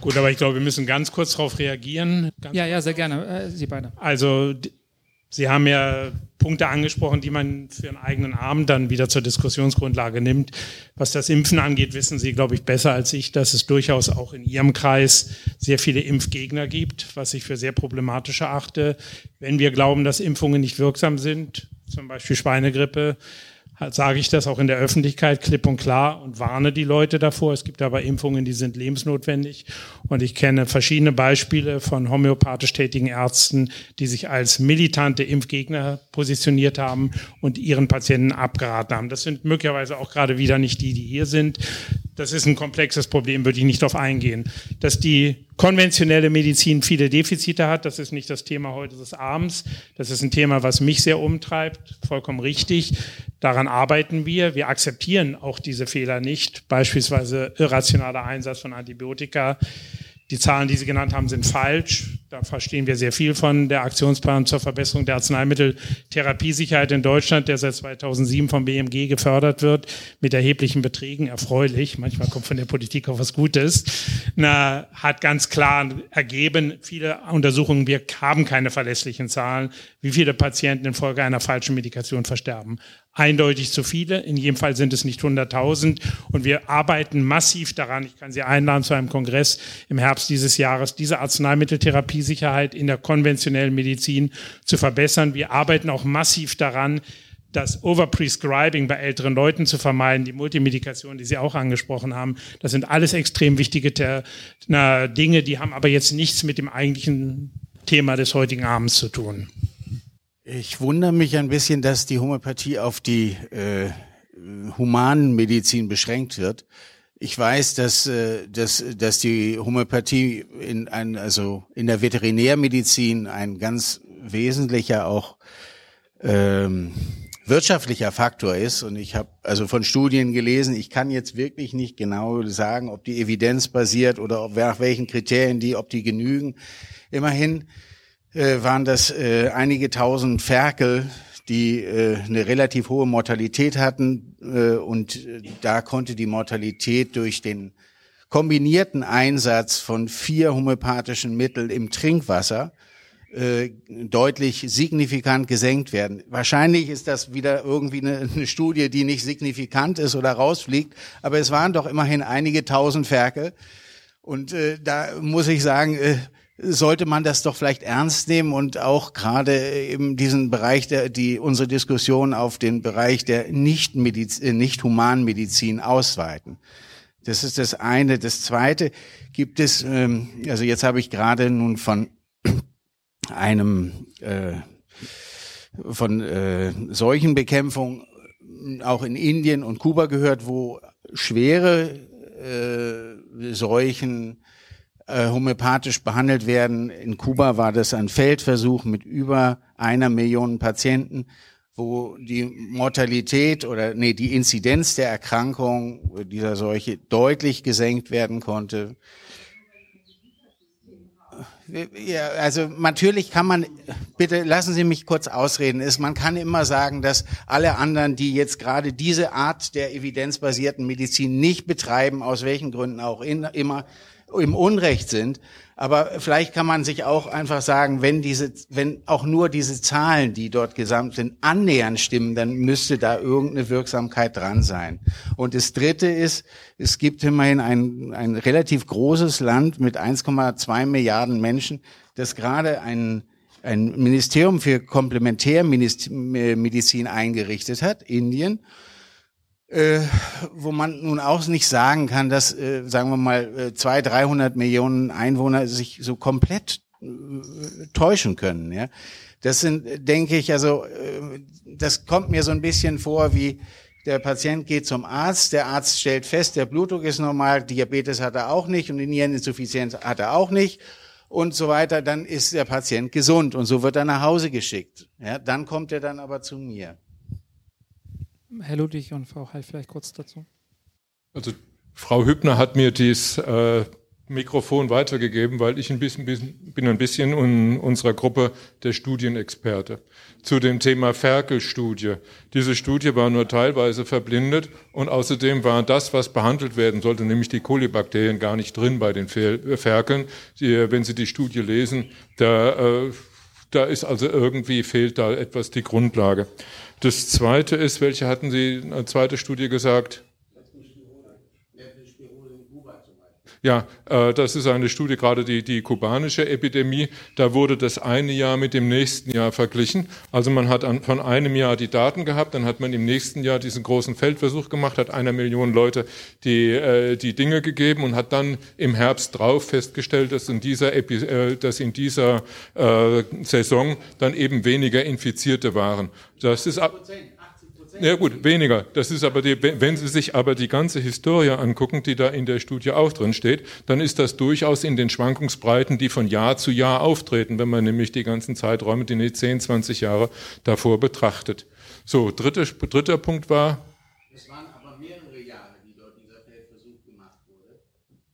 Gut, aber ich glaube, wir müssen ganz kurz darauf reagieren. Ganz ja, ja, sehr gerne. Äh, Sie beide. Also Sie haben ja Punkte angesprochen, die man für einen eigenen Abend dann wieder zur Diskussionsgrundlage nimmt. Was das Impfen angeht, wissen Sie, glaube ich, besser als ich, dass es durchaus auch in Ihrem Kreis sehr viele Impfgegner gibt, was ich für sehr problematisch erachte. Wenn wir glauben, dass Impfungen nicht wirksam sind, zum Beispiel Schweinegrippe, sage ich das auch in der Öffentlichkeit klipp und klar und warne die Leute davor. Es gibt aber Impfungen, die sind lebensnotwendig. Und ich kenne verschiedene Beispiele von homöopathisch tätigen Ärzten, die sich als militante Impfgegner positioniert haben und ihren Patienten abgeraten haben. Das sind möglicherweise auch gerade wieder nicht die, die hier sind. Das ist ein komplexes Problem, würde ich nicht darauf eingehen. Dass die konventionelle Medizin viele Defizite hat, das ist nicht das Thema heute des Abends. Das ist ein Thema, was mich sehr umtreibt, vollkommen richtig. Daran arbeiten wir. Wir akzeptieren auch diese Fehler nicht, beispielsweise irrationaler Einsatz von Antibiotika. Die Zahlen, die Sie genannt haben, sind falsch. Da verstehen wir sehr viel von. Der Aktionsplan zur Verbesserung der Arzneimitteltherapiesicherheit in Deutschland, der seit 2007 vom BMG gefördert wird, mit erheblichen Beträgen, erfreulich. Manchmal kommt von der Politik auch was Gutes. Na, hat ganz klar ergeben, viele Untersuchungen, wir haben keine verlässlichen Zahlen, wie viele Patienten infolge einer falschen Medikation versterben eindeutig zu viele. In jedem Fall sind es nicht 100.000. Und wir arbeiten massiv daran, ich kann Sie einladen zu einem Kongress im Herbst dieses Jahres, diese Arzneimitteltherapiesicherheit in der konventionellen Medizin zu verbessern. Wir arbeiten auch massiv daran, das Overprescribing bei älteren Leuten zu vermeiden, die Multimedikation, die Sie auch angesprochen haben. Das sind alles extrem wichtige Dinge, die haben aber jetzt nichts mit dem eigentlichen Thema des heutigen Abends zu tun. Ich wundere mich ein bisschen, dass die Homöopathie auf die äh, Humanmedizin beschränkt wird. Ich weiß, dass, äh, dass, dass die Homöopathie in, ein, also in der Veterinärmedizin ein ganz wesentlicher auch ähm, wirtschaftlicher Faktor ist. Und ich habe also von Studien gelesen, ich kann jetzt wirklich nicht genau sagen, ob die Evidenz basiert oder ob, nach welchen Kriterien die, ob die genügen. Immerhin äh, waren das äh, einige tausend Ferkel, die äh, eine relativ hohe Mortalität hatten äh, und äh, da konnte die Mortalität durch den kombinierten Einsatz von vier homöopathischen Mitteln im Trinkwasser äh, deutlich signifikant gesenkt werden. Wahrscheinlich ist das wieder irgendwie eine, eine, Studie, die nicht signifikant ist oder rausfliegt, aber es waren doch immerhin einige tausend Ferkel. Und äh, da muss ich sagen, äh, sollte man das doch vielleicht ernst nehmen und auch gerade eben diesen Bereich der, die unsere Diskussion auf den Bereich der nicht, äh, nicht ausweiten. Das ist das eine. Das zweite gibt es, ähm, also jetzt habe ich gerade nun von einem äh, von äh, Seuchenbekämpfung auch in Indien und Kuba gehört, wo schwere äh, Seuchen äh, homöopathisch behandelt werden. In Kuba war das ein Feldversuch mit über einer Million Patienten, wo die Mortalität oder nee, die Inzidenz der Erkrankung dieser Seuche deutlich gesenkt werden konnte. Ja, also natürlich kann man, bitte lassen Sie mich kurz ausreden, ist, man kann immer sagen, dass alle anderen, die jetzt gerade diese Art der evidenzbasierten Medizin nicht betreiben, aus welchen Gründen auch in, immer im Unrecht sind. Aber vielleicht kann man sich auch einfach sagen, wenn diese, wenn auch nur diese Zahlen, die dort gesamt sind, annähernd stimmen, dann müsste da irgendeine Wirksamkeit dran sein. Und das dritte ist, es gibt immerhin ein, ein relativ großes Land mit 1,2 Milliarden Menschen, das gerade ein ein Ministerium für Komplementärmedizin eingerichtet hat, Indien äh, wo man nun auch nicht sagen kann, dass, äh, sagen wir mal, äh, zwei, dreihundert Millionen Einwohner sich so komplett äh, täuschen können. Ja, das sind, denke ich, also äh, das kommt mir so ein bisschen vor wie der Patient geht zum Arzt, der Arzt stellt fest, der Blutdruck ist normal, Diabetes hat er auch nicht und die Niereninsuffizienz hat er auch nicht und so weiter, dann ist der Patient gesund und so wird er nach Hause geschickt. Ja, dann kommt er dann aber zu mir. Herr Ludwig und Frau Heil vielleicht kurz dazu. Also Frau Hübner hat mir dieses äh, Mikrofon weitergegeben, weil ich ein bisschen, bin ein bisschen in unserer Gruppe der Studienexperte. Zu dem Thema Ferkel-Studie. Diese Studie war nur teilweise verblindet und außerdem war das, was behandelt werden sollte, nämlich die Kolibakterien, gar nicht drin bei den Ferkeln. Die, wenn Sie die Studie lesen, da, äh, da ist also irgendwie fehlt da etwas die Grundlage. Das zweite ist, welche hatten Sie, eine zweite Studie gesagt? Ja, äh, das ist eine Studie, gerade die, die kubanische Epidemie. Da wurde das eine Jahr mit dem nächsten Jahr verglichen. Also man hat an, von einem Jahr die Daten gehabt, dann hat man im nächsten Jahr diesen großen Feldversuch gemacht, hat einer Million Leute die, äh, die Dinge gegeben und hat dann im Herbst drauf festgestellt, dass in dieser, Epi äh, dass in dieser äh, Saison dann eben weniger Infizierte waren. Das ist ab ja gut, weniger. Das ist aber die, wenn Sie sich aber die ganze Historie angucken, die da in der Studie auch drin steht, dann ist das durchaus in den Schwankungsbreiten, die von Jahr zu Jahr auftreten, wenn man nämlich die ganzen Zeiträume, die 10, 20 Jahre davor betrachtet. So, dritte, dritter Punkt war. Es waren aber mehrere Jahre, die dort dieser Feldversuch gemacht wurde.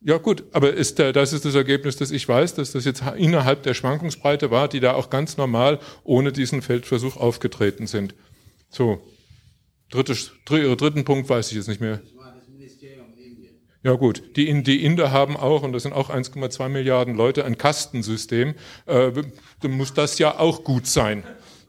Ja gut, aber ist das ist das Ergebnis, das ich weiß, dass das jetzt innerhalb der Schwankungsbreite war, die da auch ganz normal ohne diesen Feldversuch aufgetreten sind. So, Dritte, dritten Punkt weiß ich jetzt nicht mehr. Ja gut, die, die Inder haben auch, und das sind auch 1,2 Milliarden Leute, ein Kastensystem. Äh, dann muss das ja auch gut sein,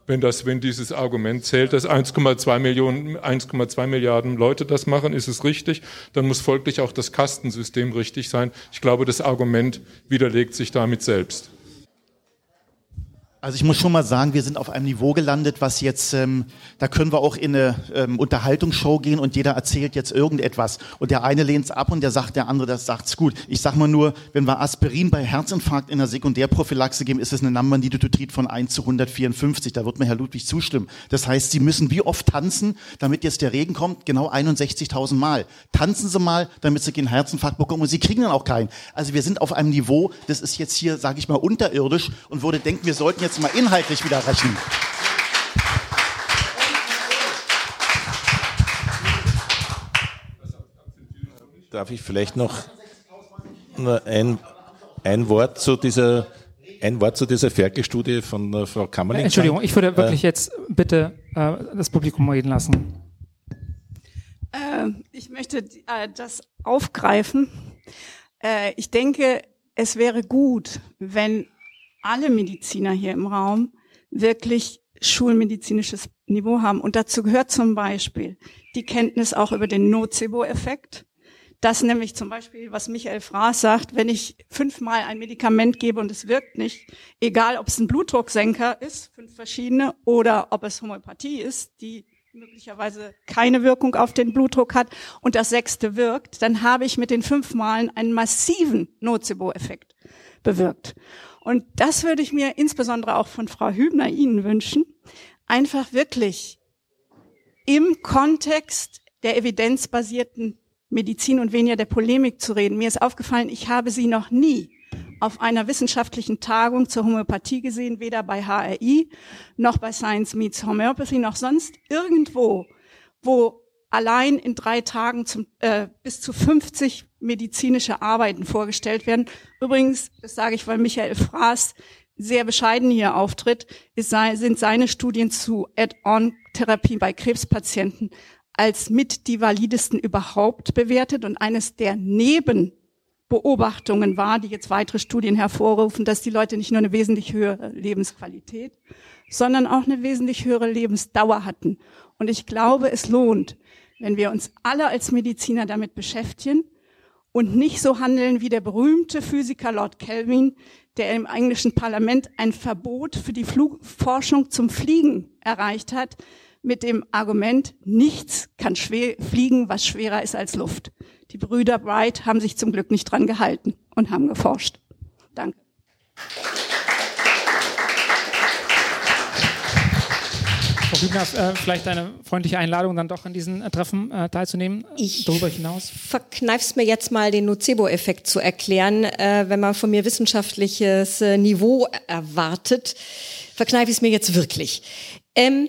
wenn, das, wenn dieses Argument zählt, dass 1,2 Millionen, 1,2 Milliarden Leute das machen, ist es richtig. Dann muss folglich auch das Kastensystem richtig sein. Ich glaube, das Argument widerlegt sich damit selbst. Also ich muss schon mal sagen, wir sind auf einem Niveau gelandet, was jetzt, ähm, da können wir auch in eine ähm, Unterhaltungsshow gehen und jeder erzählt jetzt irgendetwas. Und der eine lehnt es ab und der sagt, der andere, das sagt's gut. Ich sag mal nur, wenn wir Aspirin bei Herzinfarkt in der Sekundärprophylaxe geben, ist es eine Numbernidotitrit von 1 zu 154. Da wird mir Herr Ludwig zustimmen. Das heißt, Sie müssen wie oft tanzen, damit jetzt der Regen kommt? Genau 61.000 Mal. Tanzen Sie mal, damit Sie keinen Herzinfarkt bekommen und Sie kriegen dann auch keinen. Also wir sind auf einem Niveau, das ist jetzt hier, sage ich mal, unterirdisch und würde denken, wir sollten jetzt jetzt mal inhaltlich wieder rechnen. Darf ich vielleicht noch ein, ein Wort zu dieser ein Wort zu dieser Ferkel-Studie von äh, Frau Kammerling. Entschuldigung, ich würde wirklich äh, jetzt bitte äh, das Publikum reden lassen. Äh, ich möchte äh, das aufgreifen. Äh, ich denke, es wäre gut, wenn alle Mediziner hier im Raum wirklich schulmedizinisches Niveau haben. Und dazu gehört zum Beispiel die Kenntnis auch über den Nocebo-Effekt. Das nämlich zum Beispiel, was Michael Fraß sagt, wenn ich fünfmal ein Medikament gebe und es wirkt nicht, egal ob es ein Blutdrucksenker ist, fünf verschiedene, oder ob es Homöopathie ist, die möglicherweise keine Wirkung auf den Blutdruck hat und das sechste wirkt, dann habe ich mit den fünf Malen einen massiven Nocebo-Effekt bewirkt. Und das würde ich mir insbesondere auch von Frau Hübner Ihnen wünschen, einfach wirklich im Kontext der evidenzbasierten Medizin und weniger der Polemik zu reden. Mir ist aufgefallen, ich habe Sie noch nie auf einer wissenschaftlichen Tagung zur Homöopathie gesehen, weder bei HRI noch bei Science Meets Homöopathie noch sonst irgendwo, wo allein in drei Tagen zum, äh, bis zu 50 medizinische Arbeiten vorgestellt werden. Übrigens, das sage ich, weil Michael Fraß sehr bescheiden hier auftritt, ist, sind seine Studien zu Add-on-Therapie bei Krebspatienten als mit die validesten überhaupt bewertet und eines der Nebenbeobachtungen war, die jetzt weitere Studien hervorrufen, dass die Leute nicht nur eine wesentlich höhere Lebensqualität, sondern auch eine wesentlich höhere Lebensdauer hatten. Und ich glaube, es lohnt, wenn wir uns alle als Mediziner damit beschäftigen und nicht so handeln wie der berühmte Physiker Lord Kelvin, der im englischen Parlament ein Verbot für die Flugforschung zum Fliegen erreicht hat, mit dem Argument, nichts kann fliegen, was schwerer ist als Luft. Die Brüder Bright haben sich zum Glück nicht dran gehalten und haben geforscht. Danke. Frau Hübner, äh, vielleicht eine freundliche Einladung, dann doch an diesen äh, Treffen äh, teilzunehmen. Ich darüber hinaus. Verkneif's mir jetzt mal, den Nocebo-Effekt zu erklären. Äh, wenn man von mir wissenschaftliches äh, Niveau erwartet, verkneife ich es mir jetzt wirklich. Ähm,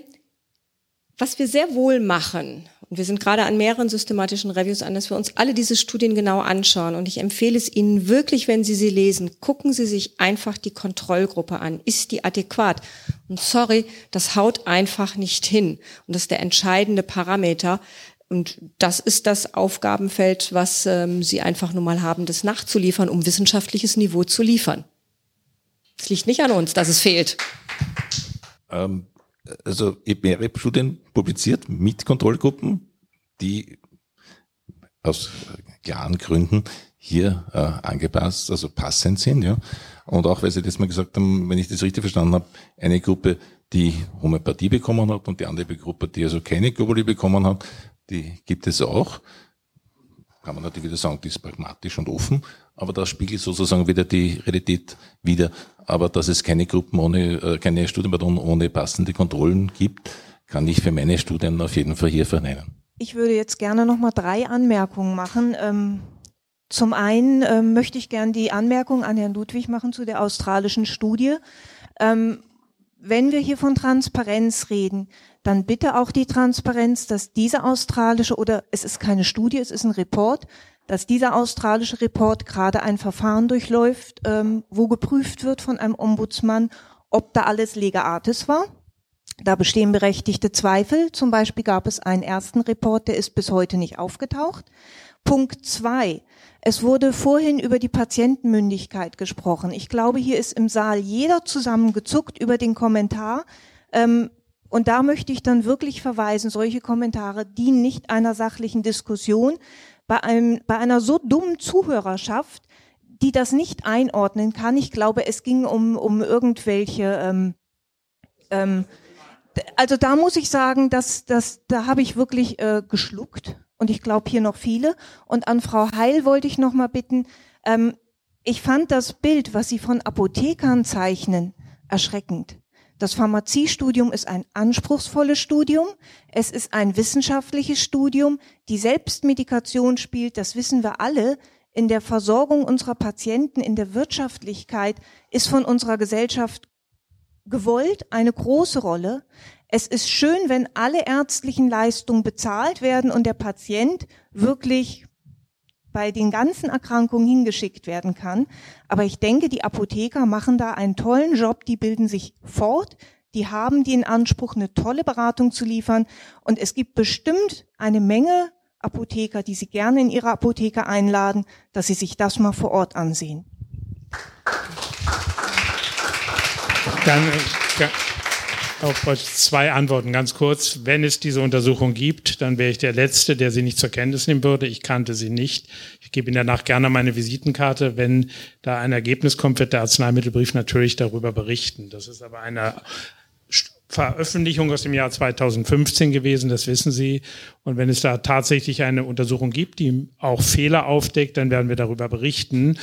was wir sehr wohl machen, und wir sind gerade an mehreren systematischen Reviews an, dass wir uns alle diese Studien genau anschauen. Und ich empfehle es Ihnen wirklich, wenn Sie sie lesen, gucken Sie sich einfach die Kontrollgruppe an. Ist die adäquat? Und sorry, das haut einfach nicht hin. Und das ist der entscheidende Parameter. Und das ist das Aufgabenfeld, was ähm, Sie einfach nur mal haben, das nachzuliefern, um wissenschaftliches Niveau zu liefern. Es liegt nicht an uns, dass es fehlt. Ähm, also ich habe mehrere Studien publiziert mit Kontrollgruppen, die aus klaren Gründen hier äh, angepasst, also passend sind, ja. Und auch, weil Sie das mal gesagt haben, wenn ich das richtig verstanden habe, eine Gruppe, die Homöopathie bekommen hat und die andere Gruppe, die also keine Globuli bekommen hat, die gibt es auch kann man natürlich wieder sagen, die ist pragmatisch und offen, aber das spiegelt sozusagen wieder die Realität wieder. Aber dass es keine Gruppen ohne, äh, keine Studienpardon ohne passende Kontrollen gibt, kann ich für meine Studien auf jeden Fall hier verneinen. Ich würde jetzt gerne noch mal drei Anmerkungen machen. Ähm, zum einen ähm, möchte ich gerne die Anmerkung an Herrn Ludwig machen zu der australischen Studie. Ähm, wenn wir hier von Transparenz reden, dann bitte auch die Transparenz, dass diese australische oder es ist keine Studie, es ist ein Report, dass dieser australische Report gerade ein Verfahren durchläuft, ähm, wo geprüft wird von einem Ombudsmann, ob da alles lega artis war. Da bestehen berechtigte Zweifel. Zum Beispiel gab es einen ersten Report, der ist bis heute nicht aufgetaucht. Punkt zwei. Es wurde vorhin über die Patientenmündigkeit gesprochen. Ich glaube, hier ist im Saal jeder zusammengezuckt über den Kommentar. Ähm, und da möchte ich dann wirklich verweisen, solche Kommentare dienen nicht einer sachlichen Diskussion. Bei, einem, bei einer so dummen Zuhörerschaft, die das nicht einordnen kann, ich glaube, es ging um, um irgendwelche, ähm, ähm, also da muss ich sagen, dass, dass, da habe ich wirklich äh, geschluckt und ich glaube hier noch viele. Und an Frau Heil wollte ich noch mal bitten, ähm, ich fand das Bild, was Sie von Apothekern zeichnen, erschreckend. Das Pharmaziestudium ist ein anspruchsvolles Studium. Es ist ein wissenschaftliches Studium. Die Selbstmedikation spielt, das wissen wir alle, in der Versorgung unserer Patienten, in der Wirtschaftlichkeit, ist von unserer Gesellschaft gewollt eine große Rolle. Es ist schön, wenn alle ärztlichen Leistungen bezahlt werden und der Patient wirklich bei den ganzen Erkrankungen hingeschickt werden kann. Aber ich denke, die Apotheker machen da einen tollen Job, die bilden sich fort, die haben den Anspruch, eine tolle Beratung zu liefern. Und es gibt bestimmt eine Menge Apotheker, die Sie gerne in Ihre Apotheke einladen, dass Sie sich das mal vor Ort ansehen. Dann. Auf zwei Antworten ganz kurz. Wenn es diese Untersuchung gibt, dann wäre ich der Letzte, der sie nicht zur Kenntnis nehmen würde. Ich kannte sie nicht. Ich gebe Ihnen danach gerne meine Visitenkarte. Wenn da ein Ergebnis kommt, wird der Arzneimittelbrief natürlich darüber berichten. Das ist aber eine Veröffentlichung aus dem Jahr 2015 gewesen, das wissen Sie. Und wenn es da tatsächlich eine Untersuchung gibt, die auch Fehler aufdeckt, dann werden wir darüber berichten.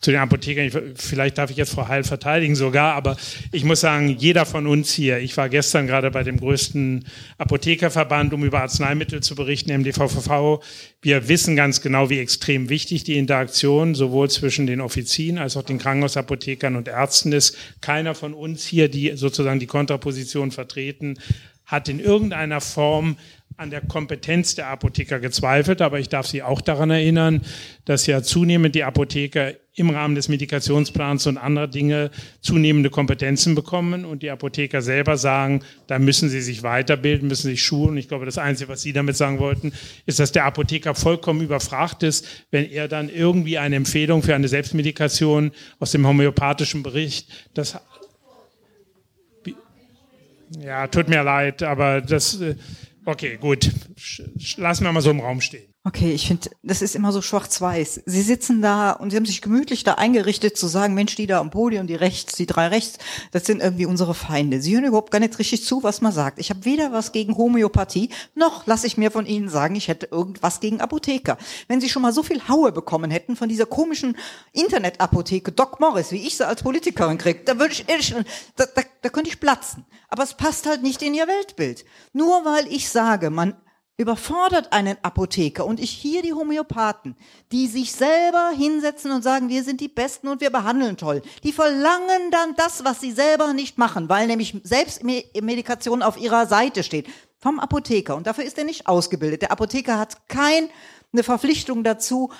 Zu den Apothekern. Ich, vielleicht darf ich jetzt Frau Heil verteidigen sogar, aber ich muss sagen, jeder von uns hier, ich war gestern gerade bei dem größten Apothekerverband, um über Arzneimittel zu berichten, MDVVV. Wir wissen ganz genau, wie extrem wichtig die Interaktion sowohl zwischen den Offizien als auch den Krankenhausapothekern und Ärzten ist. Keiner von uns hier, die sozusagen die Kontraposition vertreten, hat in irgendeiner Form an der Kompetenz der Apotheker gezweifelt, aber ich darf Sie auch daran erinnern, dass ja zunehmend die Apotheker im Rahmen des Medikationsplans und anderer Dinge zunehmende Kompetenzen bekommen und die Apotheker selber sagen, da müssen sie sich weiterbilden, müssen sich schulen. Ich glaube, das Einzige, was Sie damit sagen wollten, ist, dass der Apotheker vollkommen überfragt ist, wenn er dann irgendwie eine Empfehlung für eine Selbstmedikation aus dem homöopathischen Bericht, das ja, tut mir leid, aber das, äh, okay, gut, lassen wir mal so im Raum stehen. Okay, ich finde, das ist immer so schwarz-weiß. Sie sitzen da und sie haben sich gemütlich da eingerichtet zu sagen, Mensch, die da am Podium, die rechts, die drei rechts, das sind irgendwie unsere Feinde. Sie hören überhaupt gar nicht richtig zu, was man sagt. Ich habe weder was gegen Homöopathie, noch lasse ich mir von Ihnen sagen, ich hätte irgendwas gegen Apotheker. Wenn Sie schon mal so viel Haue bekommen hätten von dieser komischen Internetapotheke Doc Morris, wie ich sie als Politikerin kriege, da würde ich, da, da, da könnte ich platzen. Aber es passt halt nicht in Ihr Weltbild. Nur weil ich sage, man überfordert einen Apotheker und ich hier die Homöopathen, die sich selber hinsetzen und sagen, wir sind die Besten und wir behandeln toll. Die verlangen dann das, was sie selber nicht machen, weil nämlich Selbstmedikation auf ihrer Seite steht. Vom Apotheker. Und dafür ist er nicht ausgebildet. Der Apotheker hat keine Verpflichtung dazu,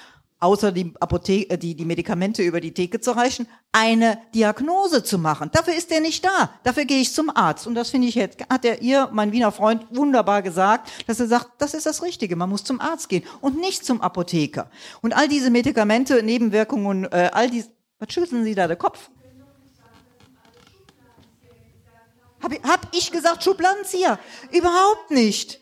außer die, Apotheke, äh, die, die Medikamente über die Theke zu reichen, eine Diagnose zu machen. Dafür ist er nicht da. Dafür gehe ich zum Arzt. Und das finde ich jetzt, hat er ihr, mein Wiener Freund, wunderbar gesagt, dass er sagt, das ist das Richtige. Man muss zum Arzt gehen und nicht zum Apotheker. Und all diese Medikamente, Nebenwirkungen, äh, all die, was schütteln Sie da den Kopf? Hab, hab ich gesagt Schubladenzieher? Überhaupt nicht.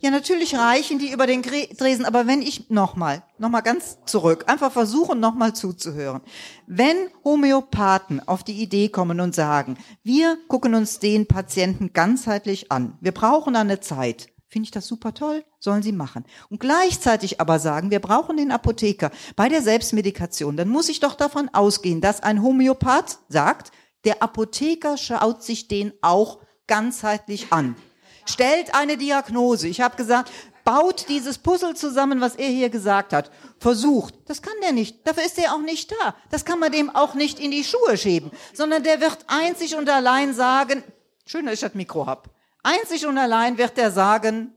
Ja, natürlich reichen die über den Dresen, aber wenn ich nochmal, nochmal ganz zurück, einfach versuchen, nochmal zuzuhören. Wenn Homöopathen auf die Idee kommen und sagen, wir gucken uns den Patienten ganzheitlich an, wir brauchen eine Zeit, finde ich das super toll, sollen sie machen. Und gleichzeitig aber sagen, wir brauchen den Apotheker bei der Selbstmedikation, dann muss ich doch davon ausgehen, dass ein Homöopath sagt, der Apotheker schaut sich den auch ganzheitlich an stellt eine Diagnose. Ich habe gesagt, baut dieses Puzzle zusammen, was er hier gesagt hat. Versucht. Das kann der nicht. Dafür ist er auch nicht da. Das kann man dem auch nicht in die Schuhe schieben. Sondern der wird einzig und allein sagen, schön, dass ich das Mikro hab. Einzig und allein wird er sagen,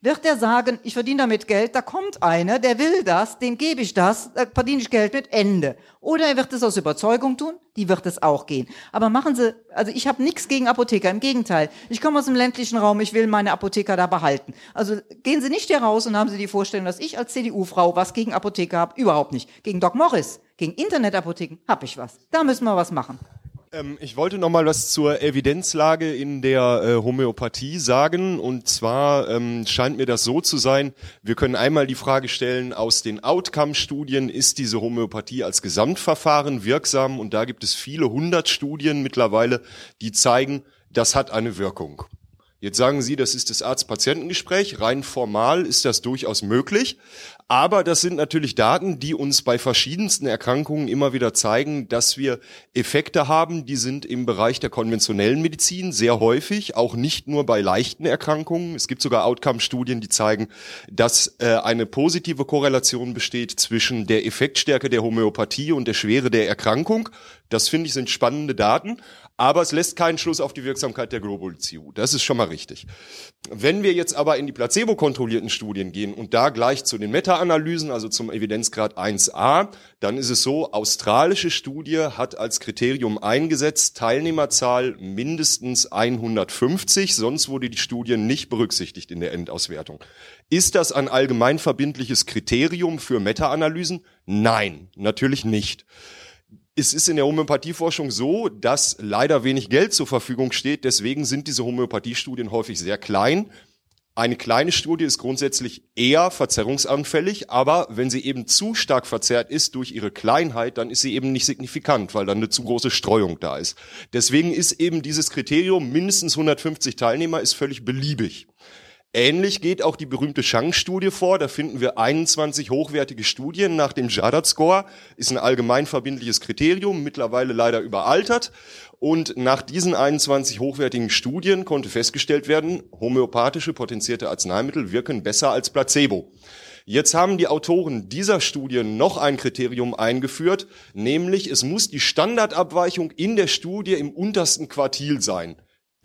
wird er sagen, ich verdiene damit Geld, da kommt einer, der will das, dem gebe ich das, da verdiene ich Geld mit, Ende. Oder er wird es aus Überzeugung tun, die wird es auch gehen. Aber machen Sie, also ich habe nichts gegen Apotheker, im Gegenteil. Ich komme aus dem ländlichen Raum, ich will meine Apotheker da behalten. Also gehen Sie nicht hier raus und haben Sie die Vorstellung, dass ich als CDU-Frau was gegen Apotheker habe. Überhaupt nicht. Gegen Doc Morris, gegen Internetapotheken habe ich was. Da müssen wir was machen. Ähm, ich wollte noch mal was zur Evidenzlage in der äh, Homöopathie sagen. Und zwar ähm, scheint mir das so zu sein, wir können einmal die Frage stellen, aus den Outcome-Studien ist diese Homöopathie als Gesamtverfahren wirksam? Und da gibt es viele hundert Studien mittlerweile, die zeigen, das hat eine Wirkung. Jetzt sagen Sie, das ist das Arzt-Patientengespräch. Rein formal ist das durchaus möglich. Aber das sind natürlich Daten, die uns bei verschiedensten Erkrankungen immer wieder zeigen, dass wir Effekte haben, die sind im Bereich der konventionellen Medizin sehr häufig, auch nicht nur bei leichten Erkrankungen. Es gibt sogar Outcome-Studien, die zeigen, dass äh, eine positive Korrelation besteht zwischen der Effektstärke der Homöopathie und der Schwere der Erkrankung. Das finde ich sind spannende Daten, aber es lässt keinen Schluss auf die Wirksamkeit der Global CU. Das ist schon mal richtig. Wenn wir jetzt aber in die placebo-kontrollierten Studien gehen und da gleich zu den Meta-Analysen, also zum Evidenzgrad 1a, dann ist es so, australische Studie hat als Kriterium eingesetzt, Teilnehmerzahl mindestens 150, sonst wurde die Studie nicht berücksichtigt in der Endauswertung. Ist das ein allgemein verbindliches Kriterium für Meta-Analysen? Nein, natürlich nicht es ist in der Homöopathieforschung so, dass leider wenig Geld zur Verfügung steht. Deswegen sind diese Homöopathiestudien häufig sehr klein. Eine kleine Studie ist grundsätzlich eher verzerrungsanfällig, aber wenn sie eben zu stark verzerrt ist durch ihre Kleinheit, dann ist sie eben nicht signifikant, weil dann eine zu große Streuung da ist. Deswegen ist eben dieses Kriterium mindestens 150 Teilnehmer ist völlig beliebig. Ähnlich geht auch die berühmte Chang-Studie vor. Da finden wir 21 hochwertige Studien nach dem Jadat-Score. Ist ein allgemein verbindliches Kriterium, mittlerweile leider überaltert. Und nach diesen 21 hochwertigen Studien konnte festgestellt werden, homöopathische potenzierte Arzneimittel wirken besser als Placebo. Jetzt haben die Autoren dieser Studie noch ein Kriterium eingeführt, nämlich es muss die Standardabweichung in der Studie im untersten Quartil sein.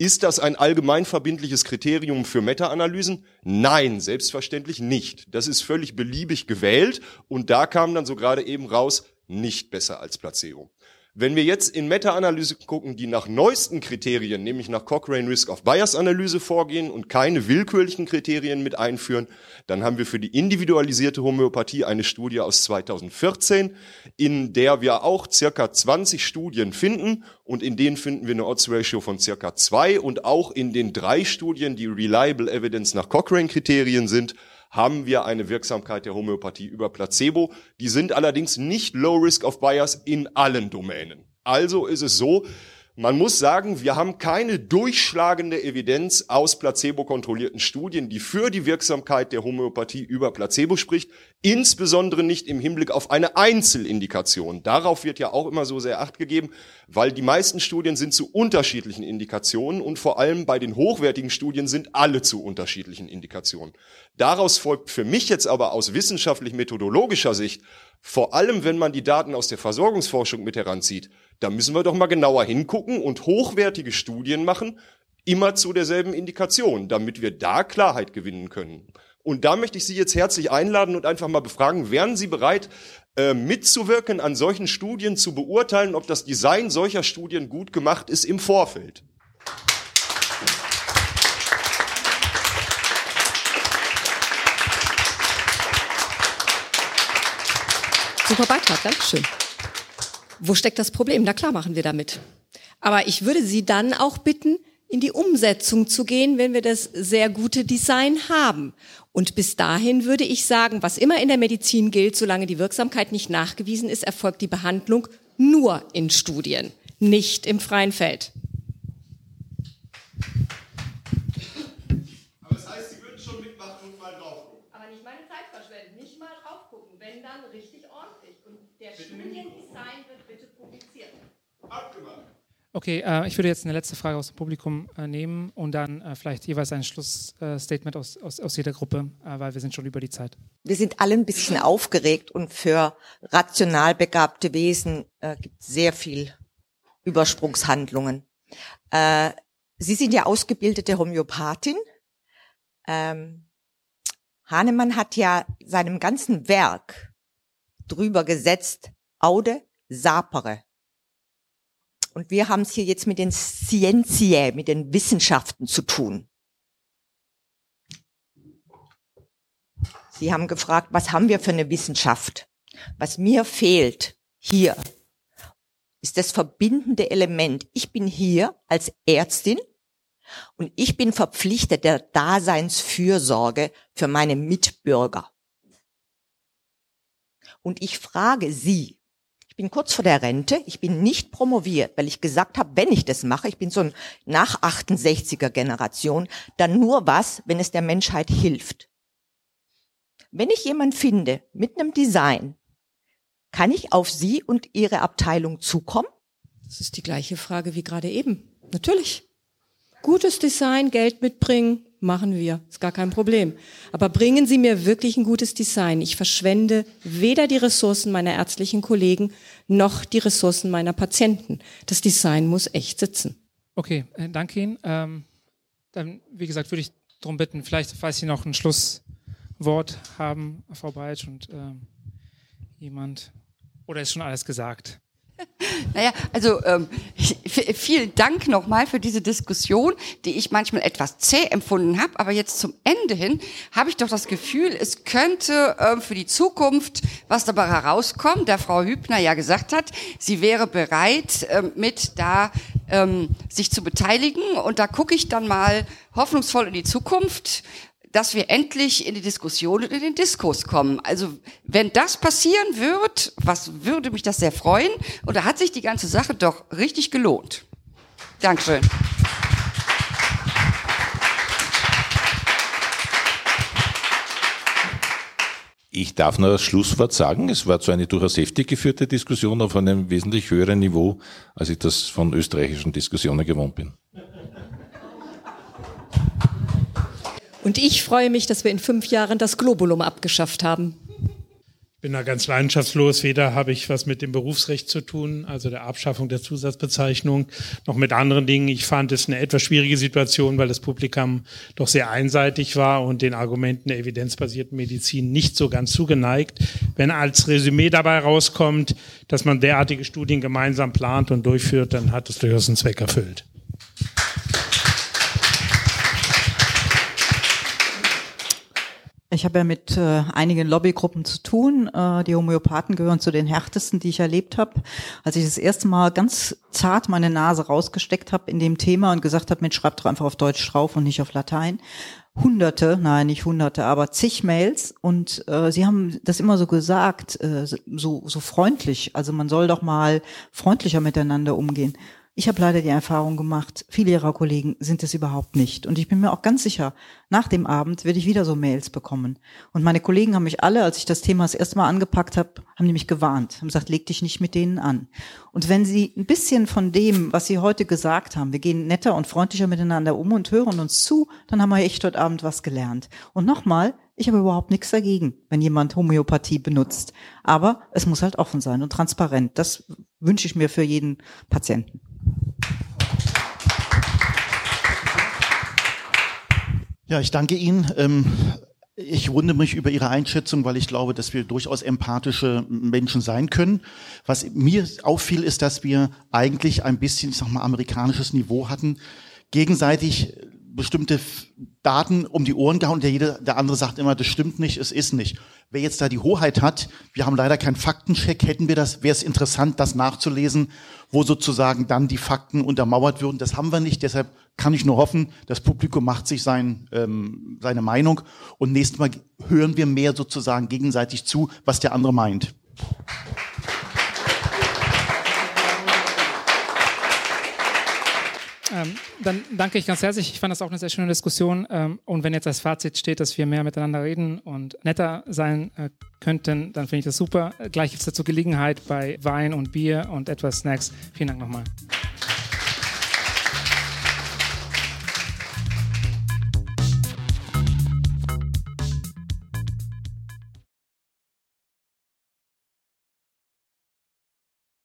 Ist das ein allgemein verbindliches Kriterium für Meta-Analysen? Nein, selbstverständlich nicht. Das ist völlig beliebig gewählt und da kam dann so gerade eben raus, nicht besser als Placebo. Wenn wir jetzt in Meta-Analyse gucken, die nach neuesten Kriterien, nämlich nach Cochrane Risk of Bias Analyse vorgehen und keine willkürlichen Kriterien mit einführen, dann haben wir für die individualisierte Homöopathie eine Studie aus 2014, in der wir auch circa 20 Studien finden. Und in denen finden wir eine Odds Ratio von circa zwei und auch in den drei Studien, die Reliable Evidence nach Cochrane Kriterien sind, haben wir eine Wirksamkeit der Homöopathie über Placebo. Die sind allerdings nicht Low Risk of Bias in allen Domänen. Also ist es so, man muss sagen, wir haben keine durchschlagende Evidenz aus placebo-kontrollierten Studien, die für die Wirksamkeit der Homöopathie über Placebo spricht, insbesondere nicht im Hinblick auf eine Einzelindikation. Darauf wird ja auch immer so sehr acht gegeben, weil die meisten Studien sind zu unterschiedlichen Indikationen und vor allem bei den hochwertigen Studien sind alle zu unterschiedlichen Indikationen. Daraus folgt für mich jetzt aber aus wissenschaftlich-methodologischer Sicht, vor allem wenn man die Daten aus der Versorgungsforschung mit heranzieht, da müssen wir doch mal genauer hingucken und hochwertige Studien machen, immer zu derselben Indikation, damit wir da Klarheit gewinnen können. Und da möchte ich Sie jetzt herzlich einladen und einfach mal befragen, wären Sie bereit, äh, mitzuwirken, an solchen Studien zu beurteilen, ob das Design solcher Studien gut gemacht ist im Vorfeld? Super Beitrag, Dankeschön. Wo steckt das Problem? Na klar machen wir damit. Aber ich würde Sie dann auch bitten, in die Umsetzung zu gehen, wenn wir das sehr gute Design haben. Und bis dahin würde ich sagen, was immer in der Medizin gilt, solange die Wirksamkeit nicht nachgewiesen ist, erfolgt die Behandlung nur in Studien, nicht im freien Feld. Aber das heißt, Sie würden schon mitmachen und mal drauf gucken. Aber nicht meine Zeit verschwenden, nicht mal drauf gucken, wenn dann richtig ordentlich. Und der Studiendesign wird bitte publiziert. Abgemacht. Okay, äh, ich würde jetzt eine letzte Frage aus dem Publikum äh, nehmen und dann äh, vielleicht jeweils ein Schlussstatement aus, aus, aus jeder Gruppe, äh, weil wir sind schon über die Zeit. Wir sind alle ein bisschen aufgeregt und für rational begabte Wesen äh, gibt es sehr viel Übersprungshandlungen. Äh, Sie sind ja ausgebildete Homöopathin. Ähm, Hahnemann hat ja seinem ganzen Werk drüber gesetzt, Aude sapere. Und wir haben es hier jetzt mit den Scientiae, mit den Wissenschaften zu tun. Sie haben gefragt, was haben wir für eine Wissenschaft? Was mir fehlt hier ist das verbindende Element. Ich bin hier als Ärztin und ich bin verpflichtet der Daseinsfürsorge für meine Mitbürger. Und ich frage Sie, ich bin kurz vor der Rente, ich bin nicht promoviert, weil ich gesagt habe, wenn ich das mache, ich bin so ein nach 68er Generation, dann nur was, wenn es der Menschheit hilft. Wenn ich jemand finde mit einem Design, kann ich auf Sie und Ihre Abteilung zukommen? Das ist die gleiche Frage wie gerade eben. Natürlich. Gutes Design, Geld mitbringen, machen wir. Ist gar kein Problem. Aber bringen Sie mir wirklich ein gutes Design. Ich verschwende weder die Ressourcen meiner ärztlichen Kollegen noch die Ressourcen meiner Patienten. Das Design muss echt sitzen. Okay, äh, danke Ihnen. Ähm, dann, wie gesagt, würde ich darum bitten, vielleicht, falls Sie noch ein Schlusswort haben, Frau Breitsch und ähm, jemand, oder ist schon alles gesagt? Naja, also ähm, vielen Dank nochmal für diese Diskussion, die ich manchmal etwas zäh empfunden habe. Aber jetzt zum Ende hin habe ich doch das Gefühl, es könnte ähm, für die Zukunft was dabei herauskommen, da Frau Hübner ja gesagt hat, sie wäre bereit, ähm, mit da ähm, sich zu beteiligen. Und da gucke ich dann mal hoffnungsvoll in die Zukunft dass wir endlich in die Diskussion und in den Diskurs kommen. Also wenn das passieren wird, was würde mich das sehr freuen. Und da hat sich die ganze Sache doch richtig gelohnt. Dankeschön. Ich darf nur das Schlusswort sagen. Es war zwar eine durchaus heftig geführte Diskussion auf einem wesentlich höheren Niveau, als ich das von österreichischen Diskussionen gewohnt bin. Und ich freue mich, dass wir in fünf Jahren das Globulum abgeschafft haben bin da ganz leidenschaftslos. Weder habe ich was mit dem Berufsrecht zu tun, also der Abschaffung der Zusatzbezeichnung, noch mit anderen Dingen. Ich fand es eine etwas schwierige Situation, weil das Publikum doch sehr einseitig war und den Argumenten der evidenzbasierten Medizin nicht so ganz zugeneigt. Wenn als Resümee dabei rauskommt, dass man derartige Studien gemeinsam plant und durchführt, dann hat es durchaus einen Zweck erfüllt. Ich habe ja mit äh, einigen Lobbygruppen zu tun. Äh, die Homöopathen gehören zu den härtesten, die ich erlebt habe. Als ich das erste Mal ganz zart meine Nase rausgesteckt habe in dem Thema und gesagt habe, Mensch, schreibt doch einfach auf Deutsch drauf und nicht auf Latein. Hunderte, nein, nicht hunderte, aber zig Mails und äh, sie haben das immer so gesagt, äh, so, so freundlich. Also man soll doch mal freundlicher miteinander umgehen. Ich habe leider die Erfahrung gemacht, viele ihrer Kollegen sind es überhaupt nicht. Und ich bin mir auch ganz sicher, nach dem Abend werde ich wieder so Mails bekommen. Und meine Kollegen haben mich alle, als ich das Thema das erste Mal angepackt habe, haben nämlich gewarnt, haben gesagt, leg dich nicht mit denen an. Und wenn sie ein bisschen von dem, was sie heute gesagt haben, wir gehen netter und freundlicher miteinander um und hören uns zu, dann haben wir echt heute Abend was gelernt. Und nochmal, ich habe überhaupt nichts dagegen, wenn jemand Homöopathie benutzt. Aber es muss halt offen sein und transparent. Das wünsche ich mir für jeden Patienten. Ja, ich danke Ihnen. Ähm, ich wundere mich über Ihre Einschätzung, weil ich glaube, dass wir durchaus empathische Menschen sein können. Was mir auffiel, ist, dass wir eigentlich ein bisschen, ich sag mal, amerikanisches Niveau hatten, gegenseitig bestimmte Daten um die Ohren gehauen. Der, jede, der andere sagt immer, das stimmt nicht, es ist nicht. Wer jetzt da die Hoheit hat, wir haben leider keinen Faktencheck, hätten wir das, wäre es interessant, das nachzulesen, wo sozusagen dann die Fakten untermauert würden. Das haben wir nicht, deshalb kann ich nur hoffen, das Publikum macht sich sein, ähm, seine Meinung und nächstes Mal hören wir mehr sozusagen gegenseitig zu, was der andere meint. Ähm, dann danke ich ganz herzlich. Ich fand das auch eine sehr schöne Diskussion. Ähm, und wenn jetzt das Fazit steht, dass wir mehr miteinander reden und netter sein äh, könnten, dann finde ich das super. Gleich gibt es dazu Gelegenheit bei Wein und Bier und etwas Snacks. Vielen Dank nochmal.